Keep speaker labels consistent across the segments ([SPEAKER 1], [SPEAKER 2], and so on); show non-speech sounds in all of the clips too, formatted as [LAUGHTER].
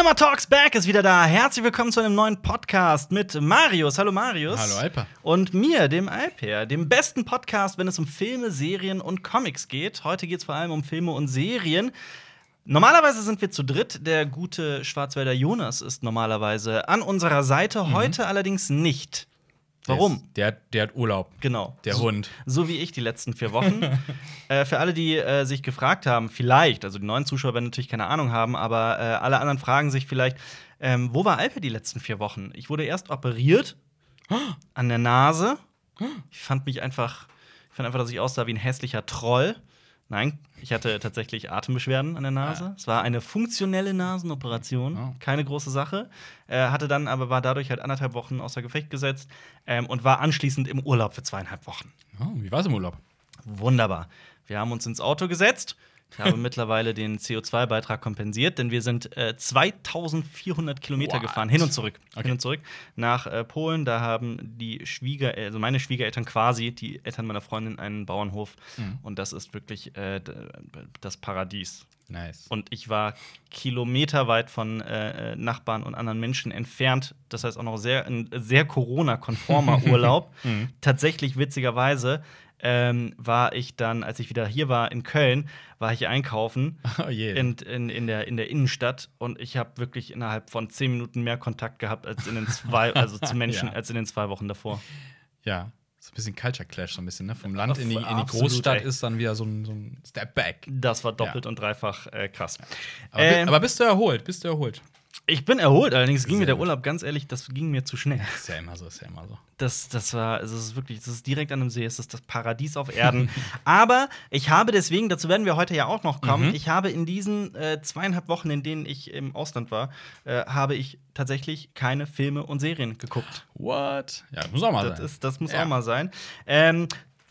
[SPEAKER 1] Cinema Talks Back ist wieder da. Herzlich willkommen zu einem neuen Podcast mit Marius. Hallo Marius.
[SPEAKER 2] Hallo Alper.
[SPEAKER 1] Und mir, dem Alper, dem besten Podcast, wenn es um Filme, Serien und Comics geht. Heute geht es vor allem um Filme und Serien. Normalerweise sind wir zu dritt. Der gute Schwarzwälder Jonas ist normalerweise an unserer Seite,
[SPEAKER 2] Mhm.
[SPEAKER 1] heute allerdings nicht. Warum?
[SPEAKER 2] Der, der, der hat Urlaub.
[SPEAKER 1] Genau.
[SPEAKER 2] Der
[SPEAKER 1] so,
[SPEAKER 2] Hund.
[SPEAKER 1] So wie ich die letzten vier Wochen. [LAUGHS] äh, für alle, die äh, sich gefragt haben, vielleicht, also die neuen Zuschauer werden natürlich keine Ahnung haben, aber äh, alle anderen fragen sich vielleicht, ähm, wo war Alpe die letzten vier Wochen? Ich wurde erst operiert [GASPS] an der Nase. [GASPS] Ich fand mich einfach, ich fand einfach, dass ich aussah wie ein hässlicher Troll. Nein, ich hatte tatsächlich Atembeschwerden an der Nase. Es war eine funktionelle Nasenoperation,
[SPEAKER 2] Oh.
[SPEAKER 1] keine große Sache. Äh, hatte dann aber war dadurch halt anderthalb Wochen außer Gefecht gesetzt ähm, und war anschließend im Urlaub für zweieinhalb Wochen.
[SPEAKER 2] Oh, wie war's im Urlaub?
[SPEAKER 1] Wunderbar. Wir haben uns ins Auto gesetzt. Ich habe [LAUGHS] mittlerweile den CO2-Beitrag kompensiert, denn wir sind äh, 2400 Kilometer
[SPEAKER 2] What?
[SPEAKER 1] gefahren, hin und zurück.
[SPEAKER 2] Okay.
[SPEAKER 1] Hin und zurück nach äh, Polen. Da haben die Schwieger, also meine Schwiegereltern quasi, die Eltern meiner Freundin, einen Bauernhof.
[SPEAKER 2] Mhm.
[SPEAKER 1] Und das ist wirklich äh, das Paradies.
[SPEAKER 2] Nice.
[SPEAKER 1] Und ich war kilometerweit von äh, äh, Nachbarn und anderen Menschen entfernt. Das heißt auch noch sehr, ein sehr Corona-konformer [LAUGHS] Urlaub.
[SPEAKER 2] Mhm.
[SPEAKER 1] Tatsächlich, witzigerweise, ähm, war ich dann, als ich wieder hier war in Köln, war ich einkaufen [LAUGHS]
[SPEAKER 2] Oh
[SPEAKER 1] in, in, in, der, in der Innenstadt und ich habe wirklich innerhalb von zehn Minuten mehr Kontakt gehabt als in den zwei, [LAUGHS] also zu Menschen,
[SPEAKER 2] Ja.
[SPEAKER 1] als in den zwei Wochen davor.
[SPEAKER 2] ja. So ein bisschen Culture Clash, so ein bisschen, ne? Vom Land in die, in die
[SPEAKER 1] Absolut,
[SPEAKER 2] Großstadt
[SPEAKER 1] ey.
[SPEAKER 2] ist dann wieder so ein, so ein Step back.
[SPEAKER 1] Das war doppelt
[SPEAKER 2] Ja.
[SPEAKER 1] und dreifach äh, krass.
[SPEAKER 2] Aber,
[SPEAKER 1] Ähm,
[SPEAKER 2] aber bist du erholt? Bist du erholt?
[SPEAKER 1] Ich bin erholt, allerdings ging mir
[SPEAKER 2] Sehr
[SPEAKER 1] der
[SPEAKER 2] gut.
[SPEAKER 1] Urlaub ganz ehrlich, das ging mir zu schnell.
[SPEAKER 2] Ist ja immer so, ist ja immer so.
[SPEAKER 1] Das, das war, es ist wirklich, das ist direkt an einem See, es ist das Paradies auf Erden. [LAUGHS] Aber ich habe deswegen, dazu werden wir heute ja auch noch kommen,
[SPEAKER 2] Mhm.
[SPEAKER 1] ich habe in diesen äh, zweieinhalb Wochen, in denen ich im Ausland war, äh, habe ich tatsächlich keine Filme und Serien geguckt.
[SPEAKER 2] What? Ja, das muss auch mal
[SPEAKER 1] Das,
[SPEAKER 2] sein.
[SPEAKER 1] ist, das muss
[SPEAKER 2] Ja.
[SPEAKER 1] auch mal sein. Ähm,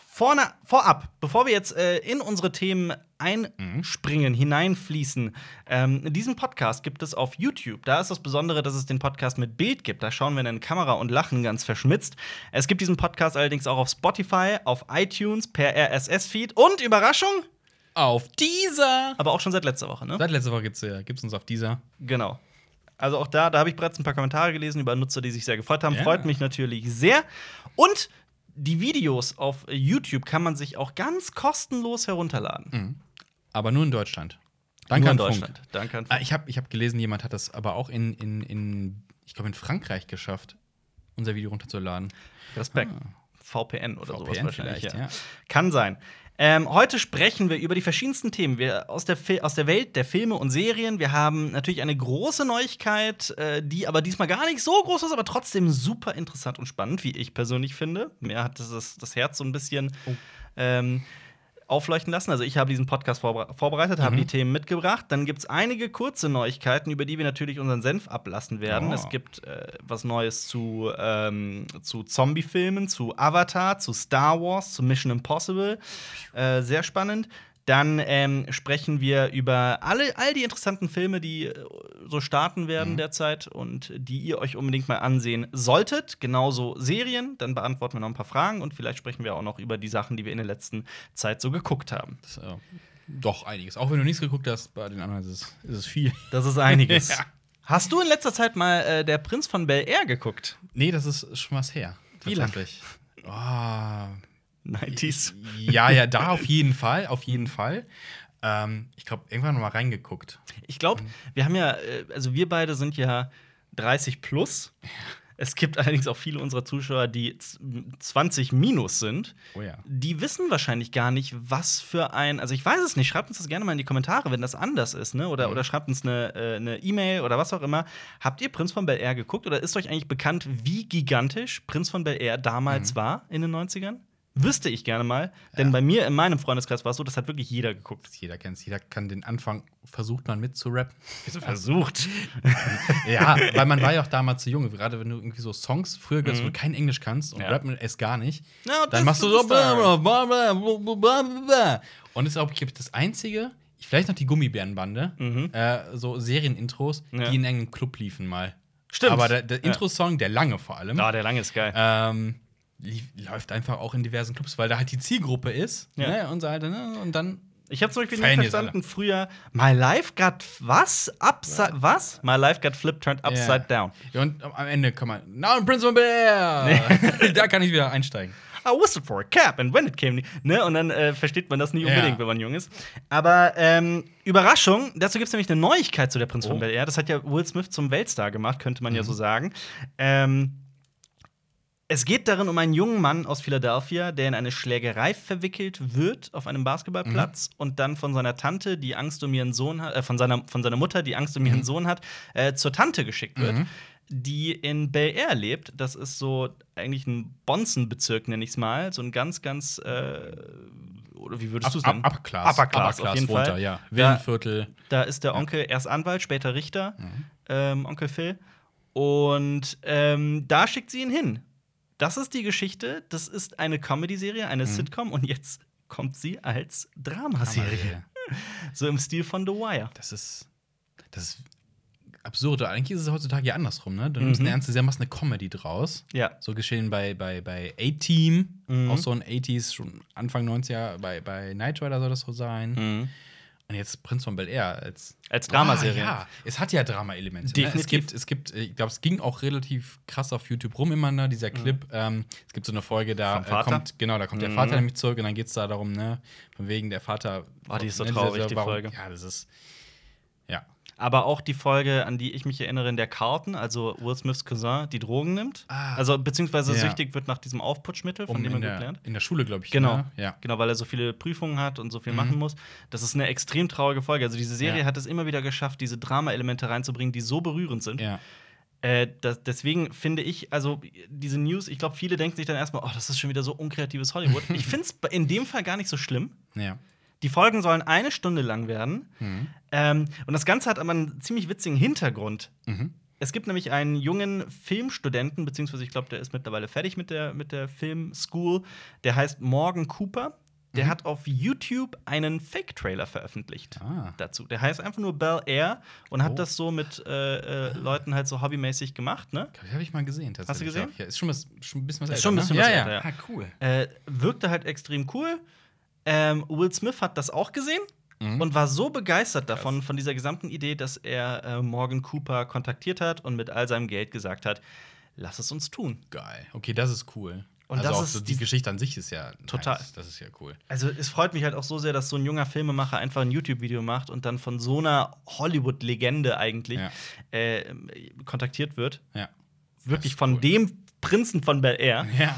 [SPEAKER 1] vorne, vorab, bevor wir jetzt äh, in unsere Themen einspringen, hineinfließen, ähm, diesen Podcast gibt es auf YouTube. Da ist das Besondere, dass es den Podcast mit Bild gibt. Da schauen wir in eine Kamera und lachen ganz verschmitzt. Es gibt diesen Podcast allerdings auch auf Spotify, auf iTunes, per RSS-Feed und Überraschung,
[SPEAKER 2] Auf dieser!
[SPEAKER 1] aber auch schon seit letzter Woche, ne?
[SPEAKER 2] Seit letzter Woche gibt's, äh, gibt's uns auf dieser.
[SPEAKER 1] Genau. Also auch da, da habe ich bereits ein paar Kommentare gelesen über Nutzer, die sich sehr gefreut haben.
[SPEAKER 2] Ja.
[SPEAKER 1] Freut mich natürlich sehr. Und die Videos auf YouTube kann man sich auch ganz kostenlos herunterladen.
[SPEAKER 2] Mhm. Aber nur in Deutschland. Danke
[SPEAKER 1] Nur
[SPEAKER 2] an
[SPEAKER 1] in
[SPEAKER 2] Funk.
[SPEAKER 1] Deutschland. Danke an
[SPEAKER 2] Ah,
[SPEAKER 1] Funk.
[SPEAKER 2] ich habe ich hab gelesen, jemand hat das aber auch in, in, in ich glaube, in Frankreich geschafft, unser Video runterzuladen.
[SPEAKER 1] Respekt.
[SPEAKER 2] Ah.
[SPEAKER 1] VPN oder sowas
[SPEAKER 2] VPN
[SPEAKER 1] wahrscheinlich.
[SPEAKER 2] vielleicht,
[SPEAKER 1] ja.
[SPEAKER 2] ja.
[SPEAKER 1] Kann sein. Ähm, heute sprechen wir über die verschiedensten Themen wir, aus, der aus der Welt der Filme und Serien. Wir haben natürlich eine große Neuigkeit, äh, die aber diesmal gar nicht so groß ist, aber trotzdem super interessant und spannend, wie ich persönlich finde. Mir hat das, das Herz so ein bisschen
[SPEAKER 2] Oh.
[SPEAKER 1] ähm, aufleuchten lassen. Also ich habe diesen Podcast vorbere vorbereitet, habe
[SPEAKER 2] Mhm.
[SPEAKER 1] die Themen mitgebracht. Dann gibt es einige kurze Neuigkeiten, über die wir natürlich unseren Senf ablassen werden.
[SPEAKER 2] Oh.
[SPEAKER 1] Es gibt äh, was Neues zu, ähm, zu Zombie-Filmen, zu Avatar, zu Star Wars, zu Mission Impossible. Äh, sehr spannend. Dann ähm, sprechen wir über alle, all die interessanten Filme, die äh, so starten werden
[SPEAKER 2] Mhm.
[SPEAKER 1] derzeit und die ihr euch unbedingt mal ansehen solltet. Genauso Serien. Dann beantworten wir noch ein paar Fragen und vielleicht sprechen wir auch noch über die Sachen, die wir in der letzten Zeit so geguckt haben.
[SPEAKER 2] Das, äh, doch einiges. Auch wenn du nichts geguckt hast, bei den anderen ist es, ist es viel.
[SPEAKER 1] Das ist einiges. [LAUGHS]
[SPEAKER 2] Ja.
[SPEAKER 1] Hast du in letzter Zeit mal äh, Der Prinz von Bel Air geguckt?
[SPEAKER 2] Nee, das ist schon was her.
[SPEAKER 1] Wie lang?
[SPEAKER 2] Oh,
[SPEAKER 1] 90s.
[SPEAKER 2] ja, ja, da auf jeden Fall, auf jeden Fall. Ähm, ich glaube, irgendwann noch mal reingeguckt.
[SPEAKER 1] Ich glaube, wir haben ja, äh, also wir beide sind ja 30 plus. Es gibt allerdings auch viele unserer Zuschauer, die z- 20 minus sind.
[SPEAKER 2] Oh ja.
[SPEAKER 1] Die wissen wahrscheinlich gar nicht, was für ein. Also ich weiß es nicht. Schreibt uns das gerne mal in die Kommentare, wenn das anders ist, ne? Oder,
[SPEAKER 2] Mhm.
[SPEAKER 1] oder schreibt uns eine äh, eine E-Mail oder was auch immer. Habt ihr Prinz von Bel Air geguckt oder ist euch eigentlich bekannt, wie gigantisch Prinz von Bel Air damals
[SPEAKER 2] Mhm.
[SPEAKER 1] war in den 90ern? Wüsste ich gerne mal. Denn
[SPEAKER 2] Ja.
[SPEAKER 1] bei mir in meinem Freundeskreis war es so, das hat wirklich jeder geguckt.
[SPEAKER 2] Jeder kennt es, jeder kann den Anfang, versucht man mitzurappen.
[SPEAKER 1] Versucht. [LAUGHS]
[SPEAKER 2] ja, weil man war ja auch damals zu jung. Gerade wenn du irgendwie so Songs früher gehört,
[SPEAKER 1] Mhm.
[SPEAKER 2] wo du kein Englisch kannst und
[SPEAKER 1] Ja.
[SPEAKER 2] rappen es gar nicht,
[SPEAKER 1] das
[SPEAKER 2] dann machst du so. Und das ist auch ich, das einzige, vielleicht noch die Gummibärenbande,
[SPEAKER 1] Mhm.
[SPEAKER 2] äh, so Serienintros,
[SPEAKER 1] Ja.
[SPEAKER 2] die in irgendeinem Club liefen mal.
[SPEAKER 1] Stimmt.
[SPEAKER 2] Aber der, der. Intro-Song, der lange vor allem,
[SPEAKER 1] Ja, der lange ist geil.
[SPEAKER 2] ähm, läuft einfach auch in diversen Clubs, weil da halt die Zielgruppe ist.
[SPEAKER 1] Ja.
[SPEAKER 2] Ne? Und, so halt, ne? und dann
[SPEAKER 1] Ich habe zum Beispiel
[SPEAKER 2] Feiern
[SPEAKER 1] nicht verstanden, früher, my life got was? Upside, was? My life got flipped, turned upside
[SPEAKER 2] Ja.
[SPEAKER 1] down.
[SPEAKER 2] Ja, und am Ende kann man. Now in Prince of Bel Air! [LAUGHS] da kann ich wieder einsteigen.
[SPEAKER 1] I whistled for a cab and when it came, ne? Und dann äh, versteht man das nie
[SPEAKER 2] Ja.
[SPEAKER 1] unbedingt, wenn man jung ist. Aber ähm, Überraschung, dazu gibt es nämlich eine Neuigkeit zu der Prinz
[SPEAKER 2] Oh.
[SPEAKER 1] von Bel Air. Das hat ja Will Smith zum Weltstar gemacht, könnte man ja
[SPEAKER 2] Mhm.
[SPEAKER 1] so sagen. Ähm, es geht darin um einen jungen Mann aus Philadelphia, der in eine Schlägerei verwickelt wird auf einem Basketballplatz
[SPEAKER 2] Mhm.
[SPEAKER 1] und dann von seiner Tante, die Angst um ihren Sohn hat, äh, von, seiner, von seiner Mutter, die Angst um
[SPEAKER 2] Mhm.
[SPEAKER 1] ihren Sohn hat, äh, zur Tante geschickt wird, die in Bel Air lebt. Das ist so eigentlich ein Bonzenbezirk, nenne ich es mal. So ein ganz, ganz, äh, oder wie würdest du es nennen?
[SPEAKER 2] Upper Class.
[SPEAKER 1] Upper Class, auf jeden Fall.
[SPEAKER 2] Da, ja.
[SPEAKER 1] Da-
[SPEAKER 2] Villenviertel.
[SPEAKER 1] Da ist der Onkel erst Anwalt, später Richter, ähm, Onkel Phil. Und ähm, da schickt sie ihn hin. Das ist die Geschichte. Das ist eine Comedy-Serie, eine Sitcom. Und jetzt kommt sie als Dramaserie. [LAUGHS] So im Stil von The Wire.
[SPEAKER 2] Das ist. Das ist absurd. Eigentlich ist es heutzutage ja andersrum, ne? Du nimmst
[SPEAKER 1] Mhm.
[SPEAKER 2] eine ernste Serie, machst eine Comedy draus.
[SPEAKER 1] Ja.
[SPEAKER 2] So geschehen bei, bei, bei A-Team,
[SPEAKER 1] Mhm.
[SPEAKER 2] auch so ein 80s, schon Anfang 90er, bei, bei Knight Rider soll das so sein.
[SPEAKER 1] Mhm.
[SPEAKER 2] Und jetzt Prinz von Bel Air als,
[SPEAKER 1] Als Dramaserie.
[SPEAKER 2] Ah, ja, es hat ja Drama-Elemente. Ne? Es gibt, es gibt, ich glaube, es ging auch relativ krass auf YouTube rum immer, ne? dieser Clip. Ähm, es gibt so eine Folge, da äh, kommt, genau, da kommt der
[SPEAKER 1] Mhm.
[SPEAKER 2] Vater nämlich zurück und dann geht es da darum, ne, von wegen der Vater.
[SPEAKER 1] Oh, die ist so
[SPEAKER 2] ne,
[SPEAKER 1] traurig,
[SPEAKER 2] dieser-
[SPEAKER 1] die
[SPEAKER 2] warum-
[SPEAKER 1] Folge.
[SPEAKER 2] Ja, das ist.
[SPEAKER 1] Aber auch die Folge, an die ich mich erinnere, in der Carlton, also Will Smiths Cousin, die Drogen nimmt.
[SPEAKER 2] Ah.
[SPEAKER 1] Also beziehungsweise
[SPEAKER 2] Ja.
[SPEAKER 1] süchtig wird nach diesem Aufputschmittel, von
[SPEAKER 2] Um
[SPEAKER 1] dem gut
[SPEAKER 2] der,
[SPEAKER 1] lernt.
[SPEAKER 2] in der Schule, glaube ich.
[SPEAKER 1] Genau.
[SPEAKER 2] Ne? Ja.
[SPEAKER 1] Genau, weil er so viele Prüfungen hat und so viel
[SPEAKER 2] Mhm.
[SPEAKER 1] machen muss. Das ist eine extrem traurige Folge. Also diese Serie
[SPEAKER 2] Ja.
[SPEAKER 1] hat es immer wieder geschafft, diese Drama-Elemente reinzubringen, die so berührend sind.
[SPEAKER 2] Ja.
[SPEAKER 1] Äh, das, deswegen finde ich, also diese News, ich glaube, viele denken sich dann erstmal, oh, das ist schon wieder so unkreatives Hollywood. [LAUGHS] ich finde es in dem Fall gar nicht so schlimm.
[SPEAKER 2] Ja.
[SPEAKER 1] Die Folgen sollen eine Stunde lang werden.
[SPEAKER 2] Mhm.
[SPEAKER 1] Ähm, und das Ganze hat aber einen ziemlich witzigen Hintergrund.
[SPEAKER 2] Mhm.
[SPEAKER 1] Es gibt nämlich einen jungen Filmstudenten, beziehungsweise ich glaube, der ist mittlerweile fertig mit der, mit der Film-School. Der heißt Morgan Cooper. Der
[SPEAKER 2] Mhm.
[SPEAKER 1] hat auf YouTube einen Fake-Trailer veröffentlicht
[SPEAKER 2] Ah.
[SPEAKER 1] dazu. Der heißt einfach nur Bel Air und hat
[SPEAKER 2] Oh.
[SPEAKER 1] das so mit äh, äh, Leuten halt so hobbymäßig gemacht, ne?
[SPEAKER 2] Habe ich mal gesehen.
[SPEAKER 1] Hast du
[SPEAKER 2] tatsächlich
[SPEAKER 1] gesehen?
[SPEAKER 2] Ja, ist schon, was, schon ein bisschen was
[SPEAKER 1] Ist schon ein
[SPEAKER 2] älter,
[SPEAKER 1] bisschen
[SPEAKER 2] ne?
[SPEAKER 1] was
[SPEAKER 2] ja,
[SPEAKER 1] älter,
[SPEAKER 2] ja.
[SPEAKER 1] ja.
[SPEAKER 2] Ah, cool.
[SPEAKER 1] Äh, wirkte halt extrem cool. Ähm, Will Smith hat das auch gesehen
[SPEAKER 2] Mhm.
[SPEAKER 1] und war so begeistert davon, von dieser gesamten Idee, dass er äh, Morgan Cooper kontaktiert hat und mit all seinem Geld gesagt hat, lass es uns tun.
[SPEAKER 2] Geil. Okay, das ist cool.
[SPEAKER 1] Und
[SPEAKER 2] also
[SPEAKER 1] das
[SPEAKER 2] auch so die
[SPEAKER 1] die-
[SPEAKER 2] Geschichte an sich ist ja
[SPEAKER 1] Total.
[SPEAKER 2] Nice. Das ist ja cool.
[SPEAKER 1] Also es freut mich halt auch so sehr, dass so ein junger Filmemacher einfach ein YouTube-Video macht und dann von so einer Hollywood-Legende eigentlich
[SPEAKER 2] Ja.
[SPEAKER 1] äh, kontaktiert wird.
[SPEAKER 2] Ja.
[SPEAKER 1] Wirklich
[SPEAKER 2] ist
[SPEAKER 1] von
[SPEAKER 2] cool.
[SPEAKER 1] dem Prinzen von Bel Air
[SPEAKER 2] Ja.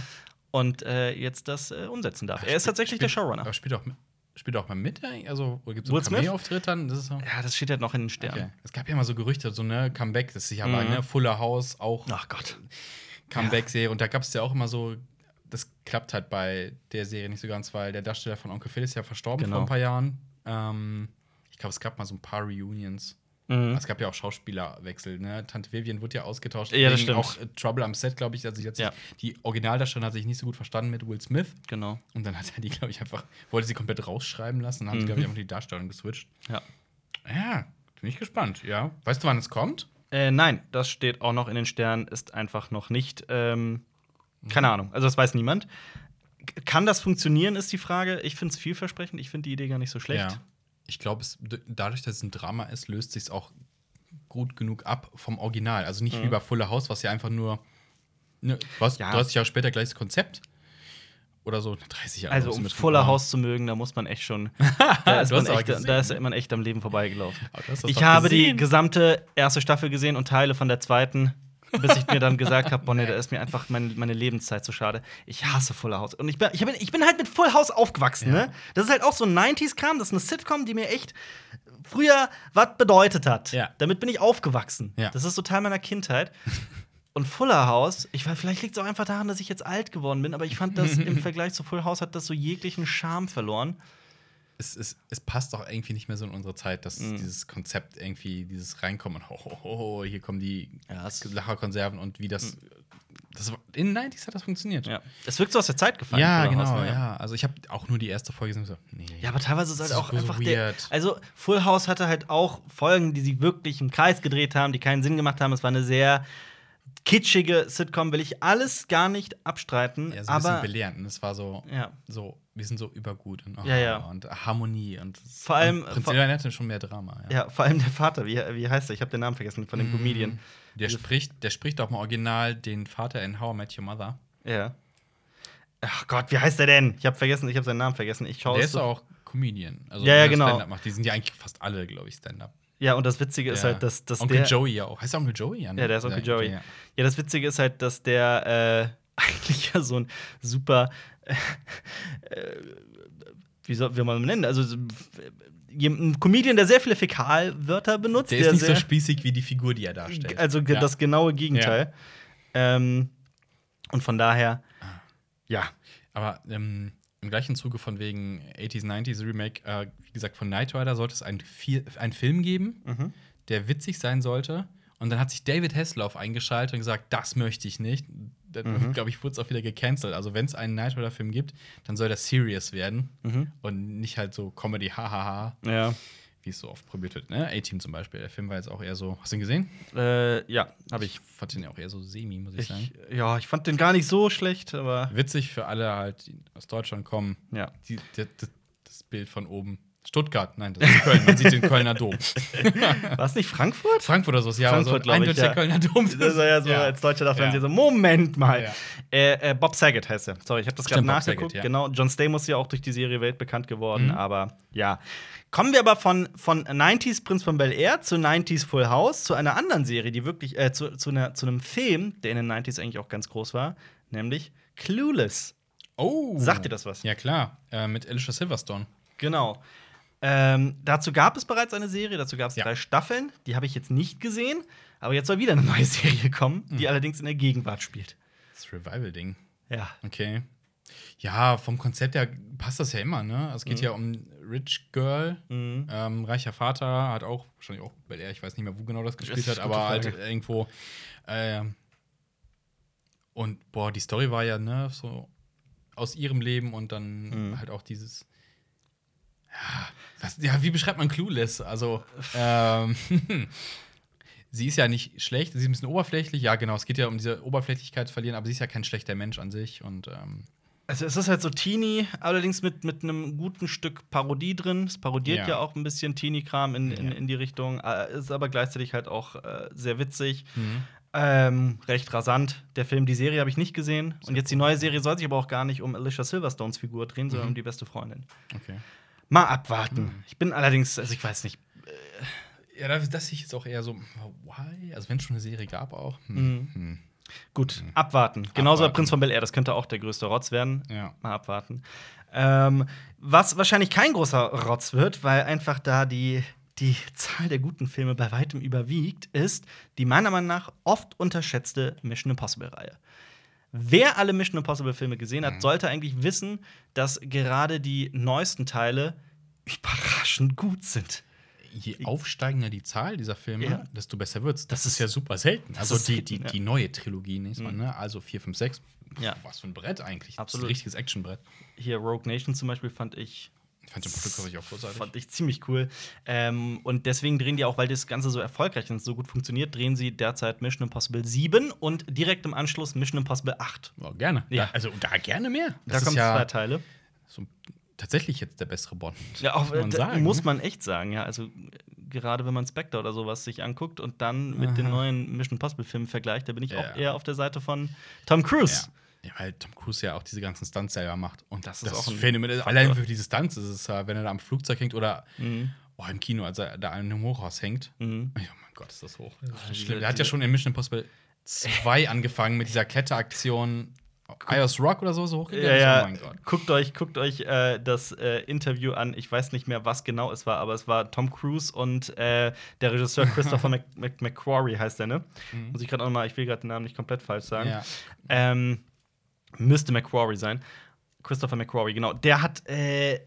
[SPEAKER 1] Und äh, jetzt das äh, umsetzen darf. Er ist tatsächlich der Showrunner.
[SPEAKER 2] Aber spielt auch mit, spielt auch mal mit? Also, gibt es so? Cameo-Auftritt dann? Das ist so.
[SPEAKER 1] Ja, das steht halt noch in den Sternen.
[SPEAKER 2] Okay. Es gab ja mal so Gerüchte, so ne Comeback, das ist ja aber
[SPEAKER 1] Mhm.
[SPEAKER 2] ne Fuller House auch
[SPEAKER 1] Ach Gott.
[SPEAKER 2] Comeback-Serie und da gab es ja auch immer so, das klappt halt bei der Serie nicht so ganz, weil der Darsteller von Onkel Phil ist ja verstorben
[SPEAKER 1] Genau.
[SPEAKER 2] vor ein paar Jahren. Ähm, ich glaube, es gab mal so ein paar Reunions.
[SPEAKER 1] Mhm.
[SPEAKER 2] Es gab ja auch Schauspielerwechsel, ne? Tante Vivian wurde ja ausgetauscht.
[SPEAKER 1] Ja, das stimmt.
[SPEAKER 2] Auch äh, Trouble am Set, glaube ich. Also, sich,
[SPEAKER 1] Ja.
[SPEAKER 2] die Originaldarstellerin hat sich nicht so gut verstanden mit Will Smith.
[SPEAKER 1] Genau.
[SPEAKER 2] Und dann hat er die, glaube ich, einfach, wollte sie komplett rausschreiben lassen. Dann haben
[SPEAKER 1] Mhm.
[SPEAKER 2] glaube ich, einfach die Darstellung geswitcht.
[SPEAKER 1] Ja.
[SPEAKER 2] Ja, bin ich gespannt, ja. Weißt du, wann es kommt?
[SPEAKER 1] Äh, nein, das steht auch noch in den Sternen, ist einfach noch nicht. Ähm, keine Ahnung, also das weiß niemand. Kann das funktionieren, ist die Frage. Ich finde es vielversprechend. Ich finde die Idee gar nicht so schlecht.
[SPEAKER 2] Ja. Ich glaube, dadurch, dass es ein Drama ist, löst sich es auch gut genug ab vom Original. Also nicht
[SPEAKER 1] Mhm.
[SPEAKER 2] wie bei Fuller House, was ja einfach nur. Ne, was,
[SPEAKER 1] Ja.
[SPEAKER 2] 30 Jahre später gleiches Konzept. Oder so 30 Jahre.
[SPEAKER 1] Also, um Fuller House zu mögen, da muss man echt schon. [LAUGHS] Da ist, man echt, da ist man echt am Leben vorbeigelaufen.
[SPEAKER 2] Das
[SPEAKER 1] Ich habe die
[SPEAKER 2] gesehen.
[SPEAKER 1] gesamte erste Staffel gesehen und Teile von der zweiten, bis ich mir dann gesagt habe, boah, nee, da ist mir einfach mein, meine Lebenszeit zu schade. Ich hasse Fuller House. Und ich bin, ich bin, ich bin halt mit Full House aufgewachsen,
[SPEAKER 2] Ja.
[SPEAKER 1] ne? Das ist halt auch so ein 90s-Kram, das ist eine Sitcom, die mir echt früher was bedeutet hat.
[SPEAKER 2] Ja.
[SPEAKER 1] Damit bin ich aufgewachsen.
[SPEAKER 2] Ja.
[SPEAKER 1] Das ist so Teil meiner Kindheit. Und Fuller House, ich weiß, vielleicht liegt es auch einfach daran, dass ich jetzt alt geworden bin, aber ich fand das [LAUGHS] im Vergleich zu Full House hat das so jeglichen Charme verloren.
[SPEAKER 2] Es, es, es passt auch irgendwie nicht mehr so in unsere Zeit, dass
[SPEAKER 1] Mhm.
[SPEAKER 2] dieses Konzept irgendwie, dieses Reinkommen, ho, ho, ho, hier kommen die
[SPEAKER 1] Ja,
[SPEAKER 2] Lacherkonserven und wie das. das war- in den 90s hat das funktioniert.
[SPEAKER 1] Ja. Es wirkt so aus der Zeit gefallen.
[SPEAKER 2] Ja, genau,
[SPEAKER 1] House, ne?
[SPEAKER 2] ja. Also ich habe auch nur die erste Folge gesehen und so, nee.
[SPEAKER 1] Ja, aber teilweise ist halt
[SPEAKER 2] Das
[SPEAKER 1] auch
[SPEAKER 2] so
[SPEAKER 1] einfach der.
[SPEAKER 2] weird.
[SPEAKER 1] Also, Full House hatte halt auch Folgen, die sie wirklich im Kreis gedreht haben, die keinen Sinn gemacht haben. Es war eine sehr kitschige Sitcom, will ich alles gar nicht abstreiten.
[SPEAKER 2] ja, so ein bisschen
[SPEAKER 1] aber
[SPEAKER 2] belehrend. Und es war so,
[SPEAKER 1] ja.
[SPEAKER 2] so wir sind so übergut und, oh,
[SPEAKER 1] Ja, ja.
[SPEAKER 2] und Harmonie und
[SPEAKER 1] Vor allem-
[SPEAKER 2] und Prinz
[SPEAKER 1] vor-
[SPEAKER 2] Leonard hatte schon mehr Drama. Ja.
[SPEAKER 1] Ja, vor allem der Vater, wie, wie heißt er? Ich habe den Namen vergessen von dem
[SPEAKER 2] Mm.
[SPEAKER 1] Comedian.
[SPEAKER 2] Der spricht, der spricht auch im Original den Vater in How I Met Your Mother.
[SPEAKER 1] Ja. Ach Gott, wie heißt der denn? Ich habe vergessen, ich habe seinen Namen vergessen. Ich schaue
[SPEAKER 2] der ist
[SPEAKER 1] so-
[SPEAKER 2] auch Comedian. Also
[SPEAKER 1] Ja, ja, genau.
[SPEAKER 2] Stand-up macht. Die sind ja eigentlich fast alle, glaube ich, Stand-up.
[SPEAKER 1] Ja, und das Witzige ist
[SPEAKER 2] Ja.
[SPEAKER 1] halt, dass, dass
[SPEAKER 2] Onkel
[SPEAKER 1] der.
[SPEAKER 2] Joey ja auch. Heißt der Onkel Joey?
[SPEAKER 1] Ja, der ist Onkel Joey.
[SPEAKER 2] Ja.
[SPEAKER 1] Ja, das Witzige ist halt, dass der äh, eigentlich ja so ein super. Äh, wie soll wie man ihn nennen? Also so, äh, ein Comedian, der sehr viele Fäkalwörter benutzt.
[SPEAKER 2] Der ist nicht so
[SPEAKER 1] sehr,
[SPEAKER 2] spießig wie die Figur, die er darstellt.
[SPEAKER 1] Also
[SPEAKER 2] ja.
[SPEAKER 1] das genaue Gegenteil. Ähm, und von daher, ja.
[SPEAKER 2] Aber ähm, im gleichen Zuge von wegen 80s, 90s Remake, äh, wie gesagt, von Knight Rider sollte es einen Film geben,
[SPEAKER 1] Mhm.
[SPEAKER 2] der witzig sein sollte. Und dann hat sich David Hasselhoff eingeschaltet und gesagt, das möchte ich nicht. Dann,
[SPEAKER 1] Mhm.
[SPEAKER 2] glaube ich, wurde es auch wieder gecancelt. Also, wenn es einen Knight Rider-Film gibt, dann soll das serious werden
[SPEAKER 1] Mhm.
[SPEAKER 2] und nicht halt so Comedy, hahaha,
[SPEAKER 1] Ja.
[SPEAKER 2] wie es so oft probiert wird. Ne? A-Team zum Beispiel. Der Film war jetzt auch eher so. Hast du ihn gesehen?
[SPEAKER 1] Äh, ja, habe ich.
[SPEAKER 2] fand den ja auch eher so semi, muss ich, sagen.
[SPEAKER 1] ich. Ja, ich fand den gar nicht so schlecht, aber
[SPEAKER 2] Witzig für alle halt, die aus Deutschland kommen.
[SPEAKER 1] ja.
[SPEAKER 2] Die, die, das, das Bild von oben. Stuttgart, nein, das ist Köln. Man sieht den Kölner Dom. [LAUGHS]
[SPEAKER 1] War es nicht Frankfurt?
[SPEAKER 2] Frankfurt oder so, ja,
[SPEAKER 1] Frankfurt,
[SPEAKER 2] aber so
[SPEAKER 1] ich,
[SPEAKER 2] eindeutig
[SPEAKER 1] ja.
[SPEAKER 2] Kölner Dom.
[SPEAKER 1] Das war ja so,
[SPEAKER 2] Ja.
[SPEAKER 1] als Deutscher dachte man
[SPEAKER 2] Ja.
[SPEAKER 1] so, Moment mal.
[SPEAKER 2] Ja.
[SPEAKER 1] Äh, äh, Bob Saget heißt er. Sorry, ich habe das gerade nachgeguckt.
[SPEAKER 2] Saget.
[SPEAKER 1] Genau, John Stamos ist ja auch durch die Serie weltbekannt geworden,
[SPEAKER 2] Mhm.
[SPEAKER 1] aber ja. Kommen wir aber von, von 90s Prinz von Bel Air zu 90s Full House, zu einer anderen Serie, die wirklich, äh, zu, zu, einer, zu einem Film, der in den 90s eigentlich auch ganz groß war, nämlich Clueless.
[SPEAKER 2] Oh.
[SPEAKER 1] Sagt dir das was?
[SPEAKER 2] Ja, klar. Äh, mit Alicia Silverstone.
[SPEAKER 1] Genau. Ähm, dazu gab es bereits eine Serie, dazu gab es
[SPEAKER 2] Ja.
[SPEAKER 1] drei Staffeln. Die habe ich jetzt nicht gesehen, aber jetzt soll wieder eine [LAUGHS] neue Serie kommen, die
[SPEAKER 2] Mhm.
[SPEAKER 1] allerdings in der Gegenwart spielt.
[SPEAKER 2] Das Revival-Ding.
[SPEAKER 1] Ja.
[SPEAKER 2] Okay. Ja, vom Konzept her passt das ja immer, ne? Es geht
[SPEAKER 1] Mhm.
[SPEAKER 2] ja um Rich Girl,
[SPEAKER 1] Mhm.
[SPEAKER 2] ähm, reicher Vater, hat auch, wahrscheinlich auch Bel Air, ich weiß nicht mehr, wo genau das gespielt
[SPEAKER 1] ist
[SPEAKER 2] hat, aber halt irgendwo. ähm, und boah, die Story war ja, ne, so aus ihrem Leben und dann
[SPEAKER 1] Mhm.
[SPEAKER 2] halt auch dieses. Ja, was, ja, wie beschreibt man Clueless? Also, ähm, [LAUGHS] sie ist ja nicht schlecht, sie ist ein bisschen oberflächlich. Ja, genau, es geht ja um diese Oberflächlichkeit zu verlieren, aber sie ist ja kein schlechter Mensch an sich und ähm,
[SPEAKER 1] Also es ist halt so Teenie, allerdings mit, mit einem guten Stück Parodie drin. Es parodiert ja,
[SPEAKER 2] Ja.
[SPEAKER 1] auch ein bisschen Teenie-Kram in, in, in die Richtung, äh, ist aber gleichzeitig halt auch äh, sehr witzig.
[SPEAKER 2] Mhm.
[SPEAKER 1] Ähm, recht rasant. Der Film, die Serie habe ich nicht gesehen. Und jetzt die neue Serie soll sich aber auch gar nicht um Alicia Silverstones Figur drehen, sondern
[SPEAKER 2] Mhm.
[SPEAKER 1] um die beste Freundin.
[SPEAKER 2] okay.
[SPEAKER 1] Mal abwarten. Ich bin allerdings, also ich weiß nicht.
[SPEAKER 2] Ja, das, das ich jetzt auch eher so, why? Also, wenn es schon eine Serie gab, auch. Hm.
[SPEAKER 1] Mhm.
[SPEAKER 2] Hm.
[SPEAKER 1] Gut, abwarten. Genauso bei
[SPEAKER 2] Abwarten.
[SPEAKER 1] Prinz von Bel Air, das könnte auch der größte Rotz werden.
[SPEAKER 2] Ja.
[SPEAKER 1] Mal abwarten. Ähm, was wahrscheinlich kein großer Rotz wird, weil einfach da die, die [LAUGHS] Zahl der guten Filme bei weitem überwiegt, ist die meiner Meinung nach oft unterschätzte Mission Impossible-Reihe. Wer alle Mission Impossible-Filme gesehen hat,
[SPEAKER 2] Mhm.
[SPEAKER 1] sollte eigentlich wissen, dass gerade die neuesten Teile überraschend gut sind.
[SPEAKER 2] Je aufsteigender die Zahl dieser Filme,
[SPEAKER 1] Ja.
[SPEAKER 2] desto besser wird's. Das,
[SPEAKER 1] Das
[SPEAKER 2] ist ja super selten. Also die,
[SPEAKER 1] selten,
[SPEAKER 2] die,
[SPEAKER 1] ja.
[SPEAKER 2] die neue Trilogie, nächstes Mal,
[SPEAKER 1] Mhm.
[SPEAKER 2] ne? Also 4, 5, 6.
[SPEAKER 1] Ja.
[SPEAKER 2] Was für ein Brett eigentlich.
[SPEAKER 1] Absolut.
[SPEAKER 2] Das ist ein richtiges Actionbrett.
[SPEAKER 1] Hier Rogue Nation zum Beispiel fand ich
[SPEAKER 2] Fand den Protokoll auch großartig.
[SPEAKER 1] Fand ich ziemlich cool. Ähm, und deswegen drehen die auch, weil das Ganze so erfolgreich und so gut funktioniert, drehen sie derzeit Mission Impossible 7 und direkt im Anschluss Mission Impossible 8.
[SPEAKER 2] Ja, gerne.
[SPEAKER 1] Ja.
[SPEAKER 2] Da, also da gerne mehr.
[SPEAKER 1] Da
[SPEAKER 2] Das
[SPEAKER 1] kommen
[SPEAKER 2] ist ja
[SPEAKER 1] zwei Teile.
[SPEAKER 2] so tatsächlich jetzt der bessere Bond.
[SPEAKER 1] Ja, auch,
[SPEAKER 2] muss man sagen,
[SPEAKER 1] muss
[SPEAKER 2] ne?
[SPEAKER 1] man echt sagen, ja. Also, gerade wenn man Spectre oder sowas sich anguckt und dann mit den
[SPEAKER 2] Aha.
[SPEAKER 1] neuen Mission Impossible-Filmen vergleicht, da bin ich
[SPEAKER 2] Ja.
[SPEAKER 1] auch eher auf der Seite von Tom Cruise.
[SPEAKER 2] Ja. Ja, weil Tom Cruise ja auch diese ganzen Stunts selber macht. Und
[SPEAKER 1] Das
[SPEAKER 2] das
[SPEAKER 1] ist
[SPEAKER 2] ist
[SPEAKER 1] auch ein
[SPEAKER 2] phänomenal.
[SPEAKER 1] Faktor.
[SPEAKER 2] Allein für diese Stunts ist es, wenn er da am Flugzeug hängt oder
[SPEAKER 1] Mhm.
[SPEAKER 2] oh, im Kino, als er da an einem Hochhaus hängt.
[SPEAKER 1] Mhm.
[SPEAKER 2] Ja, mein Gott, ist das hoch.
[SPEAKER 1] diese-
[SPEAKER 2] Schlimm. Der hat ja schon in Mission Impossible 2 angefangen mit dieser Kletteraktion. Ios Rock oder so, so hochgegangen.
[SPEAKER 1] Ja,
[SPEAKER 2] ist.
[SPEAKER 1] ja.
[SPEAKER 2] Oh mein Gott.
[SPEAKER 1] Guckt euch, guckt euch äh, das äh, Interview an. Ich weiß nicht mehr, was genau es war, aber es war Tom Cruise und äh, der Regisseur [LAUGHS] Christopher Mc Mc McQuarrie heißt der, ne?
[SPEAKER 2] Mhm.
[SPEAKER 1] Muss ich gerade auch mal, ich will gerade den Namen nicht komplett falsch sagen.
[SPEAKER 2] Ja.
[SPEAKER 1] Ähm, müsste McQuarrie sein. Christopher McQuarrie, genau. Der hat, äh,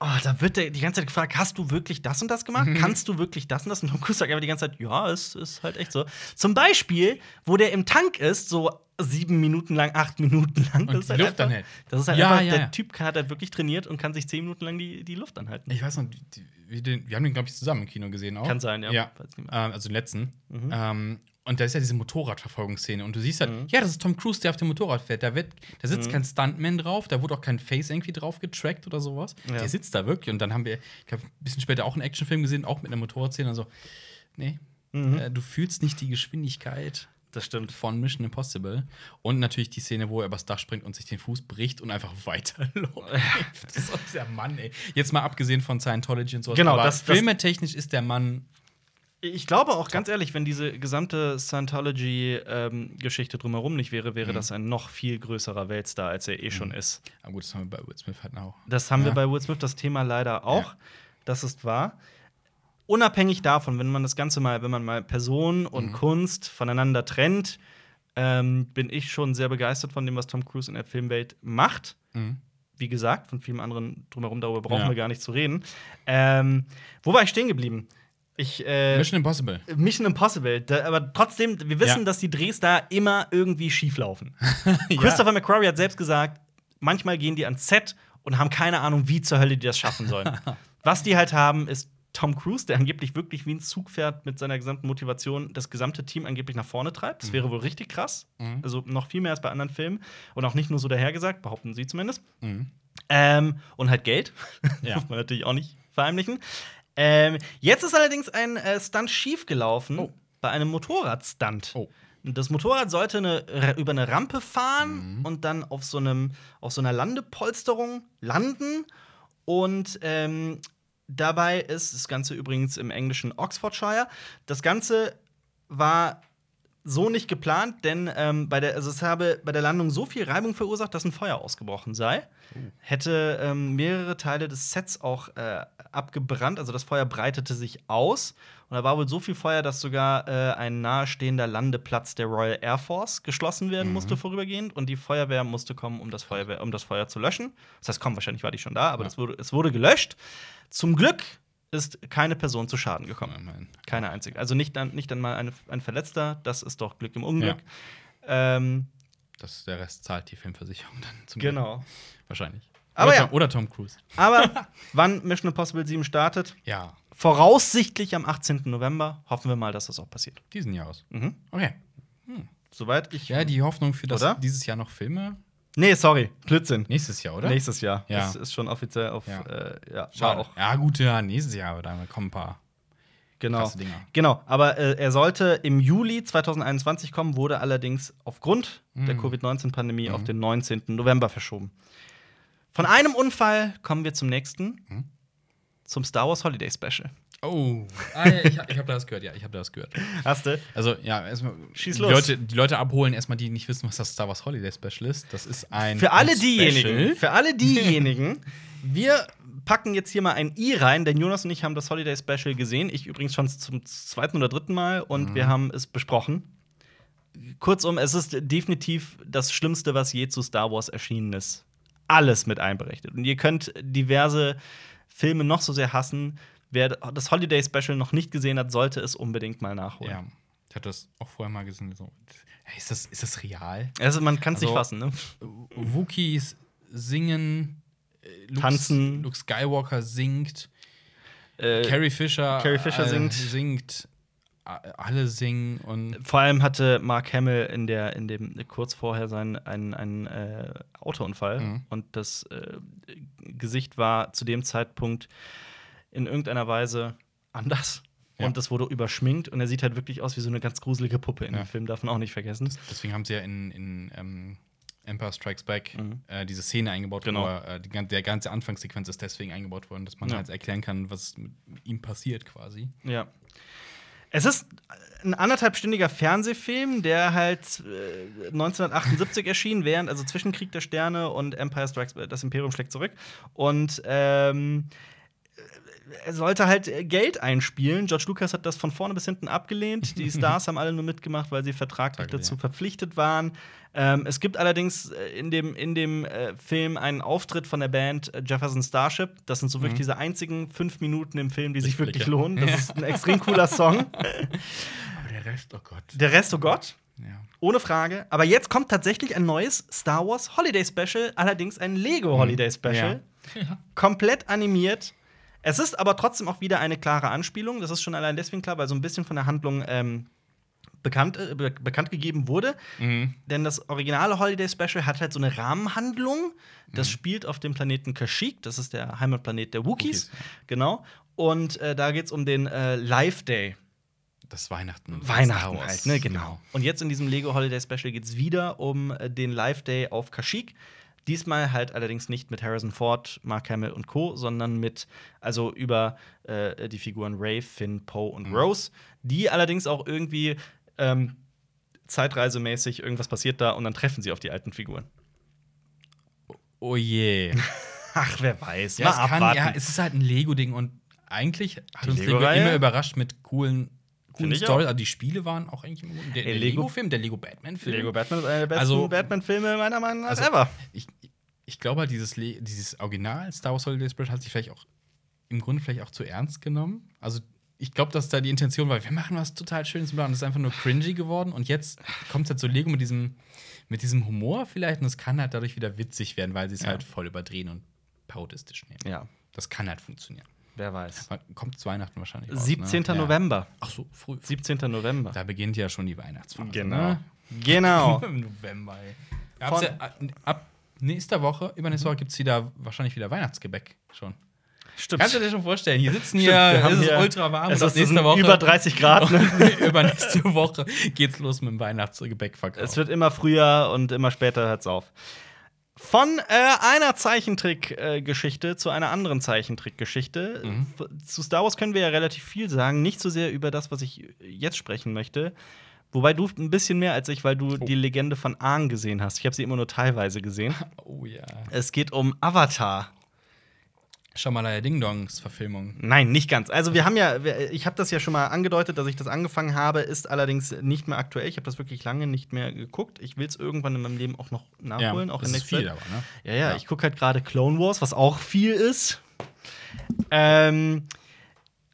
[SPEAKER 1] oh, da wird der die ganze Zeit gefragt, hast du wirklich das und das gemacht?
[SPEAKER 2] Mhm.
[SPEAKER 1] Kannst du wirklich das und das? Und Tom Cruise sagt einfach die ganze Zeit, ja, es ist halt echt so. Zum Beispiel, wo der im Tank ist, so sieben Minuten lang, acht Minuten lang.
[SPEAKER 2] Und
[SPEAKER 1] das ist
[SPEAKER 2] die
[SPEAKER 1] halt
[SPEAKER 2] Luft
[SPEAKER 1] einfach,
[SPEAKER 2] anhält.
[SPEAKER 1] Das ist halt
[SPEAKER 2] Ja,
[SPEAKER 1] einfach,
[SPEAKER 2] ja,
[SPEAKER 1] der
[SPEAKER 2] ja.
[SPEAKER 1] Typ hat halt wirklich trainiert und kann sich zehn Minuten lang die, die Luft anhalten.
[SPEAKER 2] Ich weiß noch, die, die, wir, haben den, glaube ich, zusammen im Kino gesehen auch.
[SPEAKER 1] Kann sein, ja.
[SPEAKER 2] ja. Ähm, also den letzten.
[SPEAKER 1] Mhm.
[SPEAKER 2] Ähm, Und da ist ja diese Motorradverfolgungsszene. Und du siehst halt,
[SPEAKER 1] Mhm.
[SPEAKER 2] ja, das ist Tom Cruise, der auf dem Motorrad fährt. Da, wird, da sitzt kein Stuntman drauf, da wurde auch kein Face irgendwie drauf getrackt oder sowas.
[SPEAKER 1] Ja.
[SPEAKER 2] Der sitzt da wirklich. Und dann haben wir, ich habe ein bisschen später auch einen Actionfilm gesehen, auch mit einer Motorradszene. Also, nee,
[SPEAKER 1] Mhm.
[SPEAKER 2] äh, du fühlst nicht die Geschwindigkeit
[SPEAKER 1] Das stimmt.
[SPEAKER 2] von Mission Impossible. Und natürlich die Szene, wo er übers Dach springt und sich den Fuß bricht und einfach weiterläuft. [LAUGHS] das ist der Mann, ey. Jetzt mal abgesehen von Scientology und sowas.
[SPEAKER 1] Genau,
[SPEAKER 2] aber
[SPEAKER 1] das- das-
[SPEAKER 2] filmetechnisch ist der Mann.
[SPEAKER 1] Ich glaube auch, ganz ehrlich, wenn diese gesamte Scientology-Geschichte drumherum nicht wäre, wäre das ein noch viel größerer Weltstar, als er eh schon ist.
[SPEAKER 2] Aber gut, das haben wir bei Will Smith halt auch.
[SPEAKER 1] Das haben wir
[SPEAKER 2] Ja.
[SPEAKER 1] bei Will Smith das Thema leider auch.
[SPEAKER 2] Ja.
[SPEAKER 1] Das ist wahr. Unabhängig davon, wenn man das Ganze mal, wenn man mal Person und
[SPEAKER 2] Mhm.
[SPEAKER 1] Kunst voneinander trennt, ähm, bin ich schon sehr begeistert von dem, was Tom Cruise in der Filmwelt macht.
[SPEAKER 2] Mhm.
[SPEAKER 1] Wie gesagt, von vielem anderen drumherum, darüber brauchen
[SPEAKER 2] Ja.
[SPEAKER 1] wir gar nicht zu reden. Ähm, wo war ich stehen geblieben? Ich, äh,
[SPEAKER 2] Mission Impossible.
[SPEAKER 1] Mission Impossible. Da, aber trotzdem, wir wissen,
[SPEAKER 2] Ja.
[SPEAKER 1] dass die Drehs da immer irgendwie schief laufen. [LAUGHS] Christopher McQuarrie hat selbst gesagt, manchmal gehen die ans Set und haben keine Ahnung, wie zur Hölle die das schaffen sollen. [LAUGHS] Was die halt haben, ist Tom Cruise, der angeblich wirklich wie ein Zug fährt mit seiner gesamten Motivation, das gesamte Team angeblich nach vorne treibt. Das wäre wohl richtig krass.
[SPEAKER 2] Mhm.
[SPEAKER 1] Also noch viel mehr als bei anderen Filmen. Und auch nicht nur so dahergesagt, behaupten sie zumindest.
[SPEAKER 2] Mhm.
[SPEAKER 1] Ähm, und halt Geld.
[SPEAKER 2] Ja. [LAUGHS]
[SPEAKER 1] Darf man natürlich auch nicht verheimlichen. Ähm, jetzt ist allerdings ein äh, Stunt schiefgelaufen
[SPEAKER 2] Oh.
[SPEAKER 1] bei einem Motorradstunt.
[SPEAKER 2] Oh.
[SPEAKER 1] Das Motorrad sollte eine, über eine Rampe fahren
[SPEAKER 2] Mhm.
[SPEAKER 1] und dann auf so, einem, auf so einer Landepolsterung landen. Und ähm, dabei ist das Ganze übrigens im englischen Oxfordshire. Das Ganze war so nicht geplant, denn ähm, bei der, also es habe bei der Landung so viel Reibung verursacht, dass ein Feuer ausgebrochen sei. Hätte ähm, mehrere Teile des Sets auch äh, abgebrannt, also das Feuer breitete sich aus. Und da war wohl so viel Feuer, dass sogar äh, ein nahestehender Landeplatz der Royal Air Force geschlossen werden musste vorübergehend. Und die Feuerwehr musste kommen, um das, Feuerwehr, um das Feuer zu löschen. Das heißt, komm, wahrscheinlich war die schon da, aber
[SPEAKER 2] Ja.
[SPEAKER 1] das wurde, es wurde gelöscht. Zum Glück ist keine Person zu Schaden gekommen.
[SPEAKER 2] Ja, mein-
[SPEAKER 1] Keine einzige. Also nicht, dann, nicht einmal eine, ein Verletzter, das ist doch Glück im Unglück. Ähm,
[SPEAKER 2] Das, der Rest zahlt die Filmversicherung dann zum
[SPEAKER 1] genau.
[SPEAKER 2] Glück. Wahrscheinlich.
[SPEAKER 1] Aber
[SPEAKER 2] oder,
[SPEAKER 1] ja.
[SPEAKER 2] Tom, oder Tom Cruise.
[SPEAKER 1] Aber [LAUGHS] wann Mission Impossible 7 startet?
[SPEAKER 2] Ja,
[SPEAKER 1] Voraussichtlich am 18. November. Hoffen wir mal, dass das auch passiert.
[SPEAKER 2] diesen Jahres.
[SPEAKER 1] Mhm.
[SPEAKER 2] Okay.
[SPEAKER 1] Soweit ich.
[SPEAKER 2] Ja, die Hoffnung für das
[SPEAKER 1] Oder?
[SPEAKER 2] dieses Jahr noch Filme.
[SPEAKER 1] Nee, sorry. Blödsinn.
[SPEAKER 2] Nächstes Jahr, oder?
[SPEAKER 1] Nächstes Jahr.
[SPEAKER 2] Ja.
[SPEAKER 1] Das ist schon offiziell auf.
[SPEAKER 2] Ja.
[SPEAKER 1] Äh, ja,
[SPEAKER 2] Schade.
[SPEAKER 1] auch.
[SPEAKER 2] Ja, gut, ja, nächstes Jahr, aber da kommen ein paar
[SPEAKER 1] Genau. Genau, aber äh, er sollte im Juli 2021 kommen, wurde allerdings aufgrund der
[SPEAKER 2] Mhm.
[SPEAKER 1] Covid-19-Pandemie auf den 19. November verschoben. Von einem Unfall kommen wir zum nächsten,
[SPEAKER 2] Mhm.
[SPEAKER 1] zum Star Wars Holiday Special.
[SPEAKER 2] Oh, ah, ja, ich, ich habe das gehört, ja, ich habe das gehört.
[SPEAKER 1] Hast du?
[SPEAKER 2] Also, ja, erstmal
[SPEAKER 1] Schieß
[SPEAKER 2] die
[SPEAKER 1] los.
[SPEAKER 2] Leute, die Leute abholen, erstmal die nicht wissen, was das Star Wars Holiday Special ist. Das ist ein
[SPEAKER 1] Für alle diejenigen,
[SPEAKER 2] Special.
[SPEAKER 1] für alle [LAUGHS] diejenigen, wir packen jetzt hier mal ein I rein, denn Jonas und ich haben das Holiday Special gesehen. Ich übrigens schon zum zweiten oder dritten Mal und
[SPEAKER 2] Mhm.
[SPEAKER 1] wir haben es besprochen. Kurzum, es ist definitiv das Schlimmste, was je zu Star Wars erschienen ist. Alles mit einberechnet. Und ihr könnt diverse Filme noch so sehr hassen. Wer das Holiday Special noch nicht gesehen hat, sollte es unbedingt mal nachholen.
[SPEAKER 2] Ja, ich hatte das auch vorher mal gesehen. So. Ist, das, ist das real?
[SPEAKER 1] Also man kann es nicht
[SPEAKER 2] Also-
[SPEAKER 1] fassen, ne?
[SPEAKER 2] Wookies singen, äh, Luke-
[SPEAKER 1] Tanzen.
[SPEAKER 2] Luke Skywalker singt,
[SPEAKER 1] Äh,
[SPEAKER 2] Carrie Fisher,
[SPEAKER 1] Carrie Fisher
[SPEAKER 2] äh,
[SPEAKER 1] singt.
[SPEAKER 2] singt, alle singen und
[SPEAKER 1] Vor allem hatte Mark Hamill in der in dem kurz vorher sein einen, einen äh, Autounfall
[SPEAKER 2] Mhm.
[SPEAKER 1] und das äh, Gesicht war zu dem Zeitpunkt in irgendeiner Weise anders
[SPEAKER 2] Ja.
[SPEAKER 1] und das wurde überschminkt und er sieht halt wirklich aus wie so eine ganz gruselige Puppe in
[SPEAKER 2] Ja.
[SPEAKER 1] dem Film, darf man auch nicht vergessen.
[SPEAKER 2] deswegen haben sie ja in, in ähm, Empire Strikes Back
[SPEAKER 1] Mhm.
[SPEAKER 2] äh, diese Szene eingebaut,
[SPEAKER 1] Genau.
[SPEAKER 2] wo äh, die, der ganze Anfangssequenz ist deswegen eingebaut worden, dass man
[SPEAKER 1] Ja.
[SPEAKER 2] halt erklären kann, was mit ihm passiert quasi.
[SPEAKER 1] Ja. Es ist ein anderthalbstündiger Fernsehfilm, der halt äh, 1978 erschien, während, also zwischen Krieg der Sterne und Empire Strikes, das Imperium schlägt zurück. Und ähm, er sollte halt äh, Geld einspielen. George Lucas hat das von vorne bis hinten abgelehnt. Die [LAUGHS] Stars haben alle nur mitgemacht, weil sie vertraglich dazu
[SPEAKER 2] ja.
[SPEAKER 1] verpflichtet waren. Ähm, es gibt allerdings äh, in dem, in dem äh, Film einen Auftritt von der Band äh, Jefferson Starship. Das sind so wirklich
[SPEAKER 2] Mhm.
[SPEAKER 1] diese einzigen fünf Minuten im Film, die sich wirklich lohnen. Das ist ein extrem cooler Song. [LAUGHS]
[SPEAKER 2] Aber der Rest, oh Gott.
[SPEAKER 1] Der Rest, oh Gott.
[SPEAKER 2] Ja.
[SPEAKER 1] Ohne Frage. Aber jetzt kommt tatsächlich ein neues Star Wars Holiday Special, allerdings ein Lego Holiday Special. [LAUGHS] Komplett animiert. Es ist aber trotzdem auch wieder eine klare Anspielung. Das ist schon allein deswegen klar, weil so ein bisschen von der Handlung ähm, bekannt, äh, be bekannt gegeben wurde.
[SPEAKER 2] Mhm.
[SPEAKER 1] Denn das originale Holiday Special hat halt so eine Rahmenhandlung. Das
[SPEAKER 2] Mhm.
[SPEAKER 1] spielt auf dem Planeten Kashyyyk, das ist der Heimatplanet der Wookiees.
[SPEAKER 2] Wookiees, ja.
[SPEAKER 1] Genau. Und äh, da geht es um den äh, Live Day.
[SPEAKER 2] Das Weihnachten.
[SPEAKER 1] Weihnachten halt, ne? Genau. Und jetzt in diesem Lego Holiday Special geht es wieder um äh, den Live Day auf Kashyyyk. Diesmal halt allerdings nicht mit Harrison Ford, Mark Hamill und Co., sondern mit, also über äh, die Figuren Ray, Finn, Poe und
[SPEAKER 2] Mhm.
[SPEAKER 1] Rose, die allerdings auch irgendwie ähm, zeitreisemäßig irgendwas passiert da und dann treffen sie auf die alten Figuren.
[SPEAKER 2] Oh je. [LAUGHS]
[SPEAKER 1] Ach, wer weiß.
[SPEAKER 2] Ja,
[SPEAKER 1] Mal
[SPEAKER 2] es, kann, ja, es ist halt ein Lego-Ding und eigentlich hat
[SPEAKER 1] Die
[SPEAKER 2] uns Lego
[SPEAKER 1] Lego-Reihe?
[SPEAKER 2] immer überrascht mit coolen, Stories.
[SPEAKER 1] auch.
[SPEAKER 2] Also die Spiele waren auch eigentlich immer gut. Der, der
[SPEAKER 1] Lego-
[SPEAKER 2] Lego-Film, der Lego-Batman-Film.
[SPEAKER 1] Lego Batman ist einer der besten
[SPEAKER 2] Also-
[SPEAKER 1] Batman-Filme meiner Meinung nach
[SPEAKER 2] Also-
[SPEAKER 1] ever.
[SPEAKER 2] ich, ich glaube halt, dieses, Le dieses Original Star Wars Holiday Special hat sich vielleicht auch im Grunde vielleicht auch zu ernst genommen. Also ich glaube, dass da die Intention war, wir machen was total Schönes und das ist einfach nur cringy geworden. Und jetzt kommt halt so Lego mit diesem, mit diesem Humor vielleicht und es kann halt dadurch wieder witzig werden, weil sie es
[SPEAKER 1] Ja.
[SPEAKER 2] halt voll überdrehen und parodistisch nehmen.
[SPEAKER 1] Ja,
[SPEAKER 2] Das kann halt funktionieren.
[SPEAKER 1] Wer weiß.
[SPEAKER 2] Wann Kommt zu Weihnachten wahrscheinlich. raus,
[SPEAKER 1] 17.
[SPEAKER 2] Ne? Ja.
[SPEAKER 1] November.
[SPEAKER 2] Ach so, früh.
[SPEAKER 1] 17. November.
[SPEAKER 2] Da beginnt ja schon die Weihnachtsphase.
[SPEAKER 1] Genau.
[SPEAKER 2] Ne?
[SPEAKER 1] Genau. [LAUGHS]
[SPEAKER 2] Im November, ey.
[SPEAKER 1] Von-
[SPEAKER 2] Ja, ab, ab nächster Woche, übernächste Woche, gibt es wieder wahrscheinlich wieder Weihnachtsgebäck schon.
[SPEAKER 1] Stimmt.
[SPEAKER 2] Kannst du dir schon vorstellen? Hier sitzen
[SPEAKER 1] Stimmt,
[SPEAKER 2] hier,
[SPEAKER 1] wir haben
[SPEAKER 2] es ist
[SPEAKER 1] hier-
[SPEAKER 2] ultra warm.
[SPEAKER 1] Es
[SPEAKER 2] ab
[SPEAKER 1] ist
[SPEAKER 2] nächste Woche,
[SPEAKER 1] über 30 Grad. Ne? [LAUGHS]
[SPEAKER 2] übernächste Woche geht's los mit dem Weihnachtsgebäckverkauf.
[SPEAKER 1] es wird immer früher und immer später hört's auf. Von äh, einer Zeichentrick-Geschichte zu einer anderen Zeichentrick-Geschichte.
[SPEAKER 2] Mhm.
[SPEAKER 1] Zu Star Wars können wir ja relativ viel sagen. Nicht so sehr über das, was ich jetzt sprechen möchte. Wobei du ein bisschen mehr als ich, weil du
[SPEAKER 2] Oh.
[SPEAKER 1] die Legende von Aang gesehen hast. Ich habe sie immer nur teilweise gesehen. [LAUGHS]
[SPEAKER 2] oh ja.
[SPEAKER 1] Es geht um Avatar.
[SPEAKER 2] Shamalaya Ding Dongs Verfilmung.
[SPEAKER 1] Nein, nicht ganz. Also wir haben ja, ich habe das ja schon mal angedeutet, dass ich das angefangen habe, ist allerdings nicht mehr aktuell. Ich habe das wirklich lange nicht mehr geguckt. Ich will es irgendwann in meinem Leben auch noch nachholen, auch
[SPEAKER 2] das
[SPEAKER 1] in nächster
[SPEAKER 2] viel, aber, ne?
[SPEAKER 1] Ja, ja,
[SPEAKER 2] Ja.
[SPEAKER 1] ich gucke halt gerade Clone Wars, was auch viel ist. Ähm,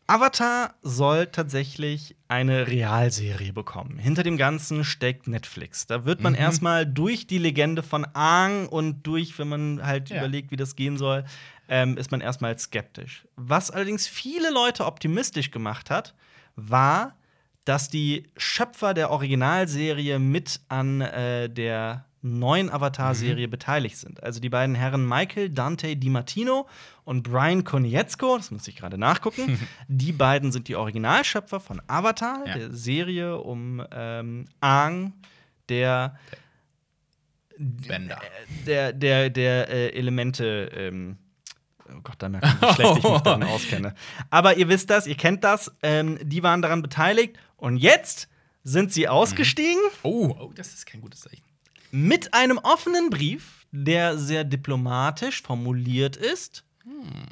[SPEAKER 1] Avatar soll tatsächlich eine Realserie bekommen. Hinter dem Ganzen steckt Netflix. Da wird man
[SPEAKER 2] Mhm.
[SPEAKER 1] erstmal durch die Legende von Aang und durch, wenn man halt
[SPEAKER 2] Ja.
[SPEAKER 1] überlegt, wie das gehen soll, ähm, ist man erstmal skeptisch. Was allerdings viele Leute optimistisch gemacht hat, war, dass die Schöpfer der Originalserie mit an äh, der neuen Avatar-Serie beteiligt sind. Also die beiden Herren Michael Dante DiMartino und Brian Konietzko, das muss ich gerade nachgucken, [LAUGHS] die beiden sind die Originalschöpfer von Avatar,
[SPEAKER 2] Ja.
[SPEAKER 1] der Serie um ähm, Aang, der
[SPEAKER 2] Bender.
[SPEAKER 1] der, der, der äh, Elemente. Ähm, oh Gott, da merkt man, wie schlecht ich mich darin auskenne. Aber ihr wisst das, ihr kennt das. Ähm, die waren daran beteiligt. Und jetzt sind sie ausgestiegen
[SPEAKER 2] Oh, oh, das ist kein gutes Zeichen.
[SPEAKER 1] mit einem offenen Brief, der sehr diplomatisch formuliert ist.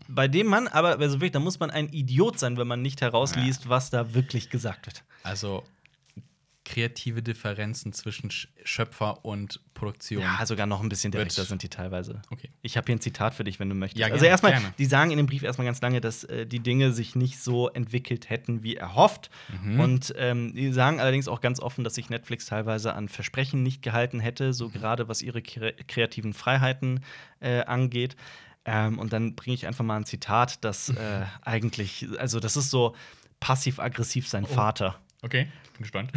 [SPEAKER 1] Bei dem man, aber also wirklich, da muss man ein Idiot sein, wenn man nicht herausliest, was da wirklich gesagt wird.
[SPEAKER 2] Also kreative Differenzen zwischen Sch Schöpfer und Produktion.
[SPEAKER 1] Ja, sogar noch ein bisschen direkter sind die teilweise.
[SPEAKER 2] Okay.
[SPEAKER 1] Ich habe hier ein Zitat für dich, wenn du möchtest.
[SPEAKER 2] Ja,
[SPEAKER 1] also
[SPEAKER 2] gerne,
[SPEAKER 1] erstmal,
[SPEAKER 2] gerne.
[SPEAKER 1] die sagen in dem Brief erstmal ganz lange, dass äh, die Dinge sich nicht so entwickelt hätten, wie erhofft.
[SPEAKER 2] Mhm.
[SPEAKER 1] Und ähm, die sagen allerdings auch ganz offen, dass sich Netflix teilweise an Versprechen nicht gehalten hätte,
[SPEAKER 2] Mhm.
[SPEAKER 1] so gerade was ihre kre kreativen Freiheiten äh, angeht. Ähm, und dann bringe ich einfach mal ein Zitat, das äh, [LAUGHS] eigentlich, also das ist so passiv-aggressiv sein
[SPEAKER 2] Oh.
[SPEAKER 1] Vater.
[SPEAKER 2] Okay, bin gespannt.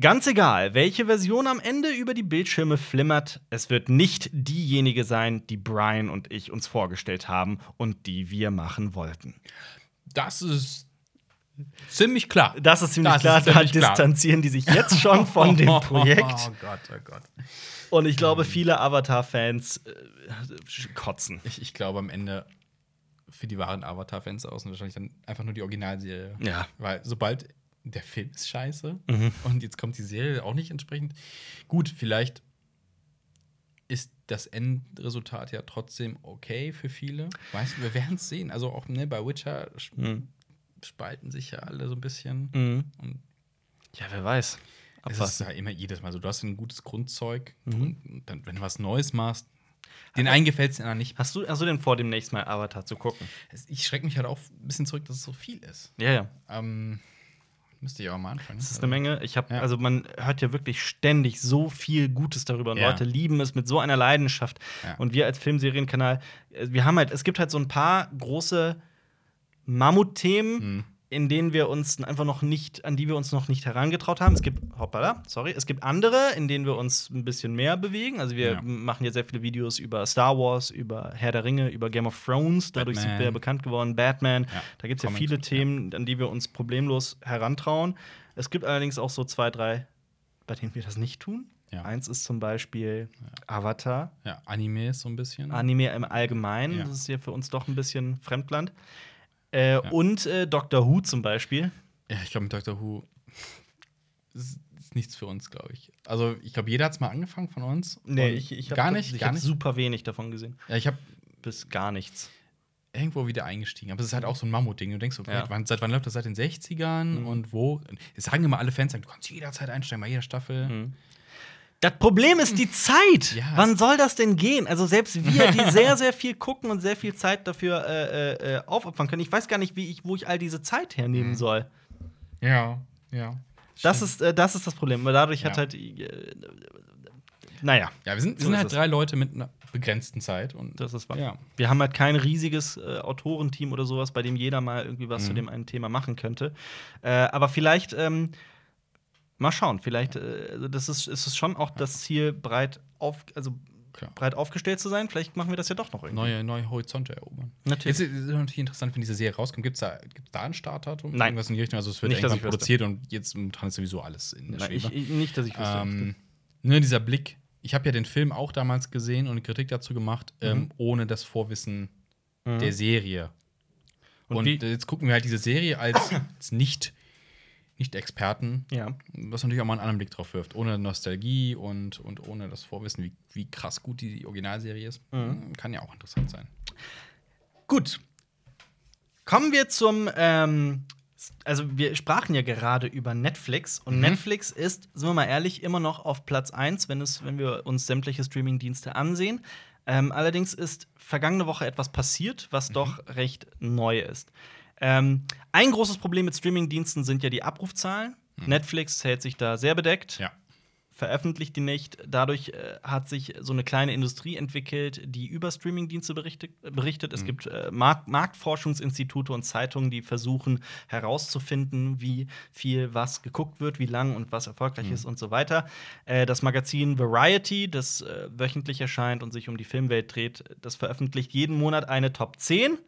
[SPEAKER 1] Ganz egal, welche Version am Ende über die Bildschirme flimmert, es wird nicht diejenige sein, die Brian und ich uns vorgestellt haben und die wir machen wollten.
[SPEAKER 2] Das ist ziemlich klar.
[SPEAKER 1] Das ist ziemlich
[SPEAKER 2] Das
[SPEAKER 1] klar,
[SPEAKER 2] ist ziemlich
[SPEAKER 1] da
[SPEAKER 2] klar.
[SPEAKER 1] distanzieren die sich jetzt schon [LAUGHS] von dem Projekt.
[SPEAKER 2] Oh Gott, oh Gott.
[SPEAKER 1] Und ich glaube, viele Avatar-Fans äh, kotzen.
[SPEAKER 2] Ich, ich glaube am Ende für die wahren Avatar-Fans außen wahrscheinlich dann einfach nur die Originalserie.
[SPEAKER 1] Ja.
[SPEAKER 2] Weil sobald der Film ist scheiße
[SPEAKER 1] Mhm.
[SPEAKER 2] und jetzt kommt die Serie auch nicht entsprechend. Gut, vielleicht ist das Endresultat ja trotzdem okay für viele. Weißt du, wir werden es sehen. Also auch ne, bei Witcher
[SPEAKER 1] Mhm.
[SPEAKER 2] spalten sich ja alle so ein bisschen.
[SPEAKER 1] Mhm.
[SPEAKER 2] Und
[SPEAKER 1] Ja, wer weiß.
[SPEAKER 2] es ist ja immer jedes Mal so, du hast ein gutes Grundzeug
[SPEAKER 1] Mhm.
[SPEAKER 2] und dann, wenn du was Neues machst, den einen gefällt es den anderen nicht.
[SPEAKER 1] Hast du, hast du denn vor, demnächst mal Avatar zu gucken?
[SPEAKER 2] Ich schrecke mich halt auch ein bisschen zurück, dass es so viel ist.
[SPEAKER 1] Ja, ja.
[SPEAKER 2] Ähm, müsste ich aber mal anfangen.
[SPEAKER 1] Das ist eine Menge. Ich habe,
[SPEAKER 2] Ja.
[SPEAKER 1] also man hört ja wirklich ständig so viel Gutes darüber und
[SPEAKER 2] Ja.
[SPEAKER 1] Leute lieben es mit so einer Leidenschaft.
[SPEAKER 2] Ja.
[SPEAKER 1] Und wir als Filmserienkanal, äh, wir haben halt, es gibt halt so ein paar große Mammutthemen
[SPEAKER 2] Mhm.
[SPEAKER 1] In denen wir uns einfach noch nicht, an die wir uns noch nicht herangetraut haben. Es gibt, hoppala, sorry, es gibt andere, in denen wir uns ein bisschen mehr bewegen. Also wir
[SPEAKER 2] Ja.
[SPEAKER 1] machen ja sehr viele Videos über Star Wars, über Herr der Ringe, über Game of Thrones. Dadurch sind
[SPEAKER 2] Batman.
[SPEAKER 1] wir bekannt geworden. Batman.
[SPEAKER 2] Ja,
[SPEAKER 1] Da gibt es ja
[SPEAKER 2] Comics
[SPEAKER 1] viele Themen, an die wir uns problemlos herantrauen. Es gibt allerdings auch so zwei, drei, bei denen wir das nicht tun.
[SPEAKER 2] Ja.
[SPEAKER 1] Eins ist zum Beispiel Avatar.
[SPEAKER 2] Ja, Anime so ein bisschen.
[SPEAKER 1] Anime im Allgemeinen.
[SPEAKER 2] Ja.
[SPEAKER 1] Das ist hier für uns doch ein bisschen Fremdland. Äh, Und äh, Doctor Who zum Beispiel.
[SPEAKER 2] Ja, ich glaube, mit Doctor Who ist, ist nichts für uns, glaube ich. Also, ich glaube, jeder hat es mal angefangen von uns. Und
[SPEAKER 1] hab
[SPEAKER 2] gar
[SPEAKER 1] das-
[SPEAKER 2] nicht,
[SPEAKER 1] Ich
[SPEAKER 2] gar
[SPEAKER 1] habe
[SPEAKER 2] nicht.
[SPEAKER 1] super wenig davon gesehen.
[SPEAKER 2] Ja, ich habe
[SPEAKER 1] Bis gar nichts.
[SPEAKER 2] irgendwo wieder eingestiegen. Aber es ist halt auch so ein Mammutding. Du denkst, okay,
[SPEAKER 1] Ja.
[SPEAKER 2] wann, seit wann läuft das? Seit den 60ern?
[SPEAKER 1] Mhm.
[SPEAKER 2] Und wo? Es sagen immer alle Fans, du kannst jederzeit einsteigen, bei jeder Staffel.
[SPEAKER 1] Mhm. Das Problem ist die Zeit.
[SPEAKER 2] Ja.
[SPEAKER 1] Wann soll das denn gehen? Also selbst wir, die [LAUGHS] sehr, sehr viel gucken und sehr viel Zeit dafür äh, äh, äh, aufopfern können, ich weiß gar nicht, wie ich, wo ich all diese Zeit hernehmen
[SPEAKER 2] Mhm.
[SPEAKER 1] soll.
[SPEAKER 2] Ja, ja.
[SPEAKER 1] Das ist, äh, das ist das Problem. Weil dadurch hat
[SPEAKER 2] Ja.
[SPEAKER 1] halt. Äh, naja,
[SPEAKER 2] Ja, wir sind, wir
[SPEAKER 1] So
[SPEAKER 2] sind
[SPEAKER 1] ist
[SPEAKER 2] halt drei Leute mit einer begrenzten Zeit. Und
[SPEAKER 1] das ist wahr.
[SPEAKER 2] ja.
[SPEAKER 1] Wir haben halt kein riesiges äh, Autorenteam oder sowas, bei dem jeder mal irgendwie was
[SPEAKER 2] Mhm.
[SPEAKER 1] zu dem einen Thema machen könnte. Äh, aber vielleicht, ähm, mal schauen, vielleicht, äh, also das ist, ist es schon auch das Ziel, breit auf, also
[SPEAKER 2] Klar.
[SPEAKER 1] breit aufgestellt zu sein. Vielleicht machen wir das ja doch noch irgendwie.
[SPEAKER 2] Neue, neue Horizonte erobern.
[SPEAKER 1] Natürlich.
[SPEAKER 2] Jetzt ist natürlich interessant, wenn diese Serie rauskommt. Gibt es da, gibt's da ein Startdatum?
[SPEAKER 1] Nein.
[SPEAKER 2] Irgendwas in die Richtung? Also, es wird
[SPEAKER 1] Nicht,
[SPEAKER 2] irgendwann produziert und jetzt momentan ist sowieso alles in der
[SPEAKER 1] Nein, ich, nicht, dass ich wüsste.
[SPEAKER 2] Ähm, ne, dieser Blick. Ich habe ja den Film auch damals gesehen und eine Kritik dazu gemacht, ähm, ohne das Vorwissen
[SPEAKER 1] Mhm.
[SPEAKER 2] der Serie.
[SPEAKER 1] Und
[SPEAKER 2] Und, jetzt gucken wir halt diese Serie als, [COUGHS] als nicht, nicht Experten,
[SPEAKER 1] ja.
[SPEAKER 2] was natürlich auch mal einen anderen Blick drauf wirft. Ohne Nostalgie und, und ohne das Vorwissen, wie, wie krass gut die Originalserie ist.
[SPEAKER 1] Mhm.
[SPEAKER 2] Kann ja auch interessant sein.
[SPEAKER 1] Gut. Kommen wir zum. Ähm, also, wir sprachen ja gerade über Netflix. Und
[SPEAKER 2] Mhm.
[SPEAKER 1] Netflix ist, sind wir mal ehrlich, immer noch auf Platz 1, wenn, es, wenn wir uns sämtliche Streamingdienste ansehen. Ähm, allerdings ist vergangene Woche etwas passiert, was
[SPEAKER 2] Mhm.
[SPEAKER 1] doch recht neu ist. Ähm, ein großes Problem mit Streamingdiensten sind ja die Abrufzahlen. Netflix hält sich da sehr bedeckt
[SPEAKER 2] Mhm. Ja.
[SPEAKER 1] veröffentlicht die nicht. Dadurch äh, hat sich so eine kleine Industrie entwickelt, die über Streamingdienste berichtet. berichtet. Es gibt äh, Mark Marktforschungsinstitute und Zeitungen, die versuchen herauszufinden, wie viel was geguckt wird, wie lang und was erfolgreich ist und so weiter. Äh, das Magazin Variety, das äh, wöchentlich erscheint und sich um die Filmwelt dreht, das veröffentlicht jeden Monat eine Top 10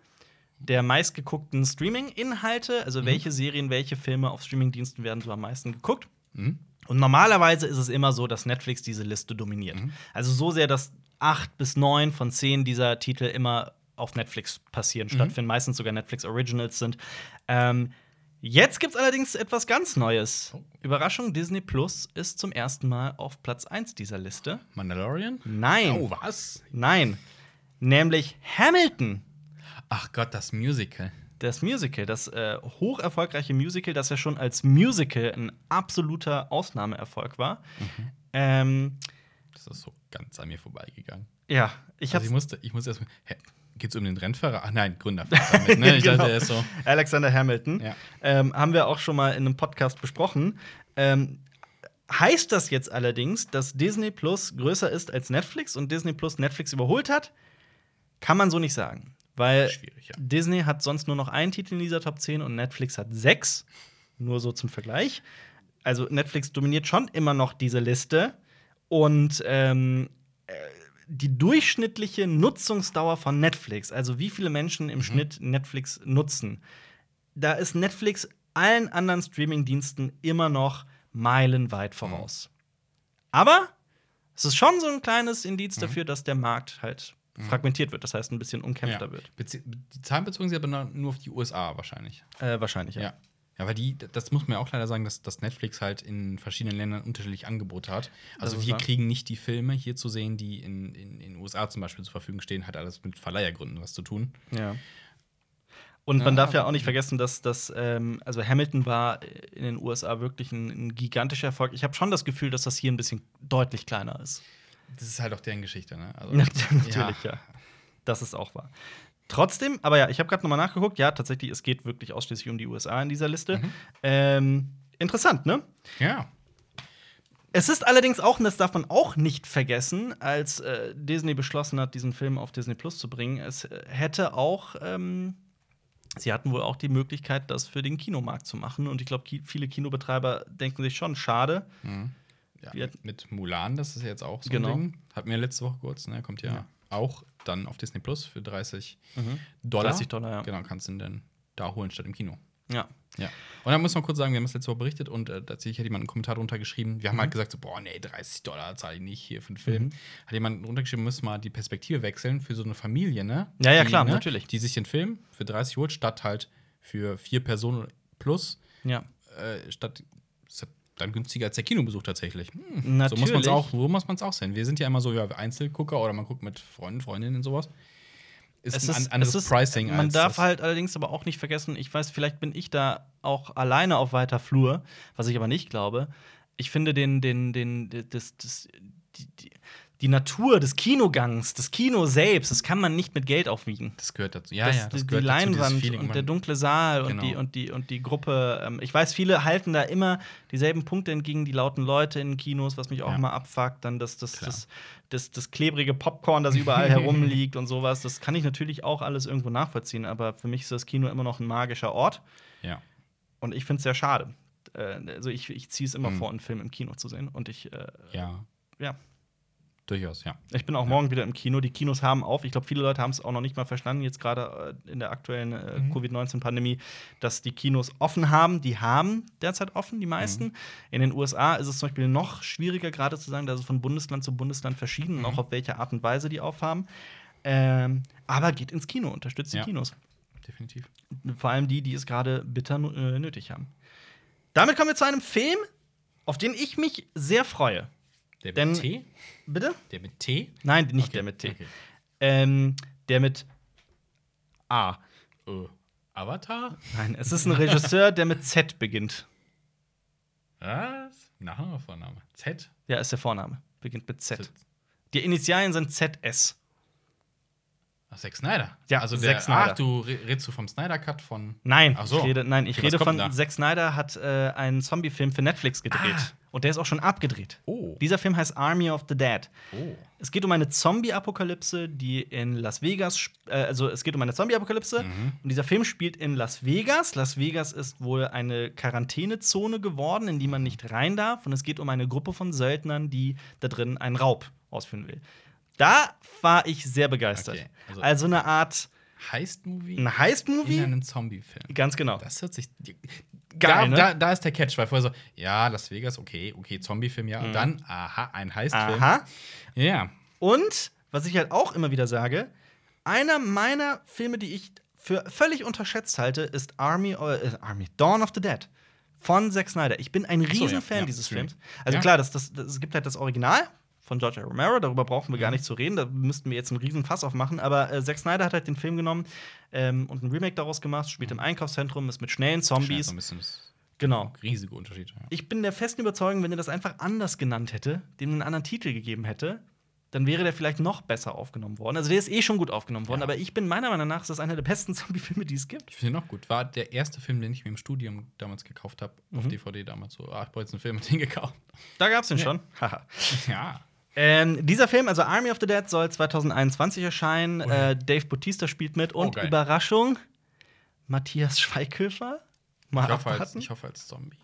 [SPEAKER 1] der meistgeguckten Streaming-Inhalte, also welche Serien, welche Filme auf Streamingdiensten werden so am meisten geguckt.
[SPEAKER 2] Mhm.
[SPEAKER 1] Und normalerweise ist es immer so, dass Netflix diese Liste dominiert. Also so sehr, dass acht bis neun von zehn dieser Titel immer auf Netflix passieren, stattfinden, meistens sogar Netflix Originals sind. Ähm, jetzt gibt es allerdings etwas ganz Neues.
[SPEAKER 2] Oh.
[SPEAKER 1] Überraschung, Disney Plus ist zum ersten Mal auf Platz 1 dieser Liste.
[SPEAKER 2] Mandalorian?
[SPEAKER 1] Nein,
[SPEAKER 2] Oh, was?
[SPEAKER 1] nein. Nämlich Hamilton.
[SPEAKER 2] Ach Gott, das Musical.
[SPEAKER 1] Das Musical, das äh, hoch erfolgreiche Musical, das ja schon als Musical ein absoluter Ausnahmeerfolg war.
[SPEAKER 2] Mhm.
[SPEAKER 1] Ähm,
[SPEAKER 2] Das ist so ganz an mir vorbeigegangen.
[SPEAKER 1] ja, ich
[SPEAKER 2] also ich musste, ich musste erst mal. Hä, geht's um den Rennfahrer? Ach nein, mit, ne? [LAUGHS] Ich
[SPEAKER 1] Genau.
[SPEAKER 2] dachte, er ist so.
[SPEAKER 1] Alexander Hamilton.
[SPEAKER 2] Ja.
[SPEAKER 1] Ähm, haben wir auch schon mal in einem Podcast besprochen. Ähm, heißt das jetzt allerdings, dass Disney Plus größer ist als Netflix und Disney Plus Netflix überholt hat? Kann man so nicht sagen. Weil
[SPEAKER 2] ja.
[SPEAKER 1] Disney hat sonst nur noch einen Titel in dieser Top 10 und Netflix hat sechs. Nur so zum Vergleich. Also Netflix dominiert schon immer noch diese Liste. Und ähm, äh, die durchschnittliche Nutzungsdauer von Netflix, also wie viele Menschen im Schnitt Netflix nutzen, da ist Netflix allen anderen Streamingdiensten immer noch meilenweit voraus. Aber es ist schon so ein kleines Indiz dafür, dass der Markt halt fragmentiert wird, das heißt ein bisschen umkämpfter
[SPEAKER 2] Ja.
[SPEAKER 1] wird.
[SPEAKER 2] Die Zahlen bezogen sich aber nur auf die USA wahrscheinlich.
[SPEAKER 1] Äh, wahrscheinlich, ja.
[SPEAKER 2] Ja. Ja, aber die, das muss man ja auch leider sagen, dass, dass Netflix halt in verschiedenen Ländern unterschiedlich Angebote hat. Also wir
[SPEAKER 1] wahr.
[SPEAKER 2] kriegen nicht die Filme hier zu sehen, die in den USA zum Beispiel zur Verfügung stehen. Hat alles mit Verleihergründen was zu tun.
[SPEAKER 1] Ja. Und man
[SPEAKER 2] Ja,
[SPEAKER 1] darf ja auch nicht vergessen, dass das, ähm, also Hamilton war in den USA wirklich ein, ein gigantischer Erfolg. Ich habe schon das Gefühl, dass das hier ein bisschen deutlich kleiner ist.
[SPEAKER 2] Das ist halt auch deren Geschichte, ne? Also, [LAUGHS]
[SPEAKER 1] Natürlich, ja. Das ist auch wahr. Trotzdem, aber ja, ich habe gerade nochmal nachgeguckt. Ja, tatsächlich, es geht wirklich ausschließlich um die USA in dieser Liste.
[SPEAKER 2] Mhm.
[SPEAKER 1] Ähm, interessant, ne?
[SPEAKER 2] Ja.
[SPEAKER 1] Es ist allerdings auch, und das darf man auch nicht vergessen, als äh, Disney beschlossen hat, diesen Film auf Disney Plus zu bringen, es äh, hätte auch ähm, sie hatten wohl auch die Möglichkeit, das für den Kinomarkt zu machen. Und ich glaube, ki viele Kinobetreiber denken sich schon, schade.
[SPEAKER 2] Ja, mit, Mulan, das ist ja jetzt auch so
[SPEAKER 1] Genau.
[SPEAKER 2] ein Ding. Hatten wir letzte Woche kurz, ne? Kommt ja,
[SPEAKER 1] Ja.
[SPEAKER 2] auch dann auf Disney Plus für 30 Dollar.
[SPEAKER 1] 30 Dollar, ja.
[SPEAKER 2] Genau, kannst du ihn dann da holen statt im Kino.
[SPEAKER 1] Ja.
[SPEAKER 2] Ja. Und dann muss man kurz sagen, wir haben das letzte Woche berichtet und äh, tatsächlich hat jemand einen Kommentar drunter geschrieben. Wir haben
[SPEAKER 1] Mhm.
[SPEAKER 2] halt gesagt, so, boah, nee, 30 Dollar zahle ich nicht hier für einen Film. Hat jemand drunter geschrieben, müssen mal die Perspektive wechseln für so eine Familie, ne?
[SPEAKER 1] Ja, ja,
[SPEAKER 2] die,
[SPEAKER 1] klar,
[SPEAKER 2] ne,
[SPEAKER 1] natürlich.
[SPEAKER 2] Die sich den Film für 30 holt, statt halt für vier Personen plus,
[SPEAKER 1] Ja.
[SPEAKER 2] äh, statt dann günstiger als der Kinobesuch tatsächlich. Hm, So
[SPEAKER 1] Natürlich.
[SPEAKER 2] muss man es auch, so muss auch sehen. Wir sind ja immer so ja, Einzelgucker oder man guckt mit Freunden, Freundinnen und sowas. Ist
[SPEAKER 1] Es
[SPEAKER 2] ein
[SPEAKER 1] ist,
[SPEAKER 2] an- anderes
[SPEAKER 1] es ist,
[SPEAKER 2] Pricing.
[SPEAKER 1] Man darf halt allerdings aber auch nicht vergessen, ich weiß, vielleicht bin ich da auch alleine auf weiter Flur, was ich aber nicht glaube. Ich finde den, den, den, das, das, die, die, die Natur des Kinogangs, des Kino selbst, das kann man nicht mit Geld aufwiegen.
[SPEAKER 2] Das gehört dazu. Ja,
[SPEAKER 1] das,
[SPEAKER 2] ja, das
[SPEAKER 1] die,
[SPEAKER 2] dazu,
[SPEAKER 1] Leinwand
[SPEAKER 2] Feeling.
[SPEAKER 1] und der dunkle Saal und,
[SPEAKER 2] Genau.
[SPEAKER 1] die, und, die, und die Gruppe. Ähm, ich weiß, viele halten da immer dieselben Punkte entgegen, die lauten Leute in Kinos, was mich auch
[SPEAKER 2] Ja.
[SPEAKER 1] mal abfuckt. Dann das, das,
[SPEAKER 2] Klar.
[SPEAKER 1] das, das, das klebrige Popcorn, das überall [LAUGHS] herumliegt und sowas. Das kann ich natürlich auch alles irgendwo nachvollziehen, aber für mich ist das Kino immer noch ein magischer Ort.
[SPEAKER 2] Ja.
[SPEAKER 1] Und ich finde es sehr schade. Äh, also ich, ich ziehe es immer
[SPEAKER 2] Mhm.
[SPEAKER 1] vor, einen Film im Kino zu sehen. Und ich, äh,
[SPEAKER 2] Ja,
[SPEAKER 1] ja,
[SPEAKER 2] durchaus, ja.
[SPEAKER 1] ich bin auch morgen wieder im Kino. Die Kinos haben auf. Ich glaube, viele Leute haben es auch noch nicht mal verstanden, jetzt gerade äh, in der aktuellen äh,
[SPEAKER 2] Mhm.
[SPEAKER 1] Covid-19-Pandemie, dass die Kinos offen haben. Die haben derzeit offen, die meisten.
[SPEAKER 2] Mhm.
[SPEAKER 1] In den USA ist es zum Beispiel noch schwieriger, gerade zu sagen, dass es von Bundesland zu Bundesland verschieden,
[SPEAKER 2] Mhm.
[SPEAKER 1] auch auf welche Art und Weise die aufhaben. Ähm, aber geht ins Kino, unterstützt die
[SPEAKER 2] Ja.
[SPEAKER 1] Kinos.
[SPEAKER 2] Definitiv.
[SPEAKER 1] Vor allem die, die es gerade bitter äh, nötig haben. Damit kommen wir zu einem Film, auf den ich mich sehr freue.
[SPEAKER 2] Der mit
[SPEAKER 1] Denn-
[SPEAKER 2] T?
[SPEAKER 1] Bitte?
[SPEAKER 2] Der mit T?
[SPEAKER 1] Nein, nicht
[SPEAKER 2] Okay,
[SPEAKER 1] der mit T.
[SPEAKER 2] okay.
[SPEAKER 1] Ähm, der mit A.
[SPEAKER 2] Äh, Avatar?
[SPEAKER 1] Nein, es ist ein Regisseur, der mit Z beginnt.
[SPEAKER 2] Was? Nachname oder Vorname? Z?
[SPEAKER 1] Ja, ist der Vorname. Beginnt mit Z.
[SPEAKER 2] Z.
[SPEAKER 1] Die Initialien sind ZS.
[SPEAKER 2] Ach, Zack Snyder.
[SPEAKER 1] Ja,
[SPEAKER 2] also
[SPEAKER 1] Zack
[SPEAKER 2] der,
[SPEAKER 1] Snyder.
[SPEAKER 2] Ach, du re- redest du vom Snyder Cut von.
[SPEAKER 1] Nein,
[SPEAKER 2] so.
[SPEAKER 1] ich rede, nein, ich
[SPEAKER 2] Okay,
[SPEAKER 1] rede von? Zack Snyder hat äh, einen Zombie-Film für Netflix gedreht.
[SPEAKER 2] Ah.
[SPEAKER 1] Und der ist auch schon abgedreht.
[SPEAKER 2] Oh.
[SPEAKER 1] Dieser Film heißt Army of the Dead.
[SPEAKER 2] Oh.
[SPEAKER 1] Es geht um eine Zombie-Apokalypse, die in Las Vegas, äh, also es geht um eine Zombie-Apokalypse
[SPEAKER 2] Mhm.
[SPEAKER 1] und dieser Film spielt in Las Vegas. Las Vegas ist wohl eine Quarantänezone geworden, in die man nicht rein darf und es geht um eine Gruppe von Söldnern, die da drin einen Raub ausführen will. Da war ich sehr begeistert.
[SPEAKER 2] Okay,
[SPEAKER 1] also,
[SPEAKER 2] also-
[SPEAKER 1] eine Art
[SPEAKER 2] Heist-Movie?
[SPEAKER 1] ein Heist-Movie.
[SPEAKER 2] In einem Zombie-Film.
[SPEAKER 1] Ganz genau.
[SPEAKER 2] Das hört sich.
[SPEAKER 1] Geil,
[SPEAKER 2] da,
[SPEAKER 1] ne?
[SPEAKER 2] da, da ist der Catch, weil vorher so, ja, Las Vegas, okay, okay, Zombie-Film, ja. Und dann, aha, ein Heist-Film.
[SPEAKER 1] Mhm. Aha.
[SPEAKER 2] Ja.
[SPEAKER 1] Und, was ich halt auch immer wieder sage, einer meiner Filme, die ich für völlig unterschätzt halte, ist Army, äh, Army Dawn of the Dead von Zack Snyder. Ich bin ein
[SPEAKER 2] so, ja.
[SPEAKER 1] Riesenfan
[SPEAKER 2] Ja,
[SPEAKER 1] dieses. Films. Also
[SPEAKER 2] Ja.
[SPEAKER 1] klar, das, das, das, es gibt halt das Original von George R. Romero, darüber brauchen wir gar
[SPEAKER 2] Mhm.
[SPEAKER 1] nicht zu reden, da müssten wir jetzt einen riesen Fass aufmachen, aber äh, Zack Snyder hat halt den Film genommen ähm, und ein Remake daraus gemacht, spielt im Einkaufszentrum, ist mit schnellen Zombies.
[SPEAKER 2] das
[SPEAKER 1] Genau.
[SPEAKER 2] riesige Unterschied. Ja.
[SPEAKER 1] Ich bin der festen Überzeugung, wenn er das einfach anders genannt hätte, dem einen anderen Titel gegeben hätte, dann wäre der vielleicht noch besser aufgenommen worden. Also der ist eh schon gut aufgenommen worden,
[SPEAKER 2] Ja.
[SPEAKER 1] aber ich bin meiner Meinung nach ist das einer der besten [LAUGHS] Zombie-Filme, die es gibt.
[SPEAKER 2] Ich finde ihn auch gut. War der erste Film, den ich mir im Studium damals gekauft habe, auf
[SPEAKER 1] Mhm.
[SPEAKER 2] DVD damals so. Ah, ich brauche jetzt einen Film und den gekauft.
[SPEAKER 1] Da gab's den
[SPEAKER 2] Ja.
[SPEAKER 1] schon. [LAUGHS] Haha.
[SPEAKER 2] Ja.
[SPEAKER 1] Ähm, dieser Film, also Army of the Dead, soll 2021 erscheinen.
[SPEAKER 2] Oh ja.
[SPEAKER 1] Äh, Dave Bautista spielt mit und
[SPEAKER 2] geil.
[SPEAKER 1] Überraschung, Matthias Schweighöfer. Mal
[SPEAKER 2] Ich hoffe, als,
[SPEAKER 1] abwarten.
[SPEAKER 2] ich hoffe als Zombie.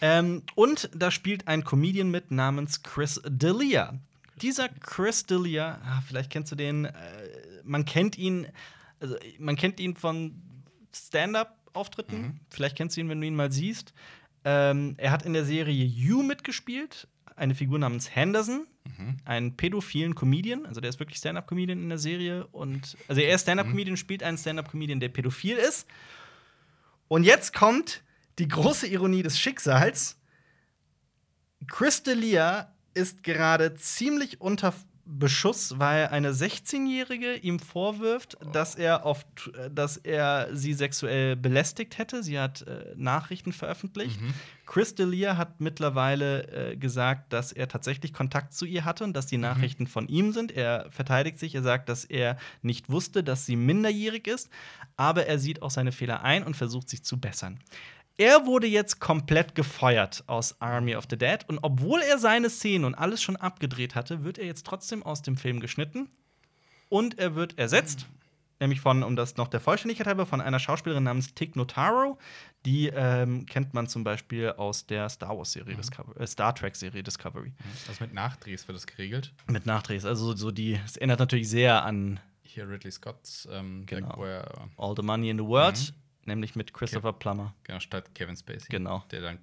[SPEAKER 1] Ähm, und da spielt ein Comedian mit namens Chris D'Elia. Dieser Chris D'Elia, ah, vielleicht kennst du den, äh, man kennt ihn, also man kennt ihn von Stand-up-Auftritten.
[SPEAKER 2] Mhm.
[SPEAKER 1] Vielleicht kennst du ihn, wenn du ihn mal siehst. Ähm, er hat in der Serie You mitgespielt, eine Figur namens Henderson,
[SPEAKER 2] Mhm.
[SPEAKER 1] einen pädophilen Comedian, also der ist wirklich Stand-up-Comedian in der Serie und also er ist Stand-up-Comedian, spielt einen Stand-up-Comedian, der pädophil ist. Und jetzt kommt die große Ironie des Schicksals. Chris D'Elia ist gerade ziemlich unter Beschuss, weil eine 16-Jährige ihm vorwirft, dass er auf, dass er sie sexuell belästigt hätte. Sie hat äh, Nachrichten veröffentlicht.
[SPEAKER 2] Mhm.
[SPEAKER 1] Chris D'Elia hat mittlerweile äh, gesagt, dass er tatsächlich Kontakt zu ihr hatte und dass die Nachrichten von ihm sind. Er verteidigt sich, er sagt, dass er nicht wusste, dass sie minderjährig ist, aber er sieht auch seine Fehler ein und versucht sich zu bessern. Er wurde jetzt komplett gefeuert aus Army of the Dead und obwohl er seine Szenen und alles schon abgedreht hatte, wird er jetzt trotzdem aus dem Film geschnitten und er wird ersetzt nämlich von, um das noch der Vollständigkeit halber, von einer Schauspielerin namens Tig Notaro. Die ähm, kennt man zum Beispiel aus der Star Wars-Serie, Discover- äh, Star Trek-Serie Discovery.
[SPEAKER 2] Also mit Nachdrehs wird das geregelt.
[SPEAKER 1] Mit Nachdrehs. Also so die, es erinnert natürlich sehr an
[SPEAKER 2] Hier Ridley Scott's ähm,
[SPEAKER 1] Genau. All the Money in the World, nämlich mit Christopher Plummer.
[SPEAKER 2] genau, statt Kevin Spacey.
[SPEAKER 1] Genau.
[SPEAKER 2] Der dann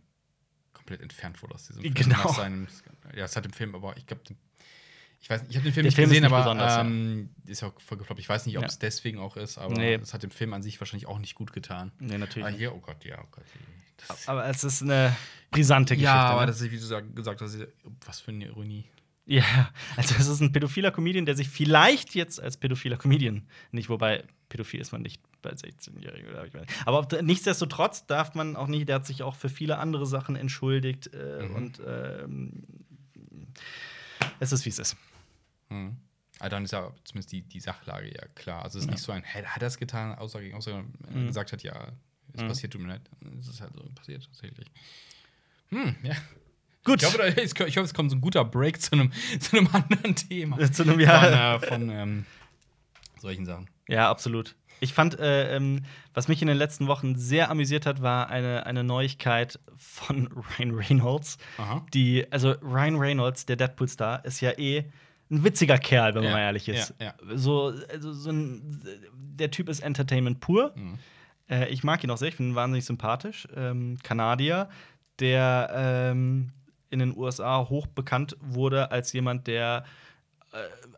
[SPEAKER 2] komplett entfernt wurde aus diesem
[SPEAKER 1] Genau.
[SPEAKER 2] Nach seinem, ja, es hat im Film, aber ich glaube, ich weiß nicht, ich habe den Film
[SPEAKER 1] Der
[SPEAKER 2] nicht
[SPEAKER 1] Film ist
[SPEAKER 2] gesehen,
[SPEAKER 1] nicht
[SPEAKER 2] aber
[SPEAKER 1] besonders, ja.
[SPEAKER 2] ähm, ist ja auch voll gefloppt. Ich weiß nicht, ob
[SPEAKER 1] Ja.
[SPEAKER 2] es deswegen auch ist, aber
[SPEAKER 1] Nee.
[SPEAKER 2] es hat dem Film an sich wahrscheinlich auch nicht gut getan.
[SPEAKER 1] Nee, natürlich. Nicht.
[SPEAKER 2] hier, oh Gott, ja, oh Gott. Das
[SPEAKER 1] Aber es ist eine brisante Geschichte.
[SPEAKER 2] ja, aber
[SPEAKER 1] ne?
[SPEAKER 2] das ist, wie du sag- gesagt hast, was für eine Ironie.
[SPEAKER 1] Ja, also es ist ein pädophiler Comedian, der sich vielleicht jetzt als pädophiler Comedian nicht, wobei pädophil ist man nicht bei 16-Jährigen oder ich weiß. Aber nichtsdestotrotz darf man auch nicht, der hat sich auch für viele andere Sachen entschuldigt äh,
[SPEAKER 2] Mhm.
[SPEAKER 1] und ähm, es ist wie es ist.
[SPEAKER 2] Mhm. Aber dann ist ja zumindest die, die Sachlage ja klar. Also es ist
[SPEAKER 1] Ja.
[SPEAKER 2] nicht so ein, hey, hat er es getan, Aussage gegen Aussage,
[SPEAKER 1] Mhm.
[SPEAKER 2] gesagt hat, ja, es
[SPEAKER 1] Mhm.
[SPEAKER 2] passiert, tut mir leid. Es ist halt so passiert, tatsächlich. Hm, ja.
[SPEAKER 1] Gut.
[SPEAKER 2] Ich hoffe, ich hoffe, es kommt so ein guter Break zu einem, [LAUGHS] zu einem anderen Thema.
[SPEAKER 1] Zu einem Jahr.
[SPEAKER 2] Von, äh, von ähm, solchen Sachen.
[SPEAKER 1] Ja, absolut. Ich fand, äh, ähm, was mich in den letzten Wochen sehr amüsiert hat, war eine, eine Neuigkeit von [LAUGHS] Ryan Reynolds.
[SPEAKER 2] Aha.
[SPEAKER 1] Die, also Ryan Reynolds, der Deadpool-Star, ist ja eh ein witziger Kerl, wenn man
[SPEAKER 2] Ja,
[SPEAKER 1] mal ehrlich ist.
[SPEAKER 2] ja,
[SPEAKER 1] So, also so ein, der Typ ist Entertainment pur.
[SPEAKER 2] Mhm.
[SPEAKER 1] Äh, ich mag ihn auch sehr, ich finde ihn wahnsinnig sympathisch. Ähm, Kanadier, der ähm, in den USA hoch bekannt wurde als jemand, der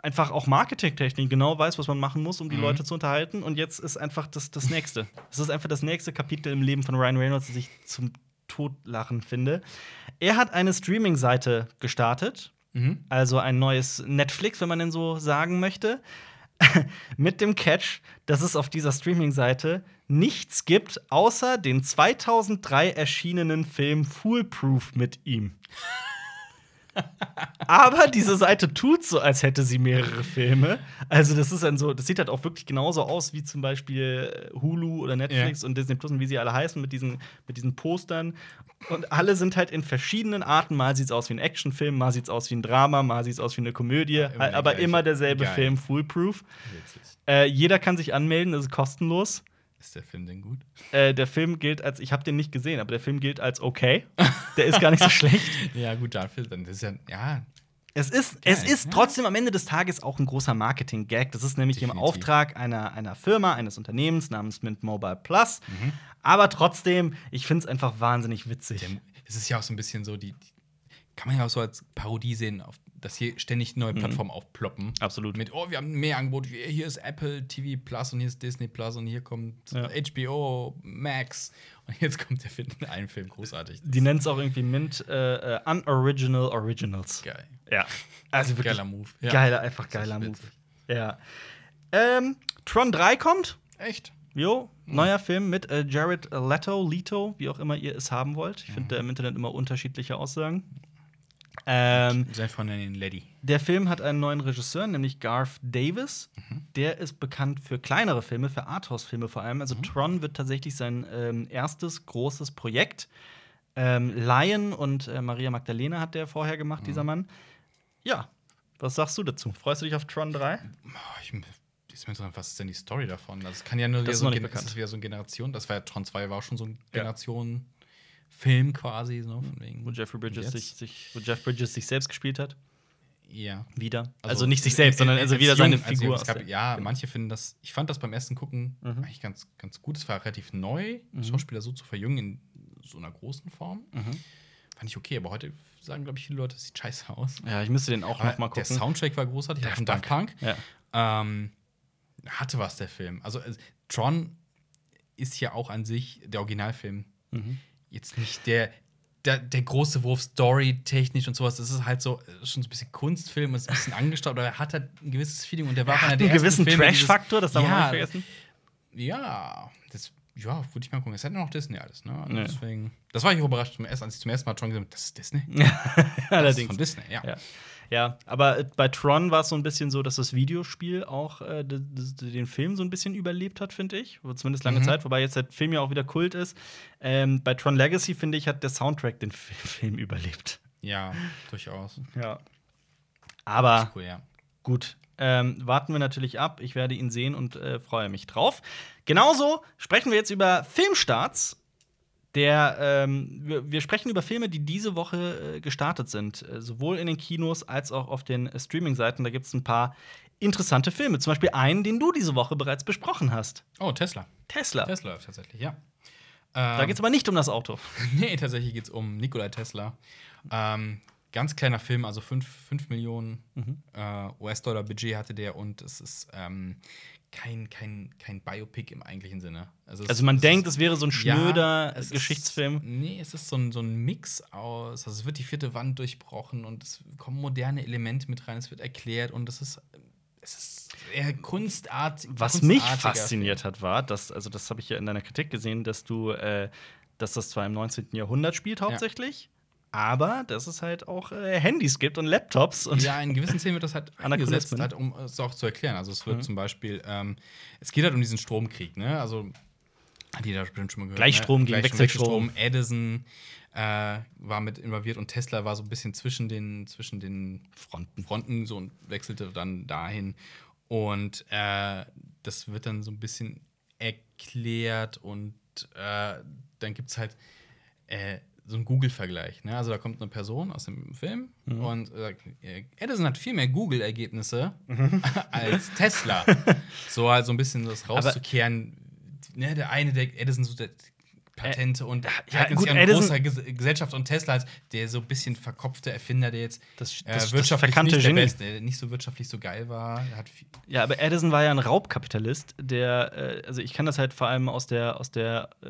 [SPEAKER 1] einfach auch Marketingtechnik genau weiß, was man machen muss, um die
[SPEAKER 2] Mhm.
[SPEAKER 1] Leute zu unterhalten. Und jetzt ist einfach das, das nächste. Es ist einfach das nächste Kapitel im Leben von Ryan Reynolds, das ich zum Totlachen finde. Er hat eine Streaming-Seite gestartet,
[SPEAKER 2] Mhm.
[SPEAKER 1] also ein neues Netflix, wenn man denn so sagen möchte, [LAUGHS] mit dem Catch, dass es auf dieser Streaming-Seite nichts gibt, außer den 2003 erschienenen Film Foolproof mit ihm. Aber diese Seite tut so, als hätte sie mehrere Filme. Also, das ist dann so, das sieht halt auch wirklich genauso aus wie zum Beispiel äh, Hulu oder Netflix und Disney Plus und wie sie alle heißen mit diesen, mit diesen Postern. Und alle sind halt in verschiedenen Arten. Mal sieht es aus wie ein Actionfilm, mal sieht es aus wie ein Drama, mal sieht es aus wie eine Komödie,
[SPEAKER 2] immer der
[SPEAKER 1] aber immer derselbe
[SPEAKER 2] Geil.
[SPEAKER 1] Film, Foolproof. Äh, jeder kann sich anmelden, das ist kostenlos.
[SPEAKER 2] Ist der Film denn gut?
[SPEAKER 1] Äh, der Film gilt als, ich habe den nicht gesehen, aber der Film gilt als okay. Der ist gar nicht so [LAUGHS] schlecht.
[SPEAKER 2] Ja, gut, dafür, dann ist ja, ja,
[SPEAKER 1] Es ist,
[SPEAKER 2] Geil,
[SPEAKER 1] es ist
[SPEAKER 2] ja.
[SPEAKER 1] trotzdem am Ende des Tages auch ein großer Marketing-Gag. Das ist nämlich im
[SPEAKER 2] Definitiv.
[SPEAKER 1] Auftrag einer, einer Firma, eines Unternehmens namens Mint Mobile Plus.
[SPEAKER 2] Mhm.
[SPEAKER 1] Aber trotzdem, ich finde es einfach wahnsinnig witzig.
[SPEAKER 2] es ist ja auch so ein bisschen so, die, die kann man ja auch so als Parodie sehen, auf, dass hier ständig neue Plattformen aufploppen.
[SPEAKER 1] Absolut.
[SPEAKER 2] Mit, oh, wir haben mehr Angebot. Hier ist Apple TV Plus und hier ist Disney Plus und hier kommt
[SPEAKER 1] Ja.
[SPEAKER 2] HBO Max. Und jetzt kommt der Film, [LAUGHS] ein Film, großartig.
[SPEAKER 1] Die nennen es auch irgendwie Mint äh, äh, Unoriginal Originals.
[SPEAKER 2] Geil.
[SPEAKER 1] Ja. Also wirklich
[SPEAKER 2] Geiler Move. Ja.
[SPEAKER 1] geiler, einfach geiler Move. Ja. Ähm, Tron 3 kommt.
[SPEAKER 2] Echt?
[SPEAKER 1] Jo,
[SPEAKER 2] Mhm.
[SPEAKER 1] neuer Film mit äh, Jared Leto, Leto, wie auch immer ihr es haben wollt. Ich
[SPEAKER 2] Mhm.
[SPEAKER 1] finde im Internet immer unterschiedliche Aussagen. Ähm,
[SPEAKER 2] Sein von den Lady.
[SPEAKER 1] der Film hat einen neuen Regisseur, nämlich Garth Davis.
[SPEAKER 2] Mhm.
[SPEAKER 1] Der ist bekannt für kleinere Filme, für Arthouse-Filme vor allem. Also
[SPEAKER 2] Mhm.
[SPEAKER 1] Tron wird tatsächlich sein ähm, erstes großes Projekt. Ähm, Lion und äh, Maria Magdalena hat der vorher gemacht,
[SPEAKER 2] Mhm.
[SPEAKER 1] dieser Mann. Ja, was sagst du dazu? Freust du dich auf Tron 3?
[SPEAKER 2] Oh, ich, ist mir was ist denn die Story davon? Das kann ja nur
[SPEAKER 1] Das
[SPEAKER 2] wieder
[SPEAKER 1] ist
[SPEAKER 2] so, ein wieder so eine Generation. Das war ja Tron 2 war auch schon so ein
[SPEAKER 1] Ja.
[SPEAKER 2] Generation-Film quasi. So, von wegen.
[SPEAKER 1] Wo Jeffrey Bridges sich, sich, wo Jeff Bridges sich selbst gespielt hat?
[SPEAKER 2] Ja.
[SPEAKER 1] Wieder. Also, nicht sich selbst, sondern also
[SPEAKER 2] als
[SPEAKER 1] wieder
[SPEAKER 2] jung-
[SPEAKER 1] seine Figur.
[SPEAKER 2] Gab,
[SPEAKER 1] der-
[SPEAKER 2] ja,
[SPEAKER 1] Genau.
[SPEAKER 2] manche finden das. Ich fand das beim ersten Gucken
[SPEAKER 1] Mhm.
[SPEAKER 2] eigentlich ganz, ganz gut. Es war relativ neu,
[SPEAKER 1] Mhm.
[SPEAKER 2] Schauspieler so zu verjüngen in so einer großen Form.
[SPEAKER 1] Mhm.
[SPEAKER 2] Fand ich okay, aber heute sagen, glaube ich, viele Leute, es sieht scheiße aus.
[SPEAKER 1] Ja, ich müsste den auch noch mal
[SPEAKER 2] Aber Der
[SPEAKER 1] gucken.
[SPEAKER 2] Soundtrack war großartig,
[SPEAKER 1] Daft
[SPEAKER 2] von Daft Punk.
[SPEAKER 1] Ja.
[SPEAKER 2] Ähm, hatte was, der Film. Also, äh, Tron ist ja auch an sich der Originalfilm
[SPEAKER 1] Mhm.
[SPEAKER 2] Jetzt nicht der, der, der große Wurf story-technisch und sowas. Das ist halt so äh, schon so ein bisschen Kunstfilm, ist ein bisschen angestaubt, aber er hat halt ein gewisses Feeling und der war auch einer der
[SPEAKER 1] einen gewissen Trash-Faktor, das darf man
[SPEAKER 2] Ja,
[SPEAKER 1] auch nicht vergessen.
[SPEAKER 2] Ja, das ja, würde ich mal gucken. Es hat noch Disney alles, ne? Also
[SPEAKER 1] Ja.
[SPEAKER 2] Deswegen, das war ich auch überrascht, als ich zum ersten Mal Tron gesehen habe, das ist Disney. [LAUGHS] Das ist
[SPEAKER 1] Allerdings.
[SPEAKER 2] von Disney, ja.
[SPEAKER 1] Ja. Ja, aber äh, bei Tron war es so ein bisschen so, dass das Videospiel auch äh, den Film so ein bisschen überlebt hat, finde ich. Zumindest lange
[SPEAKER 2] Mhm.
[SPEAKER 1] Zeit, wobei jetzt der Film ja auch wieder Kult ist. Ähm, bei Tron Legacy, finde ich, hat der Soundtrack den [LAUGHS] Film überlebt.
[SPEAKER 2] Ja, durchaus.
[SPEAKER 1] Ja. Aber
[SPEAKER 2] Cool, ja.
[SPEAKER 1] Gut, ähm, warten wir natürlich ab. Ich werde ihn sehen und äh, freue mich drauf. Genauso sprechen wir jetzt über Filmstarts. Der, ähm, wir, wir, sprechen über Filme, die diese Woche äh, gestartet sind, äh, sowohl in den Kinos als auch auf den äh, Streaming-Seiten. Da gibt es ein paar interessante Filme. Zum Beispiel einen, den du diese Woche bereits besprochen hast.
[SPEAKER 2] Oh, Tesla.
[SPEAKER 1] Tesla.
[SPEAKER 2] Tesla tatsächlich, ja.
[SPEAKER 1] Da geht es aber nicht um das Auto. [LAUGHS]
[SPEAKER 2] nee, tatsächlich geht es um Nikola Tesla. Ähm, ganz kleiner Film, also 5 Millionen mhm. äh, US-Dollar Budget hatte der und es ist ähm, kein, kein, kein Biopic im eigentlichen Sinne.
[SPEAKER 1] Also, es, also man denkt, ist, es wäre so ein schnöder ja, Geschichtsfilm.
[SPEAKER 2] Ist, nee, es ist so ein, so ein Mix aus. Also es wird die vierte Wand durchbrochen und es kommen moderne Elemente mit rein, es wird erklärt und es ist es ist eher Kunstart.
[SPEAKER 1] Was mich fasziniert hat, war, dass, also das habe ich ja in deiner Kritik gesehen, dass du, äh, dass das zwar im 19. Jahrhundert spielt hauptsächlich, ja. Aber dass es halt auch äh, Handys gibt und Laptops. Und
[SPEAKER 2] ja, in gewissen Szenen wird das halt [LAUGHS] eingesetzt, halt, um es auch zu erklären. Also es wird mhm. zum Beispiel, ähm, es geht halt um diesen Stromkrieg, ne? Also hat jeder bestimmt schon mal gehört.
[SPEAKER 1] Gleichstrom ne? gegen Wechselstrom.
[SPEAKER 2] Wechselstrom. Edison äh, war mit involviert und Tesla war so ein bisschen zwischen den, zwischen den Fronten, Fronten so und wechselte dann dahin. Und äh, das wird dann so ein bisschen erklärt und äh, dann gibt es halt äh, so einen Google-Vergleich. Ne? Also da kommt eine Person aus dem Film mhm. und sagt, äh, Edison hat viel mehr Google-Ergebnisse mhm. [LAUGHS] als Tesla. [LAUGHS] so halt so ein bisschen das rauszukehren. ne, der eine, der Edison, so der Patente und
[SPEAKER 1] ja, ja gut, eine große
[SPEAKER 2] Gesellschaft und Tesla als der so ein bisschen verkopfte Erfinder, der jetzt
[SPEAKER 1] das, das, äh, wirtschaftlich das nicht,
[SPEAKER 2] der Beste, nicht so wirtschaftlich so geil war.
[SPEAKER 1] ja, aber Edison war ja ein Raubkapitalist, der, äh, also ich kann das halt vor allem aus der, aus der, äh,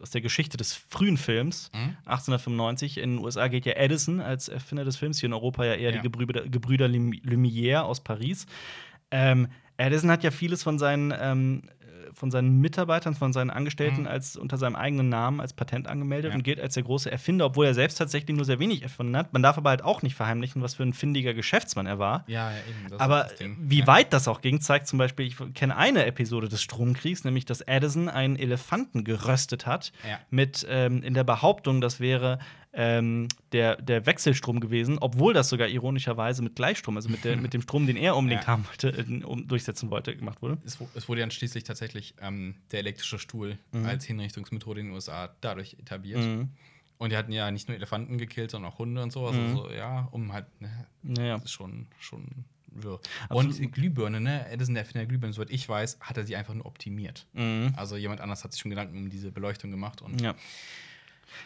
[SPEAKER 1] aus der Geschichte des frühen Films, mhm. 1895. In den USA geht ja Edison als Erfinder des Films, hier in Europa ja eher ja. die Gebrüder, Gebrüder Lumière aus Paris. Ähm, Edison hat ja vieles von seinen ähm, von seinen Mitarbeitern, von seinen Angestellten mhm. als unter seinem eigenen Namen als Patent angemeldet ja. und gilt als der große Erfinder, obwohl er selbst tatsächlich nur sehr wenig erfunden hat. Man darf aber halt auch nicht verheimlichen, was für ein findiger Geschäftsmann er war.
[SPEAKER 2] Ja, ja eben.
[SPEAKER 1] aber wie weit das auch ging, zeigt zum Beispiel, ich kenne eine Episode des Stromkriegs, nämlich dass Edison einen Elefanten geröstet hat, mit ähm, in der Behauptung, das wäre ähm, der, der Wechselstrom gewesen, obwohl das sogar ironischerweise mit Gleichstrom, also mit, der, [LAUGHS] mit dem Strom, den er unbedingt ja. haben wollte, um, durchsetzen wollte, gemacht wurde.
[SPEAKER 2] Es, es wurde dann schließlich tatsächlich ähm, der elektrische Stuhl mhm. als Hinrichtungsmethode in den USA dadurch etabliert. Mhm. Und die hatten ja nicht nur Elefanten gekillt, sondern auch Hunde und sowas. Mhm. Also, ja, um halt, ne,
[SPEAKER 1] ja.
[SPEAKER 2] das ist schon, schon wirr. Und Glühbirne, ne, Edison, der Erfinder der Glühbirne, soweit ich weiß, hat er sie einfach nur optimiert.
[SPEAKER 1] Mhm.
[SPEAKER 2] Also jemand anders hat sich schon Gedanken um diese Beleuchtung gemacht und
[SPEAKER 1] ja.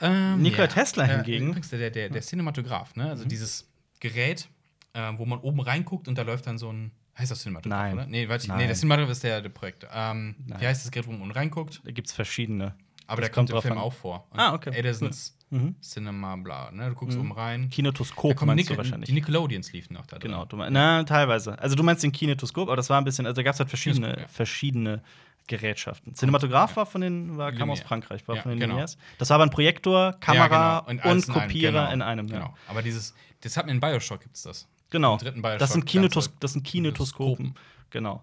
[SPEAKER 1] Ähm, Nikola ja. Tesla hingegen.
[SPEAKER 2] Übrigens, der, der, der Cinematograph, ne? Also mhm. dieses Gerät, äh, wo man oben reinguckt und da läuft dann so ein. Heißt das Cinematograph,
[SPEAKER 1] Nein.
[SPEAKER 2] oder? Nee, warte, nee, der Cinematograph ist der, der Projekt. Ähm, wie heißt das Gerät, wo man reinguckt?
[SPEAKER 1] Da gibt es verschiedene.
[SPEAKER 2] Aber das der kommt im Film an. auch vor.
[SPEAKER 1] Und ah, okay.
[SPEAKER 2] Edisons mhm. Cinema, bla. Ne? Du guckst mhm. oben rein.
[SPEAKER 1] Kinetoskop da meinst Nik
[SPEAKER 2] du wahrscheinlich. Die Nickelodeons liefen noch da
[SPEAKER 1] drin. Genau, du meinst, na, teilweise. Also du meinst den Kinetoskop, aber das war ein bisschen, also da gab es halt verschiedene, ja. verschiedene Gerätschaften. Cinematograph war von den, war, kam aus Frankreich, war ja, von den
[SPEAKER 2] genau.
[SPEAKER 1] Das war aber ein Projektor, Kamera
[SPEAKER 2] ja, genau.
[SPEAKER 1] und, und Kopierer in einem.
[SPEAKER 2] Genau. Ja. Aber dieses, das hat mir in Bioshock gibt's das.
[SPEAKER 1] Genau. Das sind, Kinetos das sind Kinetoskopen. Genau.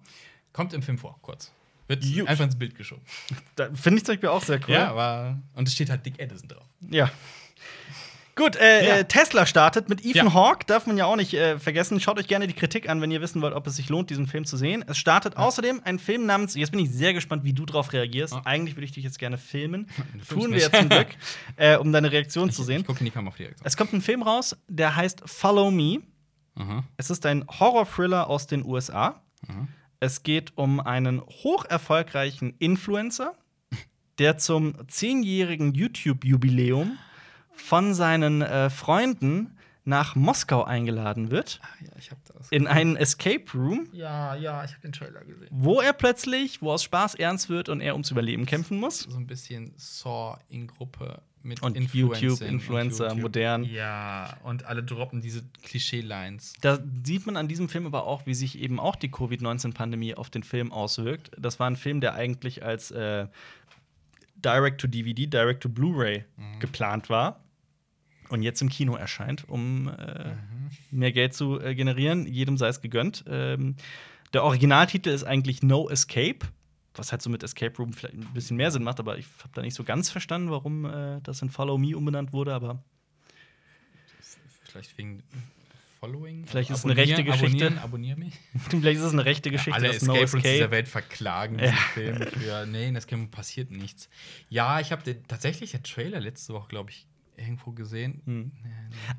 [SPEAKER 2] Kommt im Film vor, kurz. Wird Juh. einfach ins Bild geschoben. [LAUGHS]
[SPEAKER 1] Finde ich zum Beispiel auch sehr cool.
[SPEAKER 2] Ja, aber. Und es steht halt Dick Edison drauf.
[SPEAKER 1] Ja. Gut, äh, ja. Äh, Tesla startet mit Ethan ja. Hawke, darf man ja auch nicht äh, vergessen. Schaut euch gerne die Kritik an, wenn ihr wissen wollt, ob es sich lohnt, diesen Film zu sehen. Es startet ja. außerdem ein Film namens, jetzt bin ich sehr gespannt, wie du darauf reagierst. Eigentlich würde ich dich jetzt gerne filmen. [LAUGHS] Tun wir jetzt zum Glück, [LAUGHS] äh, um deine Reaktion
[SPEAKER 2] ich,
[SPEAKER 1] zu sehen.
[SPEAKER 2] Ich gucke in die Kamera auf die Reaktion.
[SPEAKER 1] Es kommt ein Film raus, der heißt Follow Me. Mhm. Es ist ein Horror-Thriller aus den USA. Mhm. Es geht um einen hoch erfolgreichen Influencer, [LAUGHS] der zum zehnjährigen YouTube-Jubiläum von seinen äh, Freunden nach Moskau eingeladen wird.
[SPEAKER 2] Ah, ja, ich hab das.
[SPEAKER 1] In einen Escape Room.
[SPEAKER 2] Ja, ja, ich habe den Trailer gesehen.
[SPEAKER 1] Wo er plötzlich, wo aus Spaß ernst wird und er ums Überleben kämpfen muss.
[SPEAKER 2] So ein bisschen Saw in Gruppe mit
[SPEAKER 1] und YouTube, Influencer, YouTube. modern.
[SPEAKER 2] Ja, und alle droppen diese Klischee-Lines.
[SPEAKER 1] Da sieht man an diesem Film aber auch, wie sich eben auch die Covid-19-Pandemie auf den Film auswirkt. Das war ein Film, der eigentlich als äh, Direct-to-DVD, Direct-to-Blu-ray mhm. geplant war und jetzt im Kino erscheint, um äh, mhm. mehr Geld zu äh, generieren. Jedem sei es gegönnt. Ähm, der Originaltitel ist eigentlich No Escape, was halt so mit Escape Room vielleicht ein bisschen mehr Sinn macht, aber ich habe da nicht so ganz verstanden, warum äh, das in Follow Me umbenannt wurde, aber
[SPEAKER 2] vielleicht wegen Following.
[SPEAKER 1] Vielleicht ist es eine rechte Geschichte.
[SPEAKER 2] Abonnieren, abonnier mich. [LAUGHS]
[SPEAKER 1] Vielleicht ist es eine rechte Geschichte.
[SPEAKER 2] alle
[SPEAKER 1] das No
[SPEAKER 2] Escape Rooms dieser
[SPEAKER 1] Escape.
[SPEAKER 2] Welt verklagen diesen Film für. Nee, in Escape Room passiert nichts. Ja, ich habe tatsächlich den Trailer letzte Woche, glaube ich, irgendwo gesehen.
[SPEAKER 1] Hm.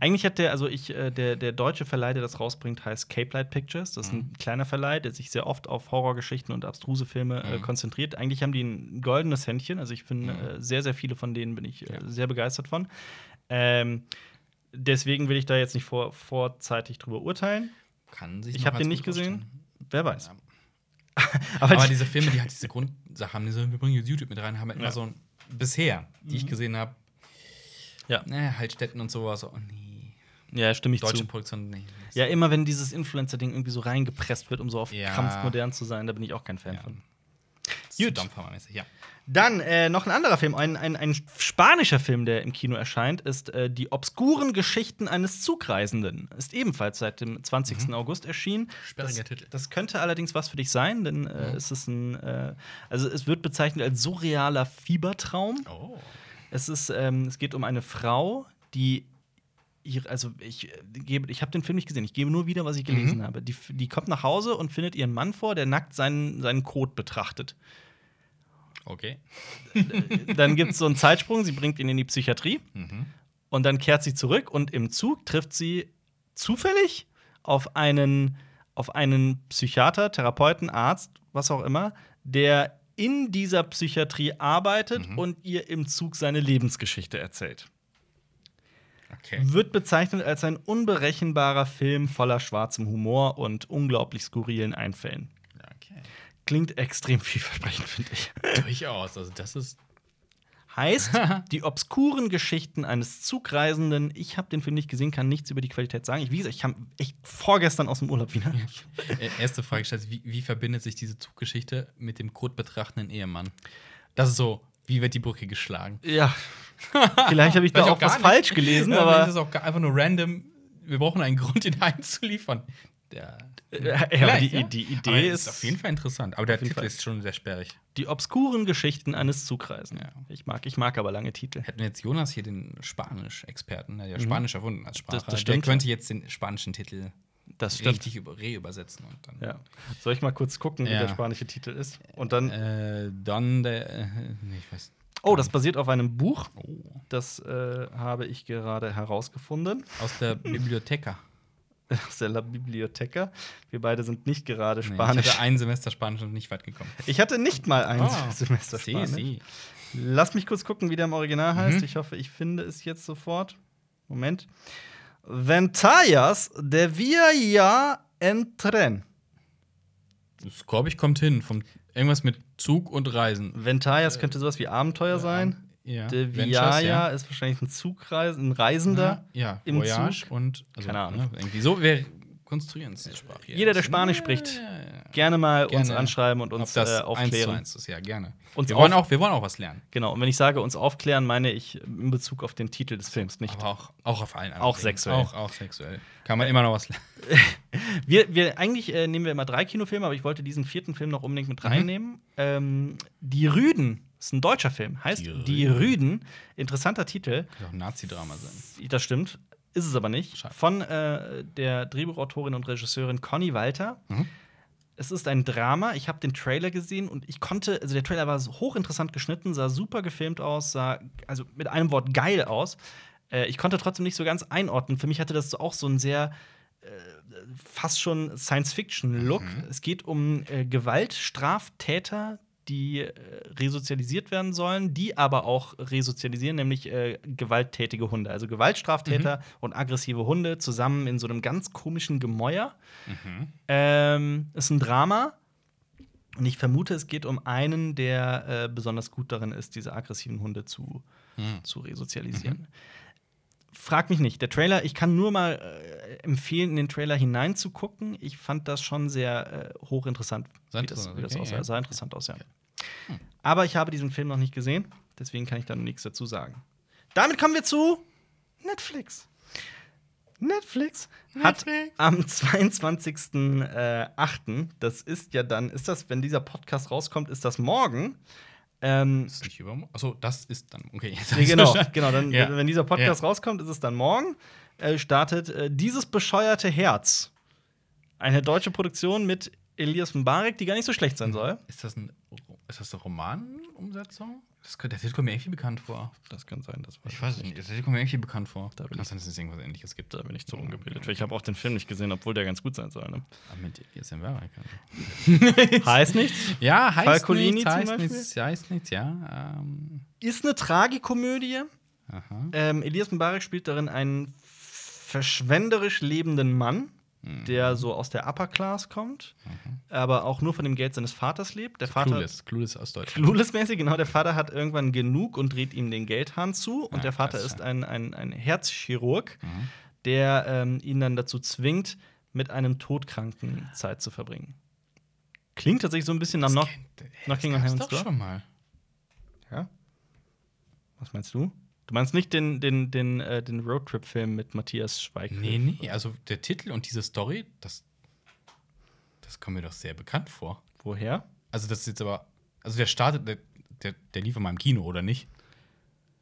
[SPEAKER 1] Eigentlich hat der, also ich, äh, der, der deutsche Verleih, der das rausbringt, heißt Cape Light Pictures. Das ist
[SPEAKER 2] Mhm.
[SPEAKER 1] ein kleiner Verleih, der sich sehr oft auf Horrorgeschichten und abstruse Filme äh,
[SPEAKER 2] Mhm.
[SPEAKER 1] konzentriert. Eigentlich haben die ein goldenes Händchen. Also ich finde,
[SPEAKER 2] Mhm.
[SPEAKER 1] äh, sehr, sehr viele von denen bin ich äh,
[SPEAKER 2] Ja.
[SPEAKER 1] sehr begeistert von. Ähm, deswegen will ich da jetzt nicht vor, vorzeitig drüber urteilen.
[SPEAKER 2] Kann sich
[SPEAKER 1] Ich habe den nicht gesehen.
[SPEAKER 2] vorstellen.
[SPEAKER 1] Wer weiß.
[SPEAKER 2] Ja. [LAUGHS]
[SPEAKER 1] Aber,
[SPEAKER 2] Aber
[SPEAKER 1] die,
[SPEAKER 2] diese Filme, die halt diese Grundsache haben, die so, wir bringen jetzt YouTube mit rein, haben halt immer
[SPEAKER 1] Ja.
[SPEAKER 2] so ein, bisher, die ich gesehen habe,
[SPEAKER 1] Ja.
[SPEAKER 2] ne, halt Städten und sowas, oh nee,
[SPEAKER 1] ja, stimme ich
[SPEAKER 2] deutsche
[SPEAKER 1] zu.
[SPEAKER 2] Produktion, nee.
[SPEAKER 1] Ja, immer wenn dieses Influencer-Ding irgendwie so reingepresst wird, um so auf
[SPEAKER 2] Ja.
[SPEAKER 1] Krampf modern zu sein, da bin ich auch kein Fan
[SPEAKER 2] Ja.
[SPEAKER 1] von.
[SPEAKER 2] Gut. Ja.
[SPEAKER 1] Dann äh, noch ein anderer Film, ein, ein, ein spanischer Film, der im Kino erscheint, ist äh, Die obskuren Geschichten eines Zugreisenden. Ist ebenfalls seit dem 20. August erschienen.
[SPEAKER 2] Mhm. Sperriger
[SPEAKER 1] das,
[SPEAKER 2] Titel.
[SPEAKER 1] Das könnte allerdings was für dich sein, denn äh, es ist ein, äh, also es wird bezeichnet als surrealer Fiebertraum.
[SPEAKER 2] Oh.
[SPEAKER 1] Es ist, ähm, es geht um eine Frau, die also ich äh, gebe, ich habe den Film nicht gesehen. Ich gebe nur wieder, was ich gelesen
[SPEAKER 2] Mhm.
[SPEAKER 1] habe. Die, die kommt nach Hause und findet ihren Mann vor, der nackt seinen, seinen Kot betrachtet.
[SPEAKER 2] Okay.
[SPEAKER 1] Dann gibt es so einen Zeitsprung, sie bringt ihn in die Psychiatrie
[SPEAKER 2] Mhm.
[SPEAKER 1] und dann kehrt sie zurück und im Zug trifft sie zufällig auf einen, auf einen Psychiater, Therapeuten, Arzt, was auch immer, der in dieser Psychiatrie arbeitet
[SPEAKER 2] Mhm.
[SPEAKER 1] und ihr im Zug seine Lebensgeschichte erzählt.
[SPEAKER 2] Okay.
[SPEAKER 1] Wird bezeichnet als ein unberechenbarer Film voller schwarzem Humor und unglaublich skurrilen Einfällen.
[SPEAKER 2] okay.
[SPEAKER 1] Klingt extrem vielversprechend, finde ich.
[SPEAKER 2] Durchaus. Also, das ist.
[SPEAKER 1] Heißt, [LAUGHS] die obskuren Geschichten eines Zugreisenden. Ich habe den Film nicht gesehen, kann nichts über die Qualität sagen. Ich, wie gesagt, ich kam echt vorgestern aus dem Urlaub wieder. [LAUGHS]
[SPEAKER 2] Äh, Erste Frage stellt, wie, wie verbindet sich diese Zuggeschichte mit dem kotbetrachtenden Ehemann? Das ist so, wie wird die Brücke geschlagen?
[SPEAKER 1] Ja. [LAUGHS] Vielleicht habe ich da auch
[SPEAKER 2] gar
[SPEAKER 1] was
[SPEAKER 2] nicht.
[SPEAKER 1] falsch gelesen,
[SPEAKER 2] Ja,
[SPEAKER 1] aber.
[SPEAKER 2] ist es auch einfach nur random. Wir brauchen einen Grund, ihn einzuliefern. Der,
[SPEAKER 1] Ja, die,
[SPEAKER 2] ja.
[SPEAKER 1] die Idee
[SPEAKER 2] ist
[SPEAKER 1] ist
[SPEAKER 2] auf jeden Fall interessant. Aber der Titel
[SPEAKER 1] Fall.
[SPEAKER 2] ist schon sehr sperrig.
[SPEAKER 1] die obskuren Geschichten eines Zugreisenden.
[SPEAKER 2] Ja.
[SPEAKER 1] Ich mag, ich mag aber lange Titel.
[SPEAKER 2] Hätten jetzt Jonas hier den Spanisch-Experten, der ja Spanisch erfunden als Sprache,
[SPEAKER 1] Mhm. Das- das
[SPEAKER 2] der könnte jetzt den spanischen Titel
[SPEAKER 1] Das stimmt.
[SPEAKER 2] richtig über, reübersetzen. Und dann,
[SPEAKER 1] Ja. Soll ich mal kurz gucken, wie der spanische Titel ist? Und dann.
[SPEAKER 2] Äh, dann der. Äh, nee, ich weiß.
[SPEAKER 1] Oh, das basiert auf einem Buch.
[SPEAKER 2] Oh.
[SPEAKER 1] Das äh, habe ich gerade herausgefunden.
[SPEAKER 2] Aus der Bibliotheca. [LAUGHS]
[SPEAKER 1] Aus der La Biblioteca. Wir beide sind nicht gerade
[SPEAKER 2] Nee,
[SPEAKER 1] Spanisch.
[SPEAKER 2] ich hatte ein Semester Spanisch und nicht weit gekommen.
[SPEAKER 1] ich hatte nicht mal ein
[SPEAKER 2] Ah, [LAUGHS]
[SPEAKER 1] Semester Spanisch.
[SPEAKER 2] sie.
[SPEAKER 1] Lass mich kurz gucken, wie der im Original heißt.
[SPEAKER 2] Mhm.
[SPEAKER 1] Ich hoffe, ich finde es jetzt sofort. Moment. Ventallas de Via en Tren.
[SPEAKER 2] Das glaube ich kommt hin. Vom, irgendwas mit Zug und Reisen.
[SPEAKER 1] Ventallas könnte sowas wie Abenteuer sein.
[SPEAKER 2] Ja.
[SPEAKER 1] De Viaja
[SPEAKER 2] ja.
[SPEAKER 1] ist wahrscheinlich ein Zugreisen, ein Reisender.
[SPEAKER 2] Ja,
[SPEAKER 1] im
[SPEAKER 2] Voyage
[SPEAKER 1] Zug.
[SPEAKER 2] und. Also,
[SPEAKER 1] Keine Ahnung.
[SPEAKER 2] Ne, irgendwie so. Wir konstruieren es, die Sprache. hier.
[SPEAKER 1] Jeder, der Spanisch spricht. Gerne mal uns
[SPEAKER 2] Gerne.
[SPEAKER 1] anschreiben und uns
[SPEAKER 2] das
[SPEAKER 1] äh,
[SPEAKER 2] eins zu
[SPEAKER 1] aufklären.
[SPEAKER 2] eins ist, ja, gerne.
[SPEAKER 1] Uns
[SPEAKER 2] wir, wollen auch, wir wollen auch was lernen.
[SPEAKER 1] Genau, und wenn ich sage uns aufklären, meine ich in Bezug auf den Titel des Films nicht.
[SPEAKER 2] Aber auch, auch auf allen anderen
[SPEAKER 1] Auch
[SPEAKER 2] Dingen.
[SPEAKER 1] sexuell.
[SPEAKER 2] Auch, auch sexuell. Kann man immer noch was lernen. [LAUGHS]
[SPEAKER 1] Wir, wir, eigentlich äh, nehmen wir immer drei Kinofilme, aber ich wollte diesen vierten Film noch unbedingt
[SPEAKER 2] Mhm.
[SPEAKER 1] mit reinnehmen. Ähm, Die Rüden ist ein deutscher Film. Heißt
[SPEAKER 2] Die
[SPEAKER 1] Die Rüden. Interessanter Titel.
[SPEAKER 2] Kann auch ein Nazi-Drama sein.
[SPEAKER 1] Das stimmt. Ist es aber nicht.
[SPEAKER 2] Schade.
[SPEAKER 1] Von äh, der Drehbuchautorin und Regisseurin Conny Walter.
[SPEAKER 2] Mhm.
[SPEAKER 1] Es ist ein Drama. Ich habe den Trailer gesehen und ich konnte, also der Trailer war hochinteressant geschnitten, sah super gefilmt aus, sah also mit einem Wort geil aus. Äh, ich konnte trotzdem nicht so ganz einordnen. Für mich hatte das auch so einen sehr äh, fast schon Science-Fiction-Look. Es geht um äh, Gewaltstraftäter, die äh, resozialisiert werden sollen, die aber auch resozialisieren, nämlich äh, gewalttätige Hunde. Also Gewaltstraftäter und aggressive Hunde zusammen in so einem ganz komischen Gemäuer. Ähm, ist ein Drama. Und ich vermute, es geht um einen, der äh, besonders gut darin ist, diese aggressiven Hunde zu,
[SPEAKER 2] Mhm.
[SPEAKER 1] zu resozialisieren. Frag mich nicht. Der Trailer, ich kann nur mal äh, empfehlen, in den Trailer hineinzugucken. Ich fand das schon sehr äh, hochinteressant, wie das,
[SPEAKER 2] interessant,
[SPEAKER 1] wie das
[SPEAKER 2] okay,
[SPEAKER 1] aussah.
[SPEAKER 2] ja.
[SPEAKER 1] Sah interessant aus, ja. Aber ich habe diesen Film noch nicht gesehen, deswegen kann ich da nichts dazu sagen. Damit kommen wir zu Netflix. Netflix, hat
[SPEAKER 2] Netflix.
[SPEAKER 1] am 22.08., das ist ja dann, ist das, wenn dieser Podcast rauskommt, ist das morgen, Ähm,
[SPEAKER 2] Das ist nicht übermorgen. Achso, das ist dann. Okay, [LAUGHS] jetzt
[SPEAKER 1] nee, genau, genau. Dann,
[SPEAKER 2] Ja.
[SPEAKER 1] wenn dieser Podcast
[SPEAKER 2] Ja.
[SPEAKER 1] rauskommt, ist es dann morgen. Äh, startet äh, dieses bescheuerte Herz. Eine deutsche Produktion mit Elias Mbarek, die gar nicht so schlecht sein soll.
[SPEAKER 2] Ist das, ein, ist das eine Romanumsetzung? Das, der Titel kommt mir irgendwie bekannt vor.
[SPEAKER 1] Das kann sein, das
[SPEAKER 2] Ich weiß nicht. Der Titel kommt mir irgendwie bekannt vor.
[SPEAKER 1] Da bin
[SPEAKER 2] Kann sein, dass es irgendwas ähnliches gibt.
[SPEAKER 1] Da bin ich zu ungebildet. Ich habe auch den Film nicht gesehen, obwohl der ganz gut sein soll. Ne?
[SPEAKER 2] Aber mit im Werk.
[SPEAKER 1] Heißt nichts.
[SPEAKER 2] Ja, heißt
[SPEAKER 1] Falcolini
[SPEAKER 2] nichts, heißt nichts, heißt nichts, ja. Ähm,
[SPEAKER 1] Ist eine Tragikomödie. Ähm, Elias Mbarek spielt darin einen verschwenderisch lebenden Mann,
[SPEAKER 2] Mhm.
[SPEAKER 1] der so aus der Upper Class kommt, aber auch nur von dem Geld seines Vaters lebt. Der Vater
[SPEAKER 2] Clueless. Clueless aus Deutschland.
[SPEAKER 1] Clueless-mäßig, genau. Der Vater hat irgendwann genug und dreht ihm den Geldhahn zu. Und
[SPEAKER 2] Ja,
[SPEAKER 1] der Vater
[SPEAKER 2] das ist
[SPEAKER 1] ein, ein, ein Herzchirurg,
[SPEAKER 2] Mhm.
[SPEAKER 1] der ähm, ihn dann dazu zwingt, mit einem Todkranken Zeit zu verbringen. Klingt tatsächlich so ein bisschen nach Knock Knocking on
[SPEAKER 2] das
[SPEAKER 1] Heaven's Door.
[SPEAKER 2] schon mal.
[SPEAKER 1] Ja? Was meinst du? Du meinst nicht den, den, den, äh, den Roadtrip-Film mit Matthias Schweighöfer?
[SPEAKER 2] Nee, nee, also der Titel und diese Story, das, das kommt mir doch sehr bekannt vor.
[SPEAKER 1] Woher?
[SPEAKER 2] Also das ist jetzt aber, also der startet, der, der, der lief in meinem Kino, oder nicht?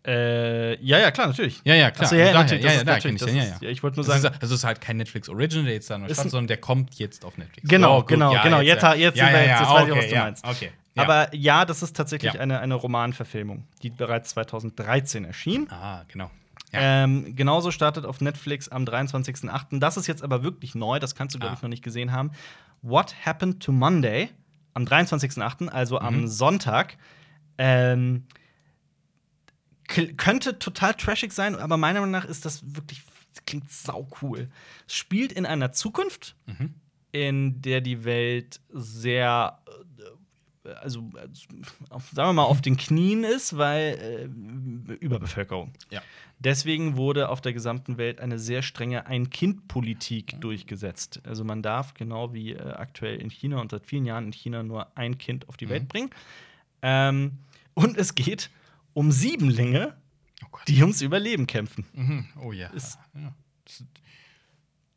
[SPEAKER 1] Äh, ja, ja, klar, natürlich.
[SPEAKER 2] Ja, ja, klar.
[SPEAKER 1] Ja,
[SPEAKER 2] Also
[SPEAKER 1] ja,
[SPEAKER 2] daher- ja, ja,
[SPEAKER 1] natürlich das
[SPEAKER 2] ja, ja.
[SPEAKER 1] Ich wollte nur
[SPEAKER 2] Das
[SPEAKER 1] sagen,
[SPEAKER 2] ist, also es ist halt kein Netflix Original, der jetzt da neu startet,
[SPEAKER 1] ein-
[SPEAKER 2] sondern der kommt jetzt auf Netflix.
[SPEAKER 1] Genau,
[SPEAKER 2] gut,
[SPEAKER 1] genau, genau. Jetzt jetzt
[SPEAKER 2] ja,
[SPEAKER 1] wir-
[SPEAKER 2] ja,
[SPEAKER 1] jetzt
[SPEAKER 2] ja,
[SPEAKER 1] weiß ich auch,
[SPEAKER 2] okay,
[SPEAKER 1] was du
[SPEAKER 2] ja,
[SPEAKER 1] meinst.
[SPEAKER 2] Okay. Ja.
[SPEAKER 1] aber ja, das ist tatsächlich
[SPEAKER 2] Ja.
[SPEAKER 1] eine, eine Romanverfilmung, die bereits 2013 erschien.
[SPEAKER 2] ah, genau. Ja.
[SPEAKER 1] Ähm, genauso startet auf Netflix am 23.08. Das ist jetzt aber wirklich neu, das kannst du, glaube
[SPEAKER 2] Ah.
[SPEAKER 1] ich, noch nicht gesehen haben. What Happened to Monday am 23.08., also
[SPEAKER 2] Mhm.
[SPEAKER 1] am Sonntag. Ähm, könnte total trashig sein, aber meiner Meinung nach ist das wirklich, das klingt sau cool. Es spielt in einer Zukunft,
[SPEAKER 2] Mhm.
[SPEAKER 1] in der die Welt sehr, äh, also, äh, auf, sagen wir mal, auf den Knien ist, weil äh, Überbevölkerung.
[SPEAKER 2] Ja.
[SPEAKER 1] Deswegen wurde auf der gesamten Welt eine sehr strenge Ein-Kind-Politik durchgesetzt. Also man darf, genau wie äh, aktuell in China und seit vielen Jahren in China, nur ein Kind auf die Welt bringen. Ähm, und es geht um Siebenlinge,
[SPEAKER 2] Oh
[SPEAKER 1] die ums Überleben kämpfen.
[SPEAKER 2] Mhm. Oh ja.
[SPEAKER 1] Ist-
[SPEAKER 2] ja.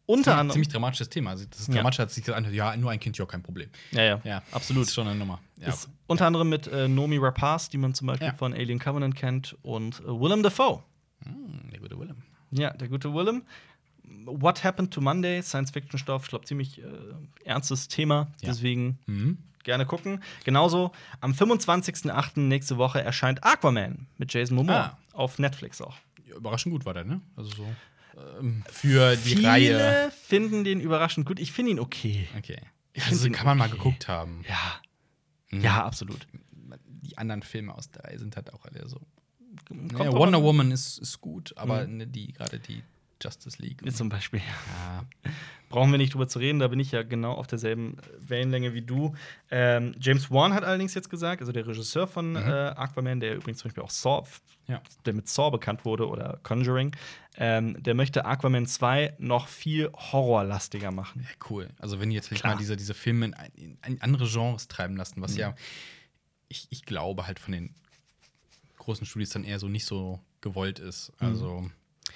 [SPEAKER 2] Das ist
[SPEAKER 1] Unter
[SPEAKER 2] ein
[SPEAKER 1] anderem.
[SPEAKER 2] ziemlich dramatisches Thema. Also das ist
[SPEAKER 1] Ja.
[SPEAKER 2] dramatisch, hat sich gesagt, ja, nur ein Kind, ja, kein Problem.
[SPEAKER 1] Ja, ja,
[SPEAKER 2] Ja,
[SPEAKER 1] absolut.
[SPEAKER 2] Das ist schon eine Nummer. Ja.
[SPEAKER 1] Ist unter anderem mit äh, Nomi Rapaz, die man zum Beispiel
[SPEAKER 2] Ja.
[SPEAKER 1] von Alien Covenant kennt, und äh, Willem Dafoe.
[SPEAKER 2] Hm, der gute Willem.
[SPEAKER 1] Ja, der gute Willem. What Happened to Monday? Science-Fiction-Stoff, ich glaube, ziemlich äh, ernstes Thema.
[SPEAKER 2] Ja.
[SPEAKER 1] Deswegen
[SPEAKER 2] Mhm.
[SPEAKER 1] gerne gucken. Genauso am 25.08. nächste Woche erscheint Aquaman mit Jason Momoa
[SPEAKER 2] Ah.
[SPEAKER 1] auf Netflix auch.
[SPEAKER 2] Ja, überraschend gut war der, ne? Also so für die
[SPEAKER 1] Viele
[SPEAKER 2] Reihe.
[SPEAKER 1] finden den überraschend gut. Ich finde ihn okay.
[SPEAKER 2] Okay.
[SPEAKER 1] Ich
[SPEAKER 2] Also kann man mal geguckt haben.
[SPEAKER 1] Ja.
[SPEAKER 2] Mhm.
[SPEAKER 1] Ja, absolut.
[SPEAKER 2] Die anderen Filme aus der Reihe sind halt auch alle so.
[SPEAKER 1] Kommt
[SPEAKER 2] Ja,
[SPEAKER 1] drauf
[SPEAKER 2] Wonder
[SPEAKER 1] an.
[SPEAKER 2] Woman ist, ist gut, aber
[SPEAKER 1] Mhm.
[SPEAKER 2] ne, die gerade die Justice League.
[SPEAKER 1] Zum Beispiel.
[SPEAKER 2] ja.
[SPEAKER 1] Brauchen wir nicht drüber zu reden, da bin ich ja genau auf derselben Wellenlänge wie du. Ähm, James Wan hat allerdings jetzt gesagt, also der Regisseur von
[SPEAKER 2] Mhm.
[SPEAKER 1] äh, Aquaman, der übrigens zum Beispiel auch Saw,
[SPEAKER 2] Ja.
[SPEAKER 1] der mit Saw bekannt wurde oder Conjuring, ähm, der möchte Aquaman 2 noch viel horrorlastiger machen.
[SPEAKER 2] Ja, cool. Also wenn die jetzt wirklich mal diese, diese Filme in, in, in andere Genres treiben lassen, was
[SPEAKER 1] Mhm.
[SPEAKER 2] ja ich, ich glaube halt von den großen Studios dann eher so nicht so gewollt ist.
[SPEAKER 1] Mhm.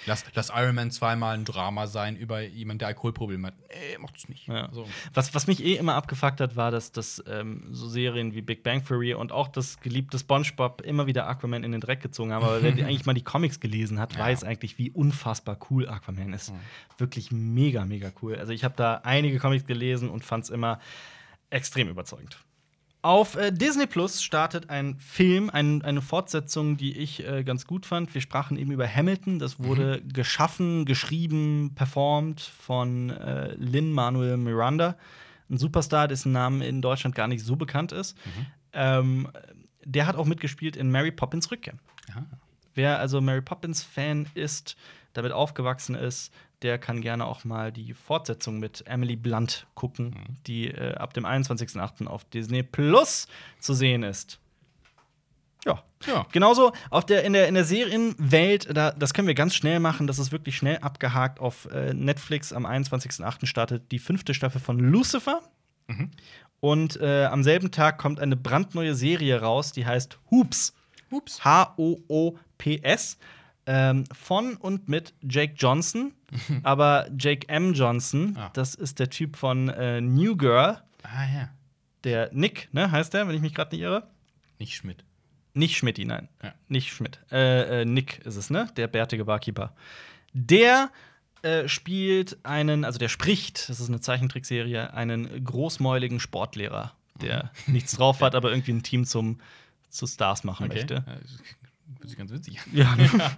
[SPEAKER 2] Lass, lass Iron Man zweimal ein Drama sein über jemanden, der Alkoholprobleme hat. Nee, macht's nicht.
[SPEAKER 1] Ja.
[SPEAKER 2] So.
[SPEAKER 1] Was, was mich eh immer abgefuckt hat, war, dass, dass ähm, so Serien wie Big Bang Theory und auch das geliebte SpongeBob immer wieder Aquaman in den Dreck gezogen haben. Aber wer [LAUGHS] eigentlich mal die Comics gelesen hat,
[SPEAKER 2] Ja.
[SPEAKER 1] weiß eigentlich, wie unfassbar cool Aquaman ist.
[SPEAKER 2] Mhm.
[SPEAKER 1] Wirklich mega, mega cool. Also ich habe da einige Comics gelesen und fand es immer extrem überzeugend. Auf äh, Disney Plus startet ein Film, ein, eine Fortsetzung, die ich äh, ganz gut fand. Wir sprachen eben über Hamilton. Das wurde geschaffen, geschrieben, performt von äh, Lin Manuel Miranda, ein Superstar, dessen Name in Deutschland gar nicht so bekannt ist. Ähm, der hat auch mitgespielt in Mary Poppins Rückkehr.
[SPEAKER 2] Ja.
[SPEAKER 1] Wer also Mary Poppins Fan ist, damit aufgewachsen ist, der kann gerne auch mal die Fortsetzung mit Emily Blunt gucken, die äh, ab dem 21.08. auf Disney Plus zu sehen ist. Ja.
[SPEAKER 2] Ja.
[SPEAKER 1] Genauso auf der, in, der, in der Serienwelt, da, das können wir ganz schnell machen, das ist wirklich schnell abgehakt. Auf äh, Netflix am 21.08. startet die fünfte Staffel von Lucifer.
[SPEAKER 2] Mhm.
[SPEAKER 1] Und äh, am selben Tag kommt eine brandneue Serie raus, die heißt Hoops.
[SPEAKER 2] Ups.
[SPEAKER 1] H-O-O-P-S. Ähm, von und mit Jake Johnson. [LAUGHS] aber Jake M. Johnson,
[SPEAKER 2] Ah.
[SPEAKER 1] das ist der Typ von äh, New Girl.
[SPEAKER 2] Ah ja.
[SPEAKER 1] Der Nick, ne, heißt der, wenn ich mich gerade nicht irre.
[SPEAKER 2] Nicht Schmidt.
[SPEAKER 1] Nicht Schmidti, nein.
[SPEAKER 2] Ja.
[SPEAKER 1] Nicht Schmidt. Äh, äh, Nick ist es, ne? Der bärtige Barkeeper. Der äh, spielt einen, also der spricht, das ist eine Zeichentrickserie, einen großmäuligen Sportlehrer, der
[SPEAKER 2] Mhm.
[SPEAKER 1] nichts drauf [LAUGHS] hat, aber irgendwie ein Team zum, zu Stars machen möchte.
[SPEAKER 2] Ja, Hört sich ganz witzig an. [LAUGHS]
[SPEAKER 1] Ja.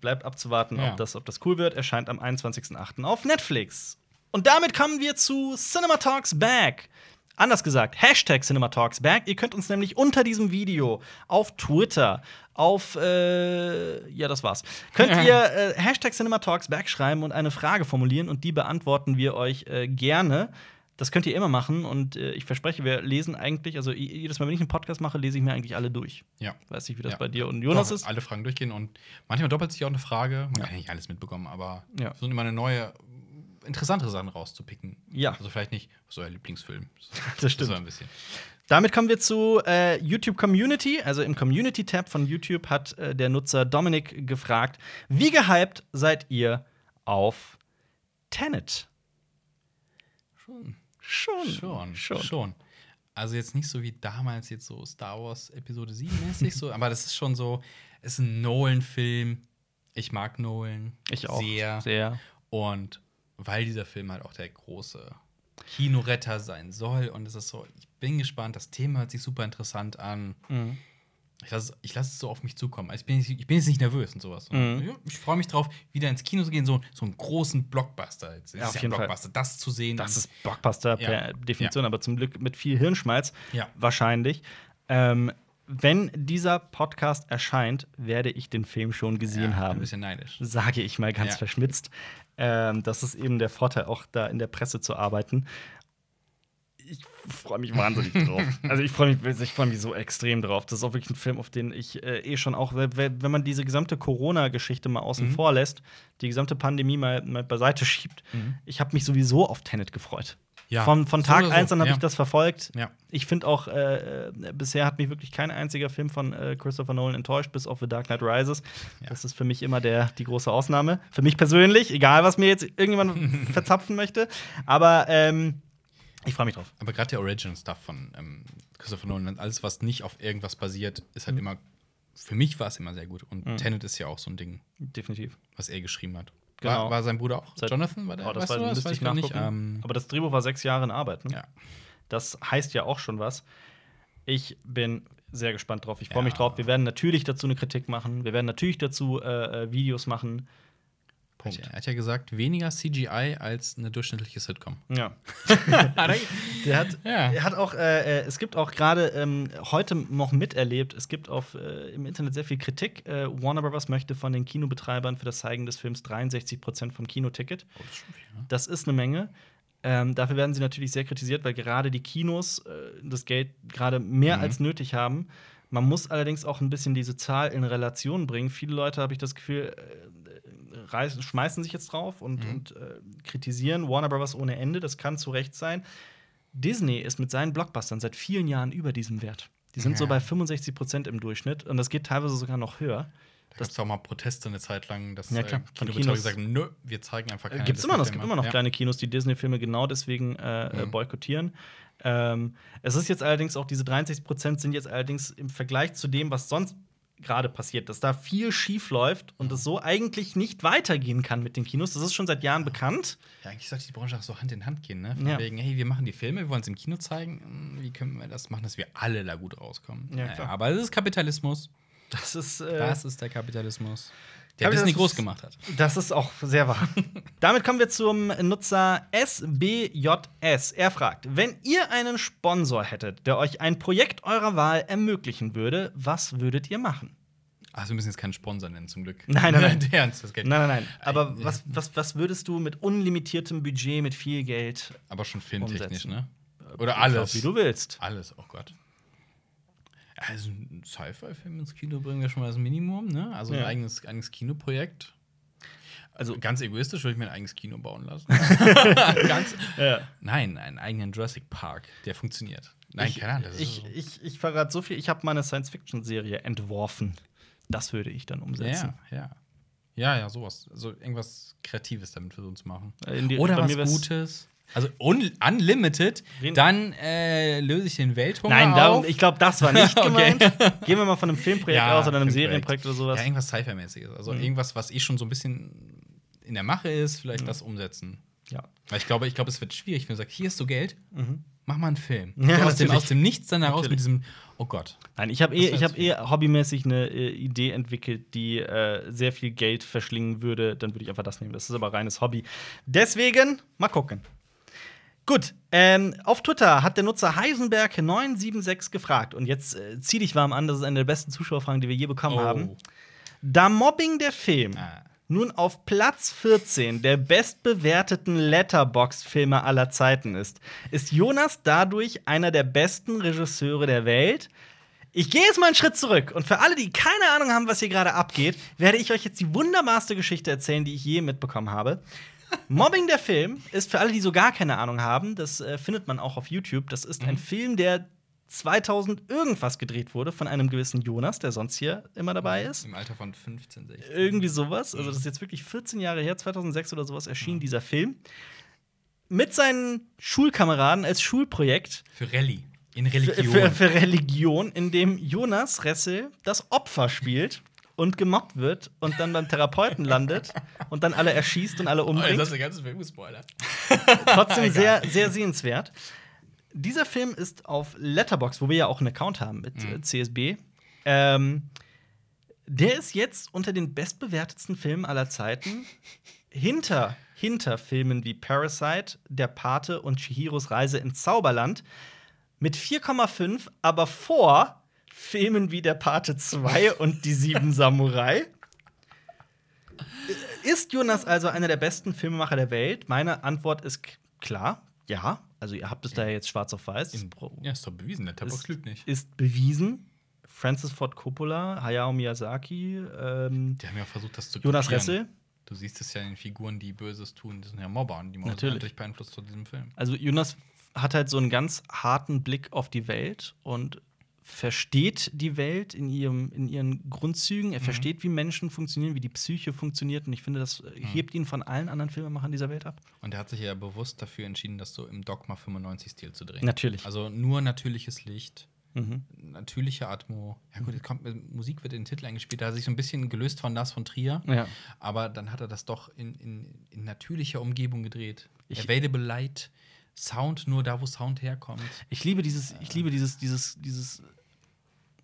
[SPEAKER 1] Bleibt abzuwarten,
[SPEAKER 2] Ja.
[SPEAKER 1] ob, das, ob das cool wird. Erscheint am 21.08. auf Netflix. Und damit kommen wir zu Cinema Talks Back. Anders gesagt, Hashtag Cinema Talks Back. Ihr könnt uns nämlich unter diesem Video auf Twitter, auf, äh, ja, das war's, könnt ihr äh, Hashtag Cinema Talks Back schreiben und eine Frage formulieren und die beantworten wir euch äh, gerne. Das könnt ihr immer machen und äh, ich verspreche, wir lesen eigentlich, also jedes Mal, wenn ich einen Podcast mache, lese ich mir eigentlich alle durch.
[SPEAKER 2] Ja.
[SPEAKER 1] Weiß nicht, wie das
[SPEAKER 2] Ja.
[SPEAKER 1] bei dir und Jonas
[SPEAKER 2] Doch,
[SPEAKER 1] ist.
[SPEAKER 2] Alle Fragen durchgehen und manchmal doppelt sich auch eine Frage. Man
[SPEAKER 1] Ja.
[SPEAKER 2] kann nicht alles mitbekommen, aber
[SPEAKER 1] Ja.
[SPEAKER 2] so immer eine neue, interessantere Sachen rauszupicken.
[SPEAKER 1] Ja.
[SPEAKER 2] Also vielleicht nicht, was ist euer Lieblingsfilm? [LAUGHS]
[SPEAKER 1] Das stimmt.
[SPEAKER 2] So ein bisschen.
[SPEAKER 1] Damit kommen wir zu äh, YouTube Community. Also im Community-Tab von YouTube hat äh, der Nutzer Dominik gefragt: Wie gehypt seid ihr auf Tenet?
[SPEAKER 2] Schon.
[SPEAKER 1] Schon.
[SPEAKER 2] Schon,
[SPEAKER 1] Schon.
[SPEAKER 2] schon. Also jetzt nicht so wie damals jetzt so Star Wars Episode 7 mäßig so, aber das ist schon so, es ist ein Nolan-Film. Ich mag Nolan
[SPEAKER 1] Ich auch.
[SPEAKER 2] sehr.
[SPEAKER 1] Sehr.
[SPEAKER 2] Und weil dieser Film halt auch der große Kinoretter sein soll und es ist so, ich bin gespannt, das Thema hört sich super interessant an.
[SPEAKER 1] Mhm.
[SPEAKER 2] Ich lasse lass es so auf mich zukommen. Also ich, bin, jetzt- ich bin jetzt nicht nervös und sowas.
[SPEAKER 1] Mhm.
[SPEAKER 2] Ich freue mich drauf, wieder ins Kino zu gehen, so, so einen großen Blockbuster. Jetzt ist
[SPEAKER 1] Ja, auf
[SPEAKER 2] ja
[SPEAKER 1] jeden Fall.
[SPEAKER 2] Blockbuster, das zu sehen.
[SPEAKER 1] Das ist Blockbuster per
[SPEAKER 2] Ja.
[SPEAKER 1] Definition, aber zum Glück mit viel Hirnschmalz. Wahrscheinlich. Ähm, wenn dieser Podcast erscheint, werde ich den Film schon gesehen haben.
[SPEAKER 2] Ein bisschen neidisch.
[SPEAKER 1] sage ich mal ganz verschmitzt. Ähm, das ist eben der Vorteil, auch da in der Presse zu arbeiten. Ich freue mich wahnsinnig drauf. [LAUGHS] Also ich freue mich, ich freu mich so extrem drauf. Das ist auch wirklich ein Film, auf den ich äh, eh schon auch, wenn man diese gesamte Corona-Geschichte mal außen
[SPEAKER 2] Mhm.
[SPEAKER 1] vor lässt, die gesamte Pandemie mal, mal beiseite schiebt,
[SPEAKER 2] Mhm.
[SPEAKER 1] ich habe mich sowieso auf Tenet gefreut.
[SPEAKER 2] Ja,
[SPEAKER 1] Von, von Tag
[SPEAKER 2] oder so,
[SPEAKER 1] 1 an habe
[SPEAKER 2] ja.
[SPEAKER 1] ich das verfolgt.
[SPEAKER 2] Ja.
[SPEAKER 1] Ich finde auch, äh, äh, bisher hat mich wirklich kein einziger Film von äh, Christopher Nolan enttäuscht, bis auf The Dark Knight Rises.
[SPEAKER 2] Ja.
[SPEAKER 1] Das ist für mich immer der, die große Ausnahme. Für mich persönlich, egal was mir jetzt irgendjemand [LAUGHS] verzapfen möchte. Aber ähm, ich freue mich drauf.
[SPEAKER 2] Aber gerade der Original-Stuff von ähm, Christopher Nolan, alles, was nicht auf irgendwas basiert, ist halt
[SPEAKER 1] Mhm.
[SPEAKER 2] immer, für mich war es immer sehr gut. Und
[SPEAKER 1] Mhm.
[SPEAKER 2] Tenet ist ja auch so ein Ding,
[SPEAKER 1] Definitiv.
[SPEAKER 2] was er geschrieben hat.
[SPEAKER 1] Genau.
[SPEAKER 2] War, war sein Bruder auch?
[SPEAKER 1] Seit-
[SPEAKER 2] Jonathan? War der?
[SPEAKER 1] Oh, das
[SPEAKER 2] weißt
[SPEAKER 1] war,
[SPEAKER 2] du,
[SPEAKER 1] müsste ich nachgucken.
[SPEAKER 2] Ähm,
[SPEAKER 1] Aber das Drehbuch war sechs Jahre in Arbeit. Ne?
[SPEAKER 2] ja.
[SPEAKER 1] Das heißt ja auch schon was. Ich bin sehr gespannt drauf. Ich freue
[SPEAKER 2] Ja.
[SPEAKER 1] mich drauf. Wir werden natürlich dazu eine Kritik machen. Wir werden natürlich dazu äh, äh, Videos machen. Punkt.
[SPEAKER 2] Er hat ja gesagt, weniger CGI als eine durchschnittliche Sitcom.
[SPEAKER 1] Ja. [LAUGHS] Der hat,
[SPEAKER 2] Ja.
[SPEAKER 1] er hat auch, äh, äh, es gibt auch gerade ähm, heute noch miterlebt, es gibt auf, äh, im Internet sehr viel Kritik. Äh, Warner Bros. möchte von den Kinobetreibern für das Zeigen des Films 63% vom Kinoticket.
[SPEAKER 2] Oh, das ist schon viel, ne?
[SPEAKER 1] Das ist eine Menge. Ähm, dafür werden sie natürlich sehr kritisiert, weil gerade die Kinos äh, das Geld gerade mehr
[SPEAKER 2] Mhm.
[SPEAKER 1] als nötig haben. Man muss allerdings auch ein bisschen diese Zahl in Relation bringen. Viele Leute, habe ich das Gefühl, äh, reißen, schmeißen sich jetzt drauf und,
[SPEAKER 2] Mhm.
[SPEAKER 1] und äh, kritisieren Warner Bros. ohne Ende. Das kann zu Recht sein. Disney ist mit seinen Blockbustern seit vielen Jahren über diesem Wert. Die sind so
[SPEAKER 2] Ja.
[SPEAKER 1] bei 65 Prozent im Durchschnitt und das geht teilweise sogar noch höher.
[SPEAKER 2] Da gab es auch mal Proteste eine Zeit lang, dass
[SPEAKER 1] Ja, klar.
[SPEAKER 2] äh,
[SPEAKER 1] Von
[SPEAKER 2] Kinobetreiber
[SPEAKER 1] Kinos-
[SPEAKER 2] gesagt haben, nö, wir zeigen einfach keine
[SPEAKER 1] Gibt es immer noch, es gibt immer noch
[SPEAKER 2] Ja.
[SPEAKER 1] kleine Kinos, die Disney-Filme genau deswegen äh, äh,
[SPEAKER 2] Mhm.
[SPEAKER 1] boykottieren. Ähm, es ist jetzt allerdings auch, diese 63 Prozent sind jetzt allerdings im Vergleich zu dem, was sonst gerade passiert, dass da viel schief läuft und es so eigentlich nicht weitergehen kann mit den Kinos. Das ist schon seit Jahren bekannt.
[SPEAKER 2] Ja, eigentlich sollte die Branche auch so Hand in Hand gehen, ne? Von
[SPEAKER 1] Ja.
[SPEAKER 2] wegen, hey, wir machen die Filme, wir wollen es im Kino zeigen. Hm, Wie können wir das machen, dass wir alle da gut rauskommen?
[SPEAKER 1] Ja,
[SPEAKER 2] Naja, aber es ist Kapitalismus.
[SPEAKER 1] Das ist, äh,
[SPEAKER 2] Das ist der Kapitalismus, der
[SPEAKER 1] Aber das
[SPEAKER 2] Disney
[SPEAKER 1] ist-
[SPEAKER 2] groß gemacht hat.
[SPEAKER 1] Das ist auch sehr wahr. [LAUGHS] Damit kommen wir zum Nutzer SBJS. Er fragt: Wenn ihr einen Sponsor hättet, der euch ein Projekt eurer Wahl ermöglichen würde, was würdet ihr machen?
[SPEAKER 2] Also wir müssen jetzt keinen Sponsor nennen, zum Glück.
[SPEAKER 1] Nein, nein, nein. [LAUGHS]
[SPEAKER 2] Der Ernst, das Geld.
[SPEAKER 1] Nein, nein, nein. Aber
[SPEAKER 2] Ein-
[SPEAKER 1] was, was, was würdest du mit unlimitiertem Budget, mit viel Geld
[SPEAKER 2] Aber schon filmtechnisch,
[SPEAKER 1] Umsetzen.
[SPEAKER 2] ne? Oder alles.
[SPEAKER 1] glaub, Wie du willst.
[SPEAKER 2] Alles, oh Gott. Also ein Sci-Fi-Film ins Kino bringen wir schon mal das Minimum, ne? Also ein
[SPEAKER 1] Ja.
[SPEAKER 2] eigenes, eigenes Kinoprojekt.
[SPEAKER 1] Also,
[SPEAKER 2] Ganz egoistisch würde ich mir ein eigenes Kino bauen lassen. [LAUGHS] Ganz,
[SPEAKER 1] ja.
[SPEAKER 2] nein, einen eigenen Jurassic Park, der funktioniert. Nein,
[SPEAKER 1] ich,
[SPEAKER 2] keine Ahnung.
[SPEAKER 1] Ich,
[SPEAKER 2] so-
[SPEAKER 1] ich, ich verrate so viel. Ich habe mal eine Science-Fiction-Serie entworfen. Das würde ich dann umsetzen.
[SPEAKER 2] ja, ja. Ja, ja, sowas. Also irgendwas Kreatives damit versuchen zu machen.
[SPEAKER 1] Äh,
[SPEAKER 2] Oder was Gutes. Also un unlimited, dann äh, löse ich den Welthunger
[SPEAKER 1] Nein,
[SPEAKER 2] auf.
[SPEAKER 1] darum, ich glaube, das war nicht [LAUGHS]
[SPEAKER 2] Okay.
[SPEAKER 1] gemeint. Gehen wir mal von einem Filmprojekt
[SPEAKER 2] Ja,
[SPEAKER 1] aus oder einem. Serienprojekt oder sowas.
[SPEAKER 2] Ja, irgendwas Sci-Fi-mäßiges. Also
[SPEAKER 1] Mhm.
[SPEAKER 2] irgendwas, was eh schon so ein bisschen in der Mache ist, vielleicht das umsetzen.
[SPEAKER 1] Ja.
[SPEAKER 2] Weil ich glaube, ich glaube, es wird schwierig, wenn du sagst, hier ist so Geld, mach mal einen Film.
[SPEAKER 1] Mhm. [LAUGHS] Ja,
[SPEAKER 2] aus, dem, aus dem Nichts dann heraus mit diesem, oh Gott.
[SPEAKER 1] Nein, ich habe eh, ich hab eh hobbymäßig eine äh, Idee entwickelt, die äh, sehr viel Geld verschlingen würde. Dann würde ich einfach das nehmen. Das ist aber reines Hobby. Deswegen, mal gucken. Gut, ähm, auf Twitter hat der Nutzer Heisenberg976 gefragt. Und jetzt äh, zieh dich warm an, das ist eine der besten Zuschauerfragen, die wir je bekommen
[SPEAKER 2] Oh.
[SPEAKER 1] haben. Da Mobbing der Film
[SPEAKER 2] Ah.
[SPEAKER 1] nun auf Platz 14 der bestbewerteten Letterboxd-Filme aller Zeiten ist, ist Jonas dadurch einer der besten Regisseure der Welt. Ich gehe jetzt mal einen Schritt zurück und für alle, die keine Ahnung haben, was hier gerade abgeht, werde ich euch jetzt die wunderbarste Geschichte erzählen, die ich je mitbekommen habe. Mobbing der Film ist für alle, die so gar keine Ahnung haben, das äh, findet man auch auf YouTube. Das ist ein Film, der 2000 irgendwas gedreht wurde von einem gewissen Jonas, der sonst hier immer dabei ist.
[SPEAKER 2] Im Alter von 15, 16.
[SPEAKER 1] Irgendwie sowas. Also, das ist jetzt wirklich 14 Jahre her, 2006 oder sowas erschien dieser Film. Mit seinen Schulkameraden als Schulprojekt
[SPEAKER 2] Für Rallye. In Religion.
[SPEAKER 1] für, für Religion, in dem Jonas Ressel das Opfer spielt und gemobbt wird und dann beim Therapeuten landet und dann alle erschießt und alle
[SPEAKER 2] oh,
[SPEAKER 1] umbringt.
[SPEAKER 2] hast du den ganzen Film gespoilert.
[SPEAKER 1] Trotzdem [LAUGHS] sehr, sehr sehenswert. Dieser Film ist auf Letterbox, wo wir ja auch einen Account haben mit
[SPEAKER 2] Mhm.
[SPEAKER 1] äh, CSB. Ähm, der ist jetzt unter den bestbewertetsten Filmen aller Zeiten. Hinter, hinter Filmen wie Parasite, Der Pate und Chihiros Reise ins Zauberland. Mit 4,5, aber vor Filmen wie Der Pate 2 und Die Sieben [LAUGHS] Samurai. Ist Jonas also einer der besten Filmemacher der Welt? Meine Antwort ist klar, ja. Also ihr habt es da ja jetzt schwarz auf weiß.
[SPEAKER 2] Im- Ja, ist doch bewiesen, der Tabak
[SPEAKER 1] ist,
[SPEAKER 2] lügt nicht.
[SPEAKER 1] ist bewiesen. Francis Ford Coppola, Hayao Miyazaki, ähm,
[SPEAKER 2] Die haben ja versucht, das zu
[SPEAKER 1] Jonas
[SPEAKER 2] kopieren.
[SPEAKER 1] Ressel.
[SPEAKER 2] Du siehst es ja in den Figuren, die Böses tun. Die sind ja Mobber und die Mobber
[SPEAKER 1] Natürlich.
[SPEAKER 2] sind natürlich beeinflusst von diesem Film.
[SPEAKER 1] Also Jonas hat halt so einen ganz harten Blick auf die Welt und versteht die Welt in, ihrem, in ihren Grundzügen. Er versteht, wie Menschen funktionieren, wie die Psyche funktioniert. Und ich finde, das äh, hebt ihn von allen anderen Filmemachern dieser Welt ab.
[SPEAKER 2] Und er hat sich ja bewusst dafür entschieden, das so im Dogma 95-Stil zu drehen.
[SPEAKER 1] Natürlich.
[SPEAKER 2] Also nur natürliches Licht,
[SPEAKER 1] Mhm.
[SPEAKER 2] natürliche Atmo. Ja gut, kommt, Musik wird in den Titel eingespielt. Da hat er sich so ein bisschen gelöst von das von Trier.
[SPEAKER 1] Ja.
[SPEAKER 2] Aber dann hat er das doch in, in, in natürlicher Umgebung gedreht.
[SPEAKER 1] Ich-
[SPEAKER 2] Available Light, Sound nur da, wo Sound herkommt.
[SPEAKER 1] Ich liebe dieses, ich liebe dieses, dieses, dieses,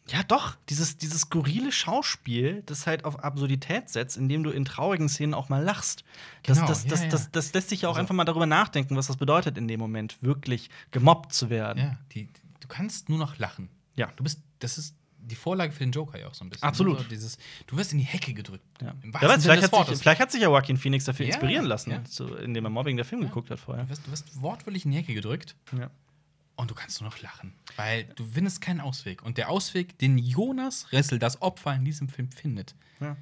[SPEAKER 1] ja doch, dieses, dieses skurrile Schauspiel, das halt auf Absurdität setzt, indem du in traurigen Szenen auch mal lachst. Das,
[SPEAKER 2] Genau,
[SPEAKER 1] das, das,
[SPEAKER 2] ja,
[SPEAKER 1] das,
[SPEAKER 2] ja.
[SPEAKER 1] das lässt sich ja auch
[SPEAKER 2] Also-
[SPEAKER 1] einfach mal darüber nachdenken, was das bedeutet in dem Moment, wirklich gemobbt zu werden.
[SPEAKER 2] Ja, die, du kannst nur noch lachen.
[SPEAKER 1] Ja.
[SPEAKER 2] Du bist, das ist die Vorlage für den Joker ja auch so ein bisschen.
[SPEAKER 1] Absolut.
[SPEAKER 2] So dieses, du wirst in die Hecke gedrückt.
[SPEAKER 1] Ja. Weiß, vielleicht, hat sich, vielleicht hat sich ja Joaquin Phoenix dafür
[SPEAKER 2] Ja,
[SPEAKER 1] inspirieren lassen,
[SPEAKER 2] ja.
[SPEAKER 1] so, indem er Mobbing der Film geguckt hat vorher.
[SPEAKER 2] Du wirst, du wirst wortwörtlich in die Hecke gedrückt
[SPEAKER 1] Ja.
[SPEAKER 2] Und du kannst nur noch lachen. Weil du findest keinen Ausweg. Und der Ausweg, den Jonas Ressel, das Opfer in diesem Film findet,
[SPEAKER 1] Ja.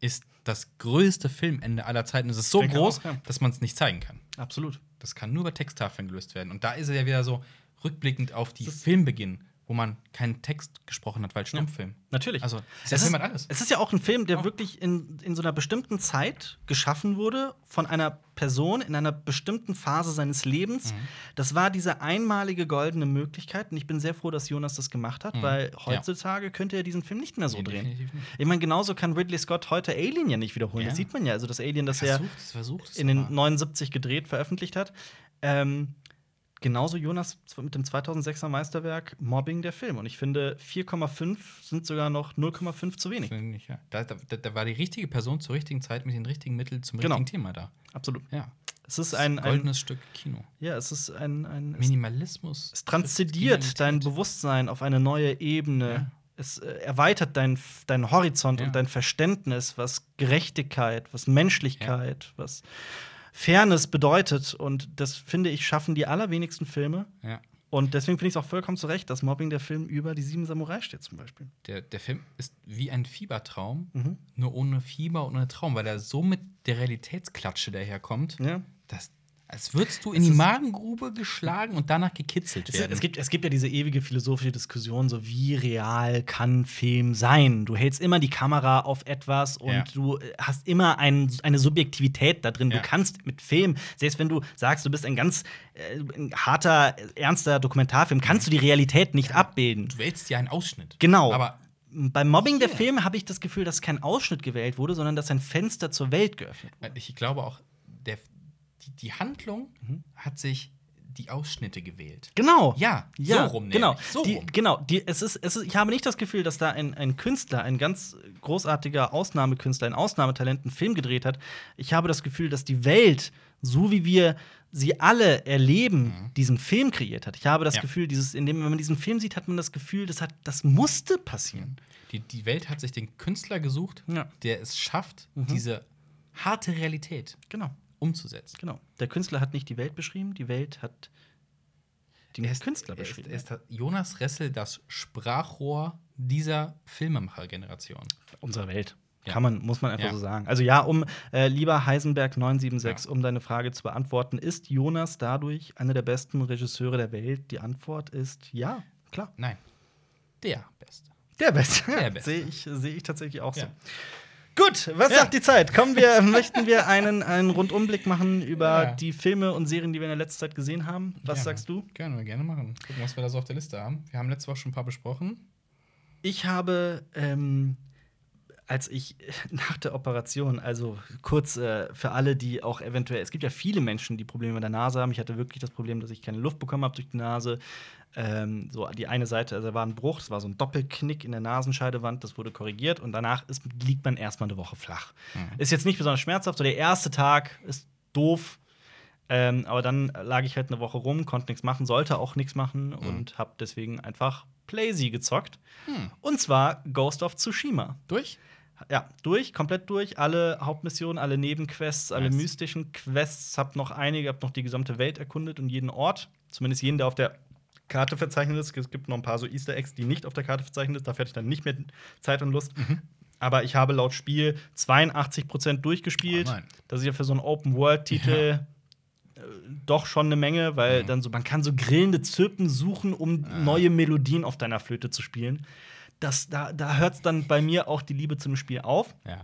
[SPEAKER 2] ist das größte Filmende aller Zeiten. Es ist so groß,
[SPEAKER 1] auch, ja.
[SPEAKER 2] dass man es nicht zeigen kann.
[SPEAKER 1] Absolut.
[SPEAKER 2] Das kann nur über Texttafeln gelöst werden. Und da ist er ja wieder so rückblickend auf die Filmbeginn, wo man keinen Text gesprochen hat, weil Stummfilm.
[SPEAKER 1] Natürlich.
[SPEAKER 2] Also,
[SPEAKER 1] es ist,
[SPEAKER 2] Film hat alles.
[SPEAKER 1] es ist ja auch ein Film, der
[SPEAKER 2] Ja.
[SPEAKER 1] wirklich in, in so einer bestimmten Zeit geschaffen wurde, von einer Person in einer bestimmten Phase seines Lebens.
[SPEAKER 2] Mhm.
[SPEAKER 1] Das war diese einmalige goldene Möglichkeit. Und ich bin sehr froh, dass Jonas das gemacht hat,
[SPEAKER 2] Mhm.
[SPEAKER 1] weil
[SPEAKER 2] Ja.
[SPEAKER 1] heutzutage könnte er diesen Film nicht mehr so
[SPEAKER 2] Nee,
[SPEAKER 1] drehen.
[SPEAKER 2] nicht.
[SPEAKER 1] Ich meine, genauso kann Ridley Scott heute Alien ja nicht wiederholen.
[SPEAKER 2] Ja.
[SPEAKER 1] Das sieht man ja. Also das Alien, das er
[SPEAKER 2] Versucht, es versucht
[SPEAKER 1] in den
[SPEAKER 2] aber.
[SPEAKER 1] 79 gedreht, veröffentlicht hat. Ähm, genauso Jonas mit dem 2006er Meisterwerk Mobbing der Film. Und ich finde, 4,5 sind sogar noch 0,5 zu wenig.
[SPEAKER 2] Ich, ja. Da, da, da war die richtige Person zur richtigen Zeit mit den richtigen Mitteln zum
[SPEAKER 1] Genau.
[SPEAKER 2] richtigen Thema da.
[SPEAKER 1] Absolut.
[SPEAKER 2] Ja.
[SPEAKER 1] Es ist ein, ein
[SPEAKER 2] goldenes Stück Kino.
[SPEAKER 1] ja, es ist ein, ein
[SPEAKER 2] Minimalismus.
[SPEAKER 1] es transzendiert dein Bewusstsein auf eine neue Ebene.
[SPEAKER 2] Ja.
[SPEAKER 1] Es äh, erweitert dein, deinen Horizont
[SPEAKER 2] Ja.
[SPEAKER 1] und dein Verständnis, was Gerechtigkeit, was Menschlichkeit, was Fairness bedeutet. Und das finde ich, schaffen die allerwenigsten Filme.
[SPEAKER 2] Ja.
[SPEAKER 1] Und deswegen finde ich es auch vollkommen zu Recht, dass Mobbing der Film über die sieben Samurai steht, zum Beispiel.
[SPEAKER 2] Der, der Film ist wie ein Fiebertraum,
[SPEAKER 1] Mhm.
[SPEAKER 2] nur ohne Fieber und ohne Traum, weil er so mit der Realitätsklatsche daherkommt,
[SPEAKER 1] Ja.
[SPEAKER 2] dass Als würdest du in die Magengrube geschlagen und danach gekitzelt
[SPEAKER 1] Es,
[SPEAKER 2] werden.
[SPEAKER 1] es, gibt, es gibt ja diese ewige philosophische Diskussion, so wie real kann Film sein? Du hältst immer die Kamera auf etwas und
[SPEAKER 2] Ja.
[SPEAKER 1] du äh, hast immer ein, eine Subjektivität da drin.
[SPEAKER 2] Ja.
[SPEAKER 1] Du kannst mit Film, selbst wenn du sagst, du bist ein ganz äh, ein harter, ernster Dokumentarfilm, kannst du die Realität nicht abbilden.
[SPEAKER 2] du wählst ja einen Ausschnitt.
[SPEAKER 1] Genau.
[SPEAKER 2] Aber
[SPEAKER 1] Beim Mobbing der
[SPEAKER 2] Hier.
[SPEAKER 1] Filme habe ich das Gefühl, dass kein Ausschnitt gewählt wurde, sondern dass ein Fenster zur Welt geöffnet wurde.
[SPEAKER 2] ich glaube auch, der, die, die Handlung hat sich die Ausschnitte gewählt.
[SPEAKER 1] Genau.
[SPEAKER 2] Ja,
[SPEAKER 1] Ja,
[SPEAKER 2] so rum nämlich.
[SPEAKER 1] genau.
[SPEAKER 2] So
[SPEAKER 1] die,
[SPEAKER 2] rum.
[SPEAKER 1] genau. Die, es ist, es ist, ich habe nicht das Gefühl, dass da ein, ein Künstler, ein ganz großartiger Ausnahmekünstler, ein Ausnahmetalent einen Film gedreht hat. Ich habe das Gefühl, dass die Welt, so wie wir sie alle erleben, diesen Film kreiert hat. Ich habe das
[SPEAKER 2] Mhm. Ja.
[SPEAKER 1] Gefühl, dieses, indem wenn man diesen Film sieht, hat man das Gefühl, das, hat, das musste passieren.
[SPEAKER 2] Die, die Welt hat sich den Künstler gesucht,
[SPEAKER 1] Ja.
[SPEAKER 2] der es schafft,
[SPEAKER 1] Mhm.
[SPEAKER 2] diese harte Realität
[SPEAKER 1] Genau.
[SPEAKER 2] Umzusetzen.
[SPEAKER 1] Genau. Der Künstler hat nicht die Welt beschrieben, die Welt hat den
[SPEAKER 2] Er ist-
[SPEAKER 1] Künstler
[SPEAKER 2] er ist,
[SPEAKER 1] beschrieben.
[SPEAKER 2] er ist Jonas Ressel das Sprachrohr dieser Filmemacher-Generation.
[SPEAKER 1] unserer Welt.
[SPEAKER 2] Ja.
[SPEAKER 1] Kann man, muss man einfach
[SPEAKER 2] Ja.
[SPEAKER 1] so sagen. Also ja, um äh, lieber Heisenberg 976,
[SPEAKER 2] Ja.
[SPEAKER 1] um deine Frage zu beantworten, ist Jonas dadurch einer der besten Regisseure der Welt? Die Antwort ist ja, klar.
[SPEAKER 2] Nein, der Beste.
[SPEAKER 1] Der Beste.
[SPEAKER 2] Der [LAUGHS] Beste.
[SPEAKER 1] Sehe ich, sehe ich tatsächlich auch so. Gut, was
[SPEAKER 2] Ja.
[SPEAKER 1] sagt die Zeit? Kommen wir, [LAUGHS] möchten wir einen, einen Rundumblick machen über
[SPEAKER 2] Ja.
[SPEAKER 1] die Filme und Serien, die wir in der letzten Zeit gesehen haben? Was
[SPEAKER 2] Gerne.
[SPEAKER 1] sagst du?
[SPEAKER 2] Gerne, wir gerne machen. Gucken, was wir da so auf der Liste haben. Wir haben letzte Woche schon ein paar besprochen.
[SPEAKER 1] Ich habe, ähm, als ich [LAUGHS] nach der Operation, also kurz äh, für alle, die auch eventuell, es gibt ja viele Menschen, die Probleme mit der Nase haben. Ich hatte wirklich das Problem, dass ich keine Luft bekommen habe durch die Nase. Ähm, so die eine Seite, also da war ein Bruch, es war so ein Doppelknick in der Nasenscheidewand, das wurde korrigiert und danach ist, liegt man erstmal eine Woche flach. Ist jetzt nicht besonders schmerzhaft, so der erste Tag ist doof. Ähm, aber dann lag ich halt eine Woche rum, konnte nichts machen, sollte auch nichts machen und habe deswegen einfach Playsee gezockt. Und zwar Ghost of Tsushima.
[SPEAKER 2] Durch?
[SPEAKER 1] Ja, durch, komplett durch. Alle Hauptmissionen, alle Nebenquests, alle
[SPEAKER 2] Nice.
[SPEAKER 1] mystischen Quests. Hab noch einige, hab noch die gesamte Welt erkundet und jeden Ort. Zumindest jeden, der auf der Karte verzeichnet ist. Es gibt noch ein paar so Easter Eggs, die nicht auf der Karte verzeichnet sind. Dafür hatte ich dann nicht mehr Zeit und Lust.
[SPEAKER 2] Mhm.
[SPEAKER 1] Aber ich habe laut Spiel 82% durchgespielt.
[SPEAKER 2] Oh
[SPEAKER 1] das ist ja für so einen Open-World-Titel äh, doch schon eine Menge,
[SPEAKER 2] Mhm.
[SPEAKER 1] weil dann so, man kann so grillende Zirpen suchen, um
[SPEAKER 2] Ah.
[SPEAKER 1] neue Melodien auf deiner Flöte zu spielen. Das, da da hört es dann bei mir auch die Liebe zum Spiel auf.
[SPEAKER 2] Ja.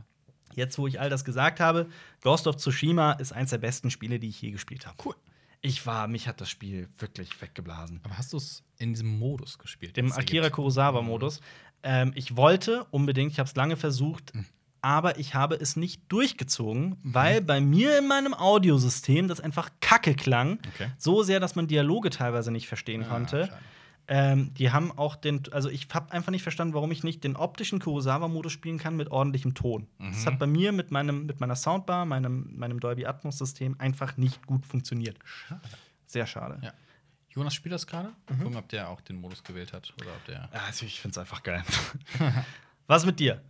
[SPEAKER 1] Jetzt, wo ich all das gesagt habe, Ghost of Tsushima ist eins der besten Spiele, die ich je gespielt habe.
[SPEAKER 2] Cool.
[SPEAKER 1] Ich war, mich hat das Spiel wirklich weggeblasen.
[SPEAKER 2] Aber hast du es in diesem Modus gespielt? Da
[SPEAKER 1] Akira? Kurosawa-Modus. Ähm, ich wollte unbedingt, ich habe es lange versucht,
[SPEAKER 2] Hm.
[SPEAKER 1] aber ich habe es nicht durchgezogen, weil bei mir in meinem Audiosystem das einfach kacke klang.
[SPEAKER 2] Okay.
[SPEAKER 1] So sehr, dass man Dialoge teilweise nicht verstehen
[SPEAKER 2] Ah,
[SPEAKER 1] konnte.
[SPEAKER 2] schade.
[SPEAKER 1] Ähm, die haben auch den, also ich habe einfach nicht verstanden, warum ich nicht den optischen Kurosawa-Modus spielen kann mit ordentlichem Ton. Das
[SPEAKER 2] Mhm.
[SPEAKER 1] hat bei mir mit, meinem, mit meiner Soundbar, meinem, meinem Dolby Atmos-System einfach nicht gut funktioniert.
[SPEAKER 2] Schade.
[SPEAKER 1] Sehr schade.
[SPEAKER 2] Ja. Jonas spielt das gerade?
[SPEAKER 1] Mhm.
[SPEAKER 2] Gucken, ob der auch den Modus gewählt hat. Oder ob der.
[SPEAKER 1] Also ich finde es einfach geil. [LAUGHS] was mit dir?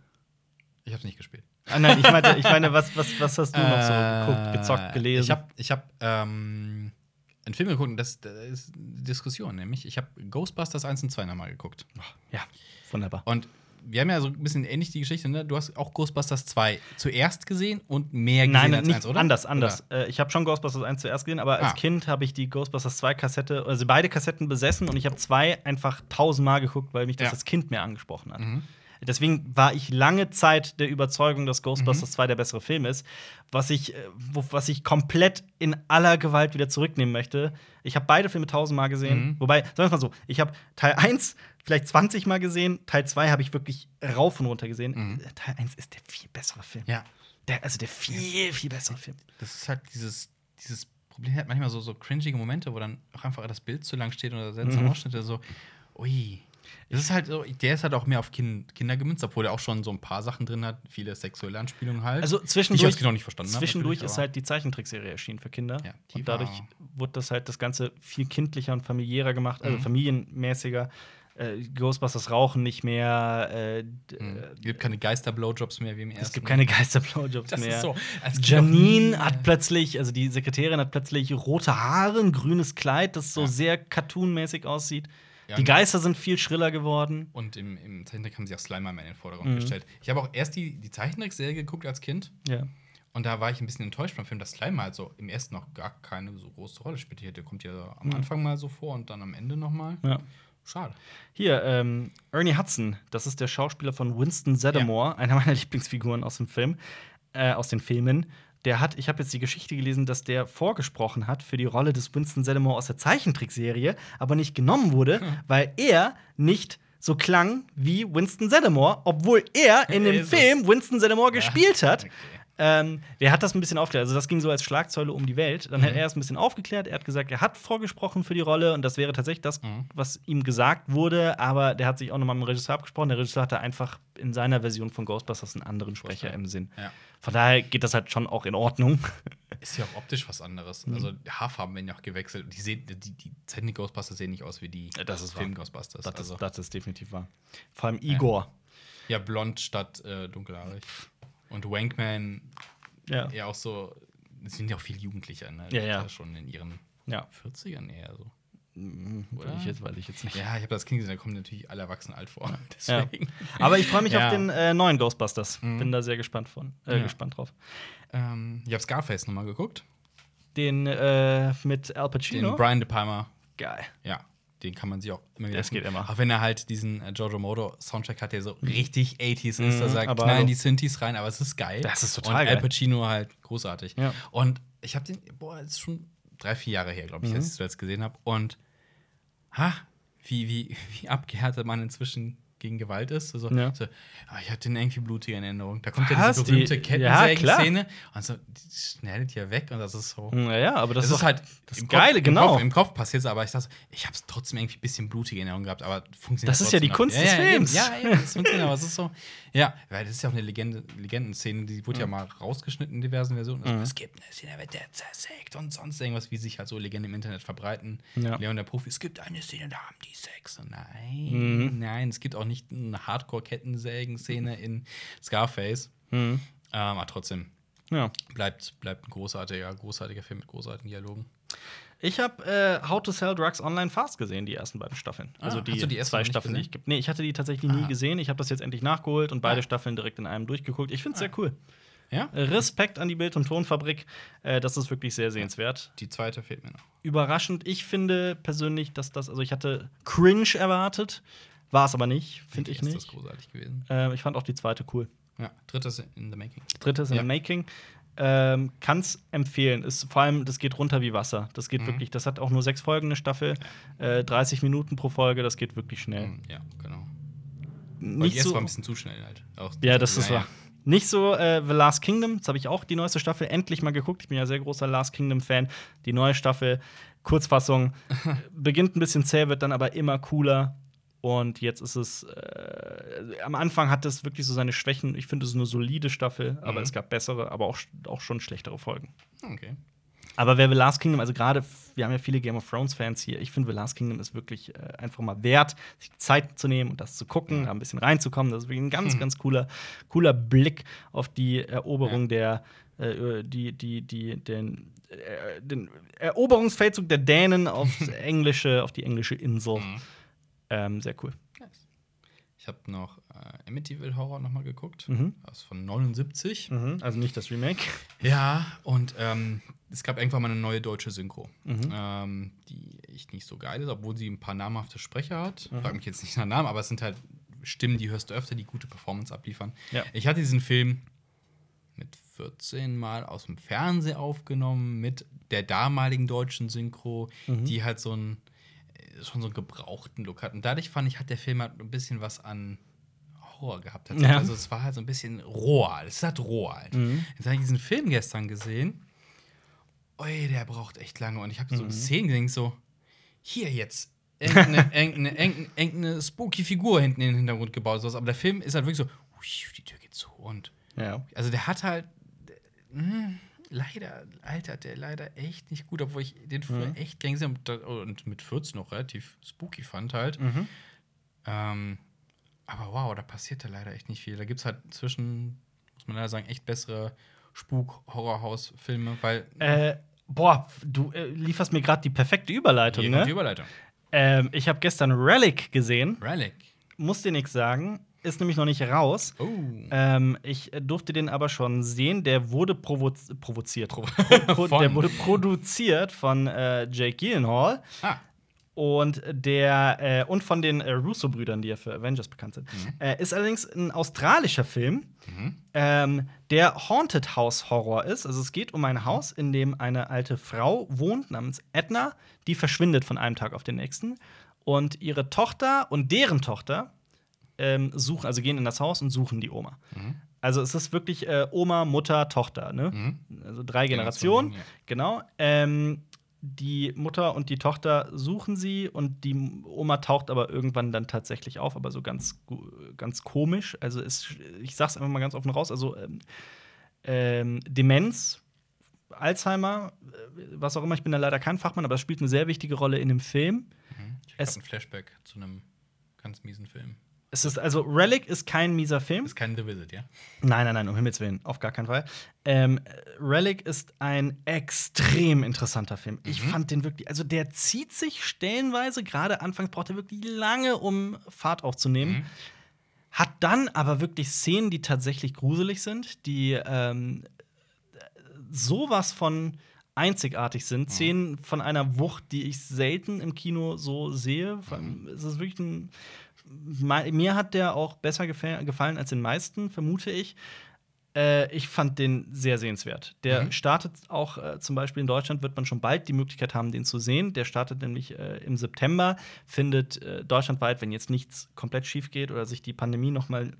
[SPEAKER 2] Ich hab's nicht gespielt.
[SPEAKER 1] Ah, nein, ich meinte, ich meine, was, was, was hast du noch so geguckt,
[SPEAKER 2] Äh,
[SPEAKER 1] gezockt, gelesen?
[SPEAKER 2] Ich habe ich hab, ähm, einen Film geguckt, das, das ist eine Diskussion, nämlich. Ich habe Ghostbusters 1 und 2 nochmal geguckt.
[SPEAKER 1] ja, wunderbar.
[SPEAKER 2] Und wir haben ja so ein bisschen ähnlich die Geschichte, ne? Du hast auch Ghostbusters 2 zuerst gesehen und mehr gesehen
[SPEAKER 1] Nein,
[SPEAKER 2] als
[SPEAKER 1] nicht
[SPEAKER 2] 1, oder?
[SPEAKER 1] anders, anders. Äh, ich habe schon Ghostbusters 1 zuerst gesehen, aber als
[SPEAKER 2] Ah.
[SPEAKER 1] Kind habe ich die Ghostbusters 2 Kassette, also beide Kassetten besessen und ich habe zwei einfach tausendmal geguckt, weil mich das
[SPEAKER 2] Ja.
[SPEAKER 1] als Kind mehr angesprochen hat.
[SPEAKER 2] Mhm.
[SPEAKER 1] Deswegen war ich lange Zeit der Überzeugung, dass
[SPEAKER 2] Mhm.
[SPEAKER 1] Ghostbusters 2 der bessere Film ist, was ich, äh, was ich komplett in aller Gewalt wieder zurücknehmen möchte. Ich habe beide Filme tausendmal gesehen.
[SPEAKER 2] Mhm.
[SPEAKER 1] Wobei, sagen wir mal so, ich habe Teil 1 vielleicht 20 Mal gesehen, Teil 2 habe ich wirklich rauf und runter gesehen.
[SPEAKER 2] Mhm.
[SPEAKER 1] Äh, Teil 1 ist der viel bessere Film.
[SPEAKER 2] Ja.
[SPEAKER 1] Der, also der viel, viel bessere Film.
[SPEAKER 2] Das ist halt dieses, dieses Problem, hat manchmal so, so cringige Momente, wo dann auch einfach das Bild zu lang steht oder seltsame
[SPEAKER 1] Mhm.
[SPEAKER 2] Ausschnitte, so, ui. Das ist halt so, der ist halt auch mehr auf kind, Kinder gemünzt, obwohl er auch schon so ein paar Sachen drin hat, viele sexuelle Anspielungen halt.
[SPEAKER 1] Also
[SPEAKER 2] ich
[SPEAKER 1] zwischendurch,
[SPEAKER 2] Kind noch nicht verstanden habe.
[SPEAKER 1] zwischendurch ist halt die Zeichentrickserie erschienen für Kinder.
[SPEAKER 2] Ja,
[SPEAKER 1] und dadurch wurde das halt das Ganze viel kindlicher und familiärer gemacht, also
[SPEAKER 2] Mhm.
[SPEAKER 1] familienmäßiger. Äh, Ghostbusters rauchen nicht mehr. Äh,
[SPEAKER 2] Mhm.
[SPEAKER 1] äh,
[SPEAKER 2] Es gibt keine Geister-Blowjobs mehr wie im ersten.
[SPEAKER 1] es gibt keine Geisterblowjobs [LAUGHS] mehr.
[SPEAKER 2] ist so.
[SPEAKER 1] Janine hat plötzlich, also die Sekretärin hat plötzlich rote Haare, ein grünes Kleid, das so
[SPEAKER 2] Ja.
[SPEAKER 1] sehr cartoonmäßig aussieht.
[SPEAKER 2] Ja,
[SPEAKER 1] die Geister sind viel schriller geworden.
[SPEAKER 2] Und im, im Zeichentrick haben sie auch Slimer in den Vordergrund
[SPEAKER 1] Mhm.
[SPEAKER 2] gestellt. Ich habe auch erst die, die Zeichentrickserie geguckt als Kind.
[SPEAKER 1] Ja.
[SPEAKER 2] Und da war ich ein bisschen enttäuscht beim Film, dass Slime halt so im ersten noch gar keine so große Rolle spielt. Der kommt ja am
[SPEAKER 1] Mhm.
[SPEAKER 2] Anfang mal so vor und dann am Ende nochmal.
[SPEAKER 1] Ja.
[SPEAKER 2] Schade.
[SPEAKER 1] Hier, ähm, Ernie Hudson, das ist der Schauspieler von Winston Zeddemore, einer meiner [LAUGHS] Lieblingsfiguren aus dem Film, äh, aus den Filmen. Der hat, ich habe jetzt die Geschichte gelesen, dass der vorgesprochen hat für die Rolle des Winston Zeddemore aus der Zeichentrickserie, aber nicht genommen wurde, weil er nicht so klang wie Winston Zeddemore, obwohl er in dem [LAUGHS] Film Winston Zeddemore gespielt hat.
[SPEAKER 2] Okay.
[SPEAKER 1] Ähm, der hat das ein bisschen aufgeklärt. Also, das ging so als Schlagzeile um die Welt. Dann hat
[SPEAKER 2] Mhm.
[SPEAKER 1] er es ein bisschen aufgeklärt. Er hat gesagt, er hat vorgesprochen für die Rolle und das wäre tatsächlich das,
[SPEAKER 2] Mhm.
[SPEAKER 1] was ihm gesagt wurde. Aber der hat sich auch nochmal mit dem Regisseur abgesprochen. Der Regisseur hatte einfach in seiner Version von Ghostbusters einen anderen Sprecher im Sinn.
[SPEAKER 2] Ja.
[SPEAKER 1] Von daher geht das halt schon auch in Ordnung. [LAUGHS]
[SPEAKER 2] Ist ja auch optisch was anderes.
[SPEAKER 1] Mhm.
[SPEAKER 2] Also Haarfarben werden ja auch gewechselt. Die, sehen, die, die Zeiten Ghostbusters sehen nicht aus wie die
[SPEAKER 1] Ja, das ist wahr.
[SPEAKER 2] Film-Ghostbusters.
[SPEAKER 1] Das,
[SPEAKER 2] Also,
[SPEAKER 1] ist, das ist definitiv wahr. Vor allem Igor.
[SPEAKER 2] ja, blond statt äh, dunkelhaarig. Und Wankman
[SPEAKER 1] Ja.
[SPEAKER 2] ja auch so, sind ja auch viel Jugendlicher, ne?
[SPEAKER 1] Ja, ja.
[SPEAKER 2] Schon in ihren
[SPEAKER 1] Ja.
[SPEAKER 2] 40ern eher so.
[SPEAKER 1] Mhm,
[SPEAKER 2] Oder?
[SPEAKER 1] ich jetzt, weiß ich jetzt nicht.
[SPEAKER 2] Ja, ich habe das Kind gesehen, da kommen natürlich alle Erwachsenen alt vor.
[SPEAKER 1] Ja. [LAUGHS] [LAUGHS] Aber ich freue mich
[SPEAKER 2] Ja.
[SPEAKER 1] auf den äh, neuen Ghostbusters.
[SPEAKER 2] Mhm.
[SPEAKER 1] Bin da sehr gespannt von, äh,
[SPEAKER 2] Ja.
[SPEAKER 1] gespannt drauf.
[SPEAKER 2] Ähm, ich habe Scarface nochmal geguckt.
[SPEAKER 1] Den äh, mit Al Pacino.
[SPEAKER 2] Den Brian De Palma,
[SPEAKER 1] Geil.
[SPEAKER 2] ja, den kann man sich auch immer wieder
[SPEAKER 1] Das geht immer.
[SPEAKER 2] Auch wenn er halt diesen äh, Jojo Moto Soundtrack hat, der so richtig 80s ist, da
[SPEAKER 1] Mhm,
[SPEAKER 2] sagt,
[SPEAKER 1] aber
[SPEAKER 2] knallen
[SPEAKER 1] hallo.
[SPEAKER 2] die Synthes rein, aber es ist geil.
[SPEAKER 1] Das ist total
[SPEAKER 2] Und Al
[SPEAKER 1] geil.
[SPEAKER 2] Pacino halt großartig.
[SPEAKER 1] Ja.
[SPEAKER 2] Und ich habe den, boah, das ist schon drei, vier Jahre her, glaube ich,
[SPEAKER 1] Mhm.
[SPEAKER 2] als ich es zuletzt gesehen habe. Und ha, wie, wie, [LAUGHS] wie abgehärtet man inzwischen gegen Gewalt ist. Also,
[SPEAKER 1] Ja.
[SPEAKER 2] so, ah, ich hatte den irgendwie blutige in Erinnerung. Da kommt ja
[SPEAKER 1] Was?
[SPEAKER 2] diese
[SPEAKER 1] Die-
[SPEAKER 2] berühmte
[SPEAKER 1] Ja,
[SPEAKER 2] Kettensägen-Szene und so, die schneidet ja weg und das ist so.
[SPEAKER 1] Ja, ja, aber das,
[SPEAKER 2] Das, ist halt
[SPEAKER 1] das
[SPEAKER 2] im
[SPEAKER 1] Geile,
[SPEAKER 2] Kopf,
[SPEAKER 1] genau.
[SPEAKER 2] Im Kopf, im Kopf passiert es, aber ich dachte, ich habe es trotzdem irgendwie ein bisschen blutige in Erinnerung gehabt, aber funktioniert
[SPEAKER 1] Das ist ja die Kunst des
[SPEAKER 2] ja, ja,
[SPEAKER 1] Films.
[SPEAKER 2] Eben, ja, ja, das funktioniert, aber es ist so. Ja, weil das ist ja auch eine Legende, Legendenszene, die wurde ja mal rausgeschnitten in diversen Versionen. Also,
[SPEAKER 1] Mhm.
[SPEAKER 2] Es gibt eine Szene, da wird der zersägt und sonst irgendwas, wie sich halt so Legenden im Internet verbreiten.
[SPEAKER 1] Ja.
[SPEAKER 2] Leon der Profi, es gibt eine Szene, da haben die Sex. Und nein,
[SPEAKER 1] Mhm.
[SPEAKER 2] nein, es gibt auch nicht eine Hardcore-Kettensägen-Szene in Scarface.
[SPEAKER 1] Mhm.
[SPEAKER 2] Ähm, aber trotzdem,
[SPEAKER 1] Ja.
[SPEAKER 2] bleibt, bleibt ein großartiger, großartiger Film mit großartigen Dialogen.
[SPEAKER 1] Ich habe äh, How to Sell Drugs Online Fast gesehen, die ersten beiden Staffeln.
[SPEAKER 2] Ah,
[SPEAKER 1] also die,
[SPEAKER 2] hast du die ersten
[SPEAKER 1] zwei Staffeln, die ich gibt. Nee, ich hatte die tatsächlich nie
[SPEAKER 2] Ah.
[SPEAKER 1] gesehen. Ich habe das jetzt endlich nachgeholt und beide
[SPEAKER 2] Ah.
[SPEAKER 1] Staffeln direkt in einem durchgeguckt. Ich finde es sehr cool.
[SPEAKER 2] Ja?
[SPEAKER 1] Respekt an die Bild- und Tonfabrik. Äh, das ist wirklich sehr sehenswert.
[SPEAKER 2] Die zweite fehlt mir noch.
[SPEAKER 1] Überraschend. Ich finde persönlich, dass das, also ich hatte Cringe erwartet, war es aber nicht, finde ich
[SPEAKER 2] erste
[SPEAKER 1] nicht.
[SPEAKER 2] ist großartig gewesen.
[SPEAKER 1] Äh, ich fand auch die zweite cool.
[SPEAKER 2] Ja, drittes in the making.
[SPEAKER 1] Drittes in
[SPEAKER 2] Ja.
[SPEAKER 1] the Making. Ähm, Kann's empfehlen. Ist vor allem, das geht runter wie Wasser. Das geht
[SPEAKER 2] Mhm.
[SPEAKER 1] wirklich, das hat auch nur sechs Folgen, eine Staffel. Äh, 30 Minuten pro Folge, das geht wirklich schnell.
[SPEAKER 2] Mhm, Ja, genau.
[SPEAKER 1] Nicht
[SPEAKER 2] die erste
[SPEAKER 1] so,
[SPEAKER 2] war ein bisschen zu schnell halt. Auch
[SPEAKER 1] ja, das ist
[SPEAKER 2] ja,
[SPEAKER 1] wahr. Nicht so äh, The Last Kingdom, das habe ich auch die neueste Staffel endlich mal geguckt. Ich bin ja sehr großer Last Kingdom-Fan. Die neue Staffel, Kurzfassung, [LAUGHS] beginnt ein bisschen zäh, wird dann aber immer cooler. Und jetzt ist es, äh, am Anfang hat es wirklich so seine Schwächen. Ich finde, es eine solide Staffel, aber
[SPEAKER 2] Mhm.
[SPEAKER 1] es gab bessere, aber auch, auch schon schlechtere Folgen.
[SPEAKER 2] Okay.
[SPEAKER 1] Aber wer The Last Kingdom, also gerade, wir haben ja viele Game of Thrones-Fans hier, ich finde, The Last Kingdom ist wirklich äh, einfach mal wert, sich Zeit zu nehmen und das zu gucken, da ein bisschen reinzukommen. Das ist wirklich ein ganz,
[SPEAKER 2] Mhm.
[SPEAKER 1] ganz cooler, cooler Blick auf die Eroberung der, äh, die, die, die, den, äh, den Eroberungsfeldzug der Dänen aufs [LAUGHS] englische, auf die englische Insel.
[SPEAKER 2] Mhm.
[SPEAKER 1] Ähm, sehr cool.
[SPEAKER 2] Nice. Ich habe noch äh, Amityville Horror noch mal geguckt.
[SPEAKER 1] Mhm.
[SPEAKER 2] Das ist von 79.
[SPEAKER 1] Also nicht das Remake.
[SPEAKER 2] Ja, und ähm, es gab irgendwann mal eine neue deutsche Synchro,
[SPEAKER 1] Mhm.
[SPEAKER 2] ähm, die echt nicht so geil ist, obwohl sie ein paar namhafte Sprecher hat.
[SPEAKER 1] Mhm.
[SPEAKER 2] Frag mich jetzt nicht nach Namen, aber es sind halt Stimmen, die hörst du öfter, die gute Performance abliefern.
[SPEAKER 1] Ja.
[SPEAKER 2] Ich hatte diesen Film mit 14 Mal aus dem Fernsehen aufgenommen, mit der damaligen deutschen Synchro,
[SPEAKER 1] Mhm.
[SPEAKER 2] die halt so ein schon so einen gebrauchten Look hat. Und dadurch fand ich, hat der Film halt ein bisschen was an Horror gehabt. Hat.
[SPEAKER 1] Ja.
[SPEAKER 2] Also es war halt so ein bisschen roher. Es ist halt roh halt.
[SPEAKER 1] Mhm.
[SPEAKER 2] Jetzt habe ich diesen Film gestern gesehen. Ui, der braucht echt lange. Und ich habe so
[SPEAKER 1] Mhm.
[SPEAKER 2] Szenen gesehen, so, hier jetzt. Irgendeine, [LAUGHS] irgendeine, irgendeine, irgendeine spooky Figur hinten in den Hintergrund gebaut. Sowas. Aber der Film ist halt wirklich so, ui, die Tür geht zu. Und
[SPEAKER 1] Ja.
[SPEAKER 2] also der hat halt. Mh, leider altert der leider echt nicht gut, obwohl ich den früher
[SPEAKER 1] Mhm.
[SPEAKER 2] echt habe und mit 14 noch relativ spooky fand halt.
[SPEAKER 1] Mhm.
[SPEAKER 2] Ähm, aber wow, da passiert da leider echt nicht viel. Da gibt es halt zwischen, muss man leider sagen, echt bessere Spuk-Horrorhaus-Filme, weil.
[SPEAKER 1] Äh, boah, du äh, lieferst mir gerade die perfekte Überleitung,
[SPEAKER 2] Hier kommt die
[SPEAKER 1] ne?
[SPEAKER 2] Überleitung.
[SPEAKER 1] Ähm, ich habe gestern Relic gesehen.
[SPEAKER 2] Relic.
[SPEAKER 1] muss dir nichts sagen. Ist nämlich noch nicht raus.
[SPEAKER 2] Oh.
[SPEAKER 1] Ähm, ich durfte den aber schon sehen. Der wurde provo provoziert. Pro [LAUGHS] der wurde [LAUGHS] produziert von äh, Jake Gyllenhaal
[SPEAKER 2] Ah.
[SPEAKER 1] und der äh, und von den äh, Russo-Brüdern, die ja für Avengers bekannt sind. Äh, ist allerdings ein australischer Film, ähm, der Haunted House Horror ist. Also es geht um ein Haus, in dem eine alte Frau wohnt namens Edna, die verschwindet von einem Tag auf den nächsten. Und ihre Tochter und deren Tochter ähm, suchen, also gehen in das Haus und suchen die Oma. Also es ist wirklich äh, Oma, Mutter, Tochter, ne? Also drei Generationen.
[SPEAKER 2] Ja.
[SPEAKER 1] Genau. Ähm, die Mutter und die Tochter suchen sie und die Oma taucht aber irgendwann dann tatsächlich auf, aber so ganz, ganz komisch. Also ist, ich sag's einfach mal ganz offen raus, also ähm, ähm, Demenz, Alzheimer, äh, was auch immer, ich bin da leider kein Fachmann, aber es spielt eine sehr wichtige Rolle in dem Film.
[SPEAKER 2] Ich
[SPEAKER 1] Es-
[SPEAKER 2] habe ein Flashback zu einem ganz miesen Film.
[SPEAKER 1] Es ist, also Relic ist kein mieser Film.
[SPEAKER 2] Ist kein The Visit, ja?
[SPEAKER 1] Nein, nein, nein, um Himmels Willen, auf gar keinen Fall. Ähm, Relic ist ein extrem interessanter Film. Ich fand den wirklich, also der zieht sich stellenweise, gerade anfangs braucht er wirklich lange, um Fahrt aufzunehmen. Hat dann aber wirklich Szenen, die tatsächlich gruselig sind, die ähm, sowas von einzigartig sind. Szenen von einer Wucht, die ich selten im Kino so sehe. Vor allem ist es wirklich ein. Mir hat der auch besser gefallen als den meisten, vermute ich. Äh, ich fand den sehr sehenswert. Der
[SPEAKER 2] Mhm.
[SPEAKER 1] startet auch äh, zum Beispiel in Deutschland, wird man schon bald die Möglichkeit haben, den zu sehen. Der startet nämlich äh, im September, findet äh, deutschlandweit, wenn jetzt nichts komplett schief geht oder sich die Pandemie noch mal äh,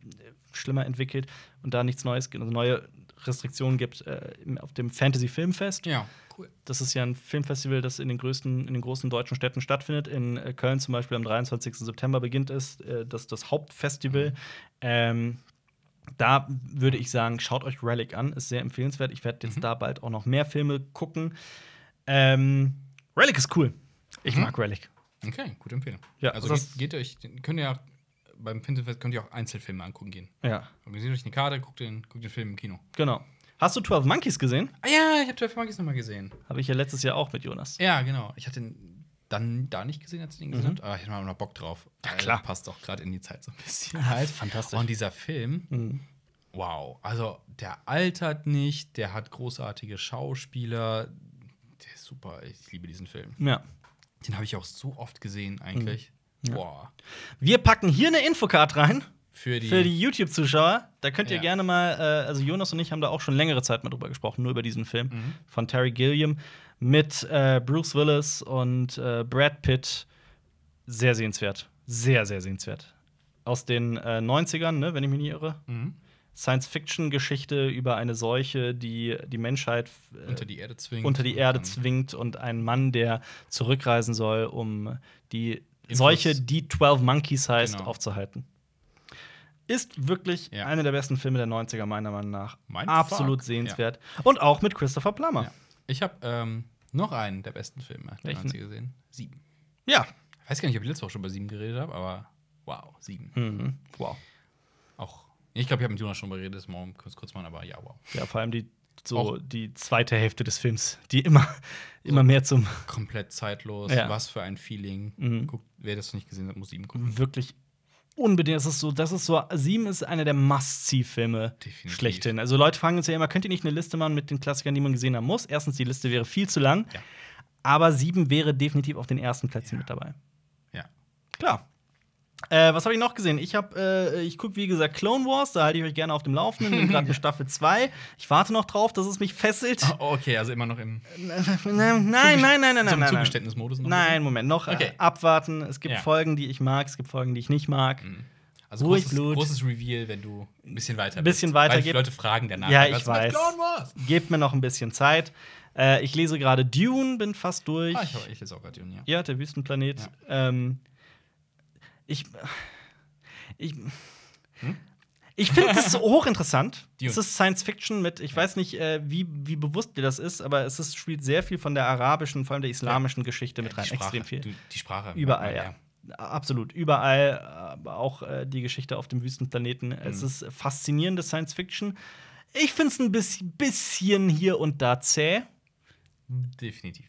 [SPEAKER 1] schlimmer entwickelt und da nichts Neues, also neue Restriktionen gibt, äh, auf dem Fantasy Filmfest.
[SPEAKER 2] Ja, cool.
[SPEAKER 1] Das ist ja ein Filmfestival, das in den größten, in den großen deutschen Städten stattfindet. In äh, Köln zum Beispiel am 23. September beginnt es, äh, das, das Hauptfestival. Ähm, da würde ich sagen, schaut euch Relic an, ist sehr empfehlenswert. Ich werde jetzt da bald auch noch mehr Filme gucken. Ähm, Relic ist cool. Ich
[SPEAKER 2] Mhm.
[SPEAKER 1] mag Relic.
[SPEAKER 2] Okay, gute Empfehlung.
[SPEAKER 1] Ja,
[SPEAKER 2] also
[SPEAKER 1] das-
[SPEAKER 2] geht, geht euch, könnt ihr ja beim Filmfest könnt ihr auch Einzelfilme angucken gehen.
[SPEAKER 1] Ja,
[SPEAKER 2] Organisiert euch eine Karte, guckt den, guckt den Film im Kino.
[SPEAKER 1] genau. Hast du 12 Monkeys gesehen?
[SPEAKER 2] Ah ja, ich habe 12 Monkeys nochmal gesehen.
[SPEAKER 1] Habe ich ja letztes Jahr auch mit Jonas.
[SPEAKER 2] Ja, genau. Ich hatte ihn dann da nicht gesehen, als ich den gesehen habe. Aber ich hatte mal noch Bock drauf.
[SPEAKER 1] Ja, klar.
[SPEAKER 2] Passt auch gerade in die Zeit so ein bisschen. halt.
[SPEAKER 1] fantastisch.
[SPEAKER 2] Und dieser Film,
[SPEAKER 1] Mhm.
[SPEAKER 2] wow. Also, der altert nicht, der hat großartige Schauspieler. Der ist super. Ich liebe diesen Film.
[SPEAKER 1] Ja.
[SPEAKER 2] Den habe ich auch so oft gesehen, eigentlich. Boah.
[SPEAKER 1] Wir packen hier eine Infocard rein.
[SPEAKER 2] Für die.
[SPEAKER 1] Die YouTube-Zuschauer, da könnt ihr
[SPEAKER 2] Ja.
[SPEAKER 1] gerne mal, äh, also Jonas und ich haben da auch schon längere Zeit mal drüber gesprochen, nur über diesen Film
[SPEAKER 2] Mhm.
[SPEAKER 1] von Terry Gilliam mit äh, Bruce Willis und äh, Brad Pitt. Sehr sehenswert. Sehr, sehr sehenswert. Aus den äh, 90ern, ne, wenn ich mich nicht irre.
[SPEAKER 2] Mhm.
[SPEAKER 1] Science-Fiction-Geschichte über eine Seuche, die die Menschheit äh,
[SPEAKER 2] unter die Erde zwingt.
[SPEAKER 1] unter die Erde zwingt und einen Mann, der zurückreisen soll, um die
[SPEAKER 2] Infos-
[SPEAKER 1] Seuche, die 12 Monkeys heißt,
[SPEAKER 2] Genau.
[SPEAKER 1] aufzuhalten. Ist wirklich
[SPEAKER 2] Ja.
[SPEAKER 1] einer der besten Filme der 90er, meiner Meinung nach.
[SPEAKER 2] Mein
[SPEAKER 1] Absolut
[SPEAKER 2] Fuck.
[SPEAKER 1] sehenswert. Und auch mit Christopher Plummer.
[SPEAKER 2] Ja. Ich habe ähm, noch einen der besten Filme der
[SPEAKER 1] Welchen?
[SPEAKER 2] 90er gesehen. Sieben.
[SPEAKER 1] Ja.
[SPEAKER 2] Ich weiß gar nicht, ob ich letzte Woche schon über sieben geredet habe, aber wow, sieben.
[SPEAKER 1] Mhm. Wow.
[SPEAKER 2] Auch. Ich glaube, ich habe mit Jonas schon beredet, das morgen kurz, kurz mal, aber ja, wow.
[SPEAKER 1] Ja, vor allem die, so
[SPEAKER 2] Auch-
[SPEAKER 1] die zweite Hälfte des Films, die immer, immer mehr zum
[SPEAKER 2] Komplett zeitlos,
[SPEAKER 1] Ja.
[SPEAKER 2] was für ein Feeling.
[SPEAKER 1] Mhm.
[SPEAKER 2] Guckt, wer das noch nicht gesehen hat, muss sieben gucken.
[SPEAKER 1] wirklich unbedingt. Das ist so, das ist so, Sieben ist einer der Must-See-Filme schlechthin. Also Leute fragen uns ja immer, könnt ihr nicht eine Liste machen mit den Klassikern, die man gesehen haben muss? Erstens, die Liste wäre viel zu lang.
[SPEAKER 2] Ja.
[SPEAKER 1] Aber sieben wäre definitiv auf den ersten Plätzen
[SPEAKER 2] Ja.
[SPEAKER 1] mit dabei.
[SPEAKER 2] Ja.
[SPEAKER 1] Klar. Äh, was habe ich noch gesehen? Ich habe, äh, ich gucke wie gesagt Clone Wars, da halte ich euch gerne auf dem Laufenden. Bin gerade in [LAUGHS] Staffel 2. Ich warte noch drauf, dass es mich fesselt.
[SPEAKER 2] Oh, okay, also immer noch im [LAUGHS]
[SPEAKER 1] nein, nein, nein, nein, nein,
[SPEAKER 2] im. Zugeständnismodus noch.
[SPEAKER 1] Nein, Moment, noch
[SPEAKER 2] Okay.
[SPEAKER 1] äh, abwarten. Es gibt
[SPEAKER 2] Ja.
[SPEAKER 1] Folgen, die ich mag, es gibt Folgen, die ich nicht mag.
[SPEAKER 2] Also
[SPEAKER 1] Ruhig
[SPEAKER 2] großes,
[SPEAKER 1] Blut.
[SPEAKER 2] großes Reveal, wenn du ein bisschen weiter
[SPEAKER 1] Ein bisschen
[SPEAKER 2] bist.
[SPEAKER 1] weiter
[SPEAKER 2] Weil Leute fragen danach.
[SPEAKER 1] Ja, ich weiß.
[SPEAKER 2] Clone Wars?
[SPEAKER 1] Gebt mir noch ein bisschen Zeit. Äh, ich lese gerade Dune, bin fast durch.
[SPEAKER 2] Ah, ich, ich lese auch gerade Dune, ja.
[SPEAKER 1] Ja, der Wüstenplanet. Ähm, ich. Ich. Ich finde das so [LAUGHS] hochinteressant.
[SPEAKER 2] Dune.
[SPEAKER 1] Es ist Science Fiction mit, ich weiß nicht, äh, wie, wie bewusst dir das ist, aber es ist, spielt sehr viel von der arabischen, vor allem der islamischen Geschichte mit
[SPEAKER 2] Die
[SPEAKER 1] rein.
[SPEAKER 2] Sprache,
[SPEAKER 1] Extrem viel.
[SPEAKER 2] Du, die Sprache.
[SPEAKER 1] Überall,
[SPEAKER 2] merkt
[SPEAKER 1] ja. Absolut, überall, aber auch äh, die Geschichte auf dem Wüstenplaneten.
[SPEAKER 2] Mhm.
[SPEAKER 1] Es ist faszinierende Science Fiction. Ich finde es ein bisschen, hier und da zäh.
[SPEAKER 2] Definitiv.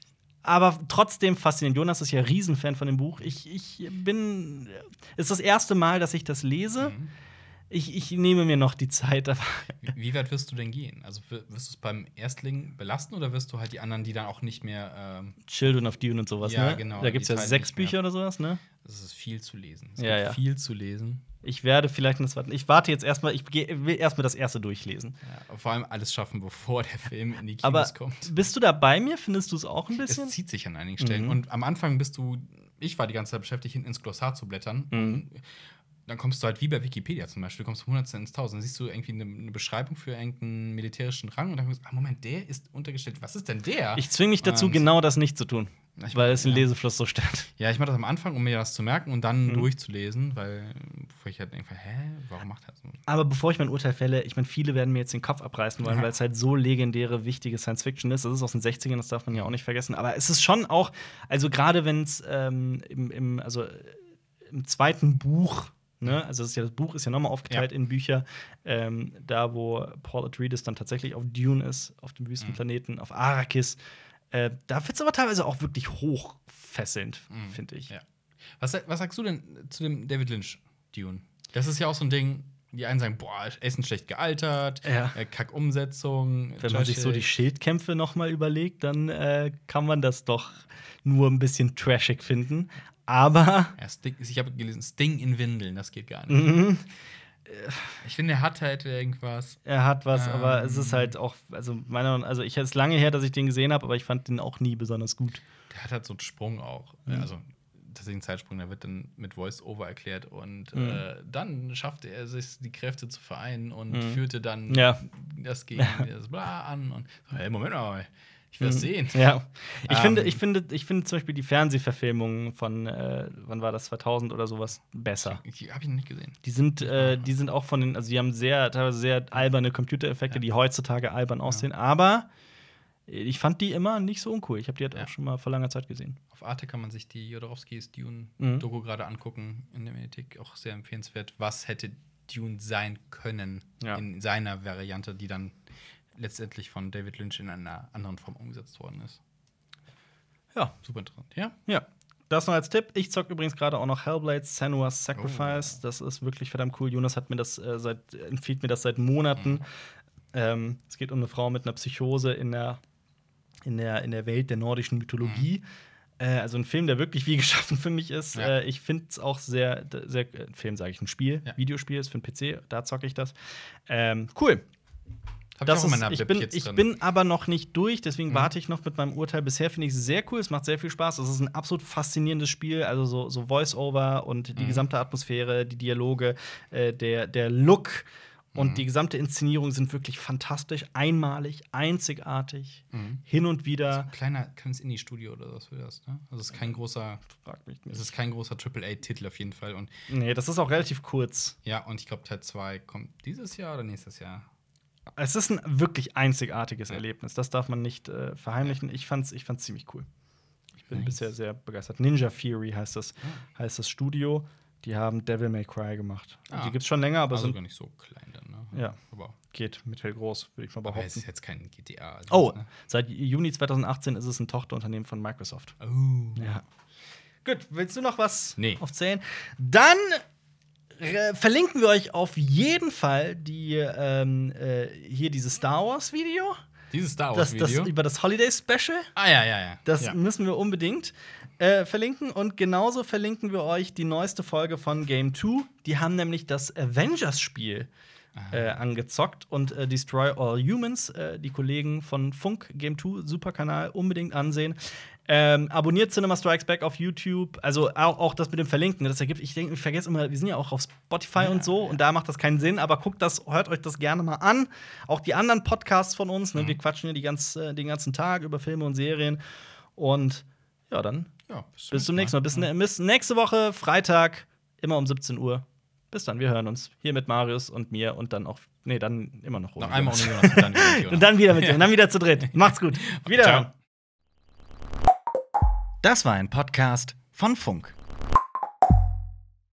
[SPEAKER 1] Aber trotzdem faszinierend. Jonas ist ja Riesenfan von dem Buch. Ich, ich bin. Es ist das erste Mal, dass ich das lese.
[SPEAKER 2] Mhm.
[SPEAKER 1] Ich, ich nehme mir noch die Zeit, aber
[SPEAKER 2] Wie, weit wirst du denn gehen? Also wir- wirst du es beim Erstling belasten oder wirst du halt die anderen, die dann auch nicht mehr. Ähm,
[SPEAKER 1] Children of Dune und sowas,
[SPEAKER 2] Ja,
[SPEAKER 1] ne?
[SPEAKER 2] genau,
[SPEAKER 1] Da gibt es ja sechs. Bücher oder sowas, ne?
[SPEAKER 2] es ist viel zu lesen. Es
[SPEAKER 1] Ja,
[SPEAKER 2] gibt
[SPEAKER 1] ja.
[SPEAKER 2] viel zu lesen.
[SPEAKER 1] Ich werde vielleicht das warten. Ich warte jetzt erstmal, ich will erstmal das erste durchlesen.
[SPEAKER 2] Ja, vor allem alles schaffen, bevor der Film in die Kinos
[SPEAKER 1] Aber
[SPEAKER 2] kommt.
[SPEAKER 1] bist du da bei mir? Findest du es auch ein bisschen?
[SPEAKER 2] Es zieht sich an einigen Stellen.
[SPEAKER 1] Mhm.
[SPEAKER 2] Und am Anfang bist du, ich war die ganze Zeit beschäftigt, hinten ins Glossar zu blättern.
[SPEAKER 1] Mhm.
[SPEAKER 2] Dann kommst du halt wie bei Wikipedia zum Beispiel, du kommst von Hundertsten ins Tausend. Dann siehst du irgendwie eine, eine Beschreibung für irgendeinen militärischen Rang und dann denkst du, ah, Moment, der ist untergestellt. Was ist denn der?
[SPEAKER 1] Ich zwinge mich dazu,
[SPEAKER 2] Und-
[SPEAKER 1] genau das nicht zu tun.
[SPEAKER 2] Ich-
[SPEAKER 1] weil es den
[SPEAKER 2] ja.
[SPEAKER 1] Lesefluss so stört.
[SPEAKER 2] Ja, ich mache das am Anfang, um mir das zu merken und dann
[SPEAKER 1] Mhm.
[SPEAKER 2] durchzulesen, weil bevor ich halt denke, hä, warum macht er so?
[SPEAKER 1] Aber bevor ich mein Urteil fälle, ich meine, viele werden mir jetzt den Kopf abreißen wollen,
[SPEAKER 2] Ja.
[SPEAKER 1] weil es halt so legendäre, wichtige Science Fiction ist. Das ist aus den 60ern, das darf man ja auch nicht vergessen. Aber es ist schon auch, also gerade wenn es ähm, im, im, also, äh, im zweiten Buch, ne, also das, ja, das Buch ist ja nochmal aufgeteilt
[SPEAKER 2] Ja.
[SPEAKER 1] in Bücher, ähm, da wo Paul Atreides dann tatsächlich auf Dune ist, auf dem Wüstenplaneten, auf Arrakis. Äh, da wird es aber teilweise auch wirklich hochfesselnd,
[SPEAKER 2] Mhm.
[SPEAKER 1] finde ich.
[SPEAKER 2] Ja. Was, was sagst du denn zu dem David Lynch Dune? Das ist ja auch so ein Ding, die einen sagen, boah, Essen schlecht gealtert,
[SPEAKER 1] Ja.
[SPEAKER 2] äh, Kack-Umsetzung.
[SPEAKER 1] Wenn man sich so die. Schildkämpfe noch mal überlegt, dann äh, kann man das doch nur ein bisschen trashig finden. Aber
[SPEAKER 2] Ja, Sting, ich habe gelesen, Sting in Windeln, das geht gar nicht.
[SPEAKER 1] mhm,
[SPEAKER 2] Ich finde, er hat halt irgendwas.
[SPEAKER 1] er hat was, aber
[SPEAKER 2] Ähm.
[SPEAKER 1] es ist halt auch, also meiner, also ich es ist lange her, dass ich den gesehen habe, aber ich fand den auch nie besonders gut.
[SPEAKER 2] Der hat halt so einen Sprung auch.
[SPEAKER 1] Mhm.
[SPEAKER 2] Also, tatsächlich ein Zeitsprung, der wird dann mit Voice-Over erklärt und
[SPEAKER 1] Mhm.
[SPEAKER 2] äh, dann schaffte er sich, die Kräfte zu vereinen und
[SPEAKER 1] Mhm.
[SPEAKER 2] führte dann
[SPEAKER 1] Ja.
[SPEAKER 2] das gegen das Bla an und so, hey, Moment mal, ich will das
[SPEAKER 1] Mhm.
[SPEAKER 2] sehen.
[SPEAKER 1] Ja. Ich
[SPEAKER 2] Ähm.
[SPEAKER 1] finde, ich finde, ich finde zum Beispiel die Fernsehverfilmungen von, äh, wann war das, 2000 oder sowas, besser.
[SPEAKER 2] Die habe ich noch nicht gesehen.
[SPEAKER 1] Die sind, äh, die sind auch von den, also die haben sehr, teilweise sehr alberne Computereffekte,
[SPEAKER 2] Ja.
[SPEAKER 1] die heutzutage albern aussehen, aber ich fand die immer nicht so uncool. Ich habe die halt
[SPEAKER 2] Ja.
[SPEAKER 1] auch schon mal vor langer Zeit gesehen.
[SPEAKER 2] Auf Arte kann man sich die Jodorowskis
[SPEAKER 1] Mhm.
[SPEAKER 2] Dune-Doku gerade angucken in der Mediathek. Auch sehr empfehlenswert. Was hätte Dune sein können
[SPEAKER 1] Ja.
[SPEAKER 2] in seiner Variante, die dann letztendlich von David Lynch in einer anderen Form umgesetzt worden ist.
[SPEAKER 1] Ja,
[SPEAKER 2] Super interessant. Ja?
[SPEAKER 1] Ja. Das noch als Tipp. Ich zock übrigens gerade auch noch Hellblade Senua's Sacrifice.
[SPEAKER 2] Oh.
[SPEAKER 1] Das ist wirklich verdammt cool. Jonas hat mir das äh, seit, empfiehlt mir das seit Monaten.
[SPEAKER 2] Mhm.
[SPEAKER 1] Ähm, es geht um eine Frau mit einer Psychose in der, in der, in der Welt der nordischen Mythologie. Äh, also ein Film, der wirklich wie [LAUGHS] geschaffen für mich ist.
[SPEAKER 2] Mhm. Ja.
[SPEAKER 1] Äh, ich finde es auch sehr, sehr äh, Film sage ich, ein Spiel,
[SPEAKER 2] Ja.
[SPEAKER 1] Videospiel ist für den PC, da zocke ich das. Ähm, cool.
[SPEAKER 2] Hab
[SPEAKER 1] Das
[SPEAKER 2] ich
[SPEAKER 1] ist, ich, bin, ich bin aber noch nicht durch, deswegen
[SPEAKER 2] Mhm.
[SPEAKER 1] warte ich noch mit meinem Urteil. Bisher finde ich es sehr cool, es macht sehr viel Spaß. Es ist ein absolut faszinierendes Spiel, also so, so Voice-Over und die
[SPEAKER 2] Mhm.
[SPEAKER 1] gesamte Atmosphäre, die Dialoge, äh, der, der Look und
[SPEAKER 2] Mhm.
[SPEAKER 1] die gesamte Inszenierung sind wirklich fantastisch, einmalig, einzigartig,
[SPEAKER 2] Mhm.
[SPEAKER 1] hin und wieder.
[SPEAKER 2] Ein kleiner, kleines Indie-Studio oder was für das, ne? Also es ist kein großer,
[SPEAKER 1] Frag mich
[SPEAKER 2] es
[SPEAKER 1] nicht.
[SPEAKER 2] ist kein großer AAA-Titel auf jeden Fall. Und
[SPEAKER 1] Nee, das ist auch relativ kurz.
[SPEAKER 2] ja, und ich glaube, Teil 2 kommt dieses Jahr oder nächstes Jahr.
[SPEAKER 1] Es ist ein wirklich einzigartiges
[SPEAKER 2] Ja.
[SPEAKER 1] Erlebnis. Das darf man nicht äh, verheimlichen. Ich fand's, ich fand's ziemlich cool. Ich bin
[SPEAKER 2] Nice.
[SPEAKER 1] bisher sehr begeistert. Ninja Fury heißt das,
[SPEAKER 2] Ah.
[SPEAKER 1] heißt das Studio. Die haben Devil May Cry gemacht.
[SPEAKER 2] Ah.
[SPEAKER 1] Die gibt's schon länger, aber
[SPEAKER 2] also
[SPEAKER 1] sind,
[SPEAKER 2] gar nicht so klein dann?
[SPEAKER 1] Ja.
[SPEAKER 2] Aber,
[SPEAKER 1] geht mittelgroß, würde ich mal
[SPEAKER 2] aber es
[SPEAKER 1] behaupten.
[SPEAKER 2] ist jetzt kein GTA. Also
[SPEAKER 1] Oh,
[SPEAKER 2] ne?
[SPEAKER 1] seit Juni 2018 ist es ein Tochterunternehmen von Microsoft.
[SPEAKER 2] Oh.
[SPEAKER 1] Ja. Gut, willst du noch was
[SPEAKER 2] Nee.
[SPEAKER 1] aufzählen? Dann äh, verlinken wir euch auf jeden Fall die ähm, äh, hier dieses Star Wars Video,
[SPEAKER 2] Dieses Star
[SPEAKER 1] das, das
[SPEAKER 2] Wars-Video.
[SPEAKER 1] über das Holiday Special.
[SPEAKER 2] Ah, ja, ja, ja.
[SPEAKER 1] Das
[SPEAKER 2] ja.
[SPEAKER 1] müssen wir unbedingt äh, verlinken. Und genauso verlinken wir euch die neueste Folge von Game 2. Die haben nämlich das Avengers-Spiel äh, angezockt und äh, Destroy All Humans, äh, die Kollegen von Funk Game 2, super Kanal, unbedingt ansehen. Ähm, abonniert Cinema Strikes Back auf YouTube. Also auch, auch das mit dem Verlinken. Das ergibt, ich denke, ich vergesse immer, wir sind ja auch auf Spotify
[SPEAKER 2] Ja,
[SPEAKER 1] und so
[SPEAKER 2] ja.
[SPEAKER 1] und da macht das keinen Sinn, aber guckt das, hört euch das gerne mal an. Auch die anderen Podcasts von uns, ne?
[SPEAKER 2] Mhm.
[SPEAKER 1] wir quatschen ja ganz, äh, den ganzen Tag über Filme und Serien. Und ja, dann
[SPEAKER 2] ja,
[SPEAKER 1] bis zum nächsten Mal. Bis, ne, bis nächste Woche, Freitag, immer um 17 Uhr. Bis dann, wir hören uns hier mit Marius und mir und dann auch, nee, dann immer noch
[SPEAKER 2] Noch einmal
[SPEAKER 1] Jonas.
[SPEAKER 2] ohne Jonas [LAUGHS] und dann wieder mit Jonas.
[SPEAKER 1] Und dann wieder mit dir, und dann wieder zu dritt. Macht's gut. Wieder. [LAUGHS]
[SPEAKER 2] Ciao.
[SPEAKER 1] Das war ein Podcast von Funk.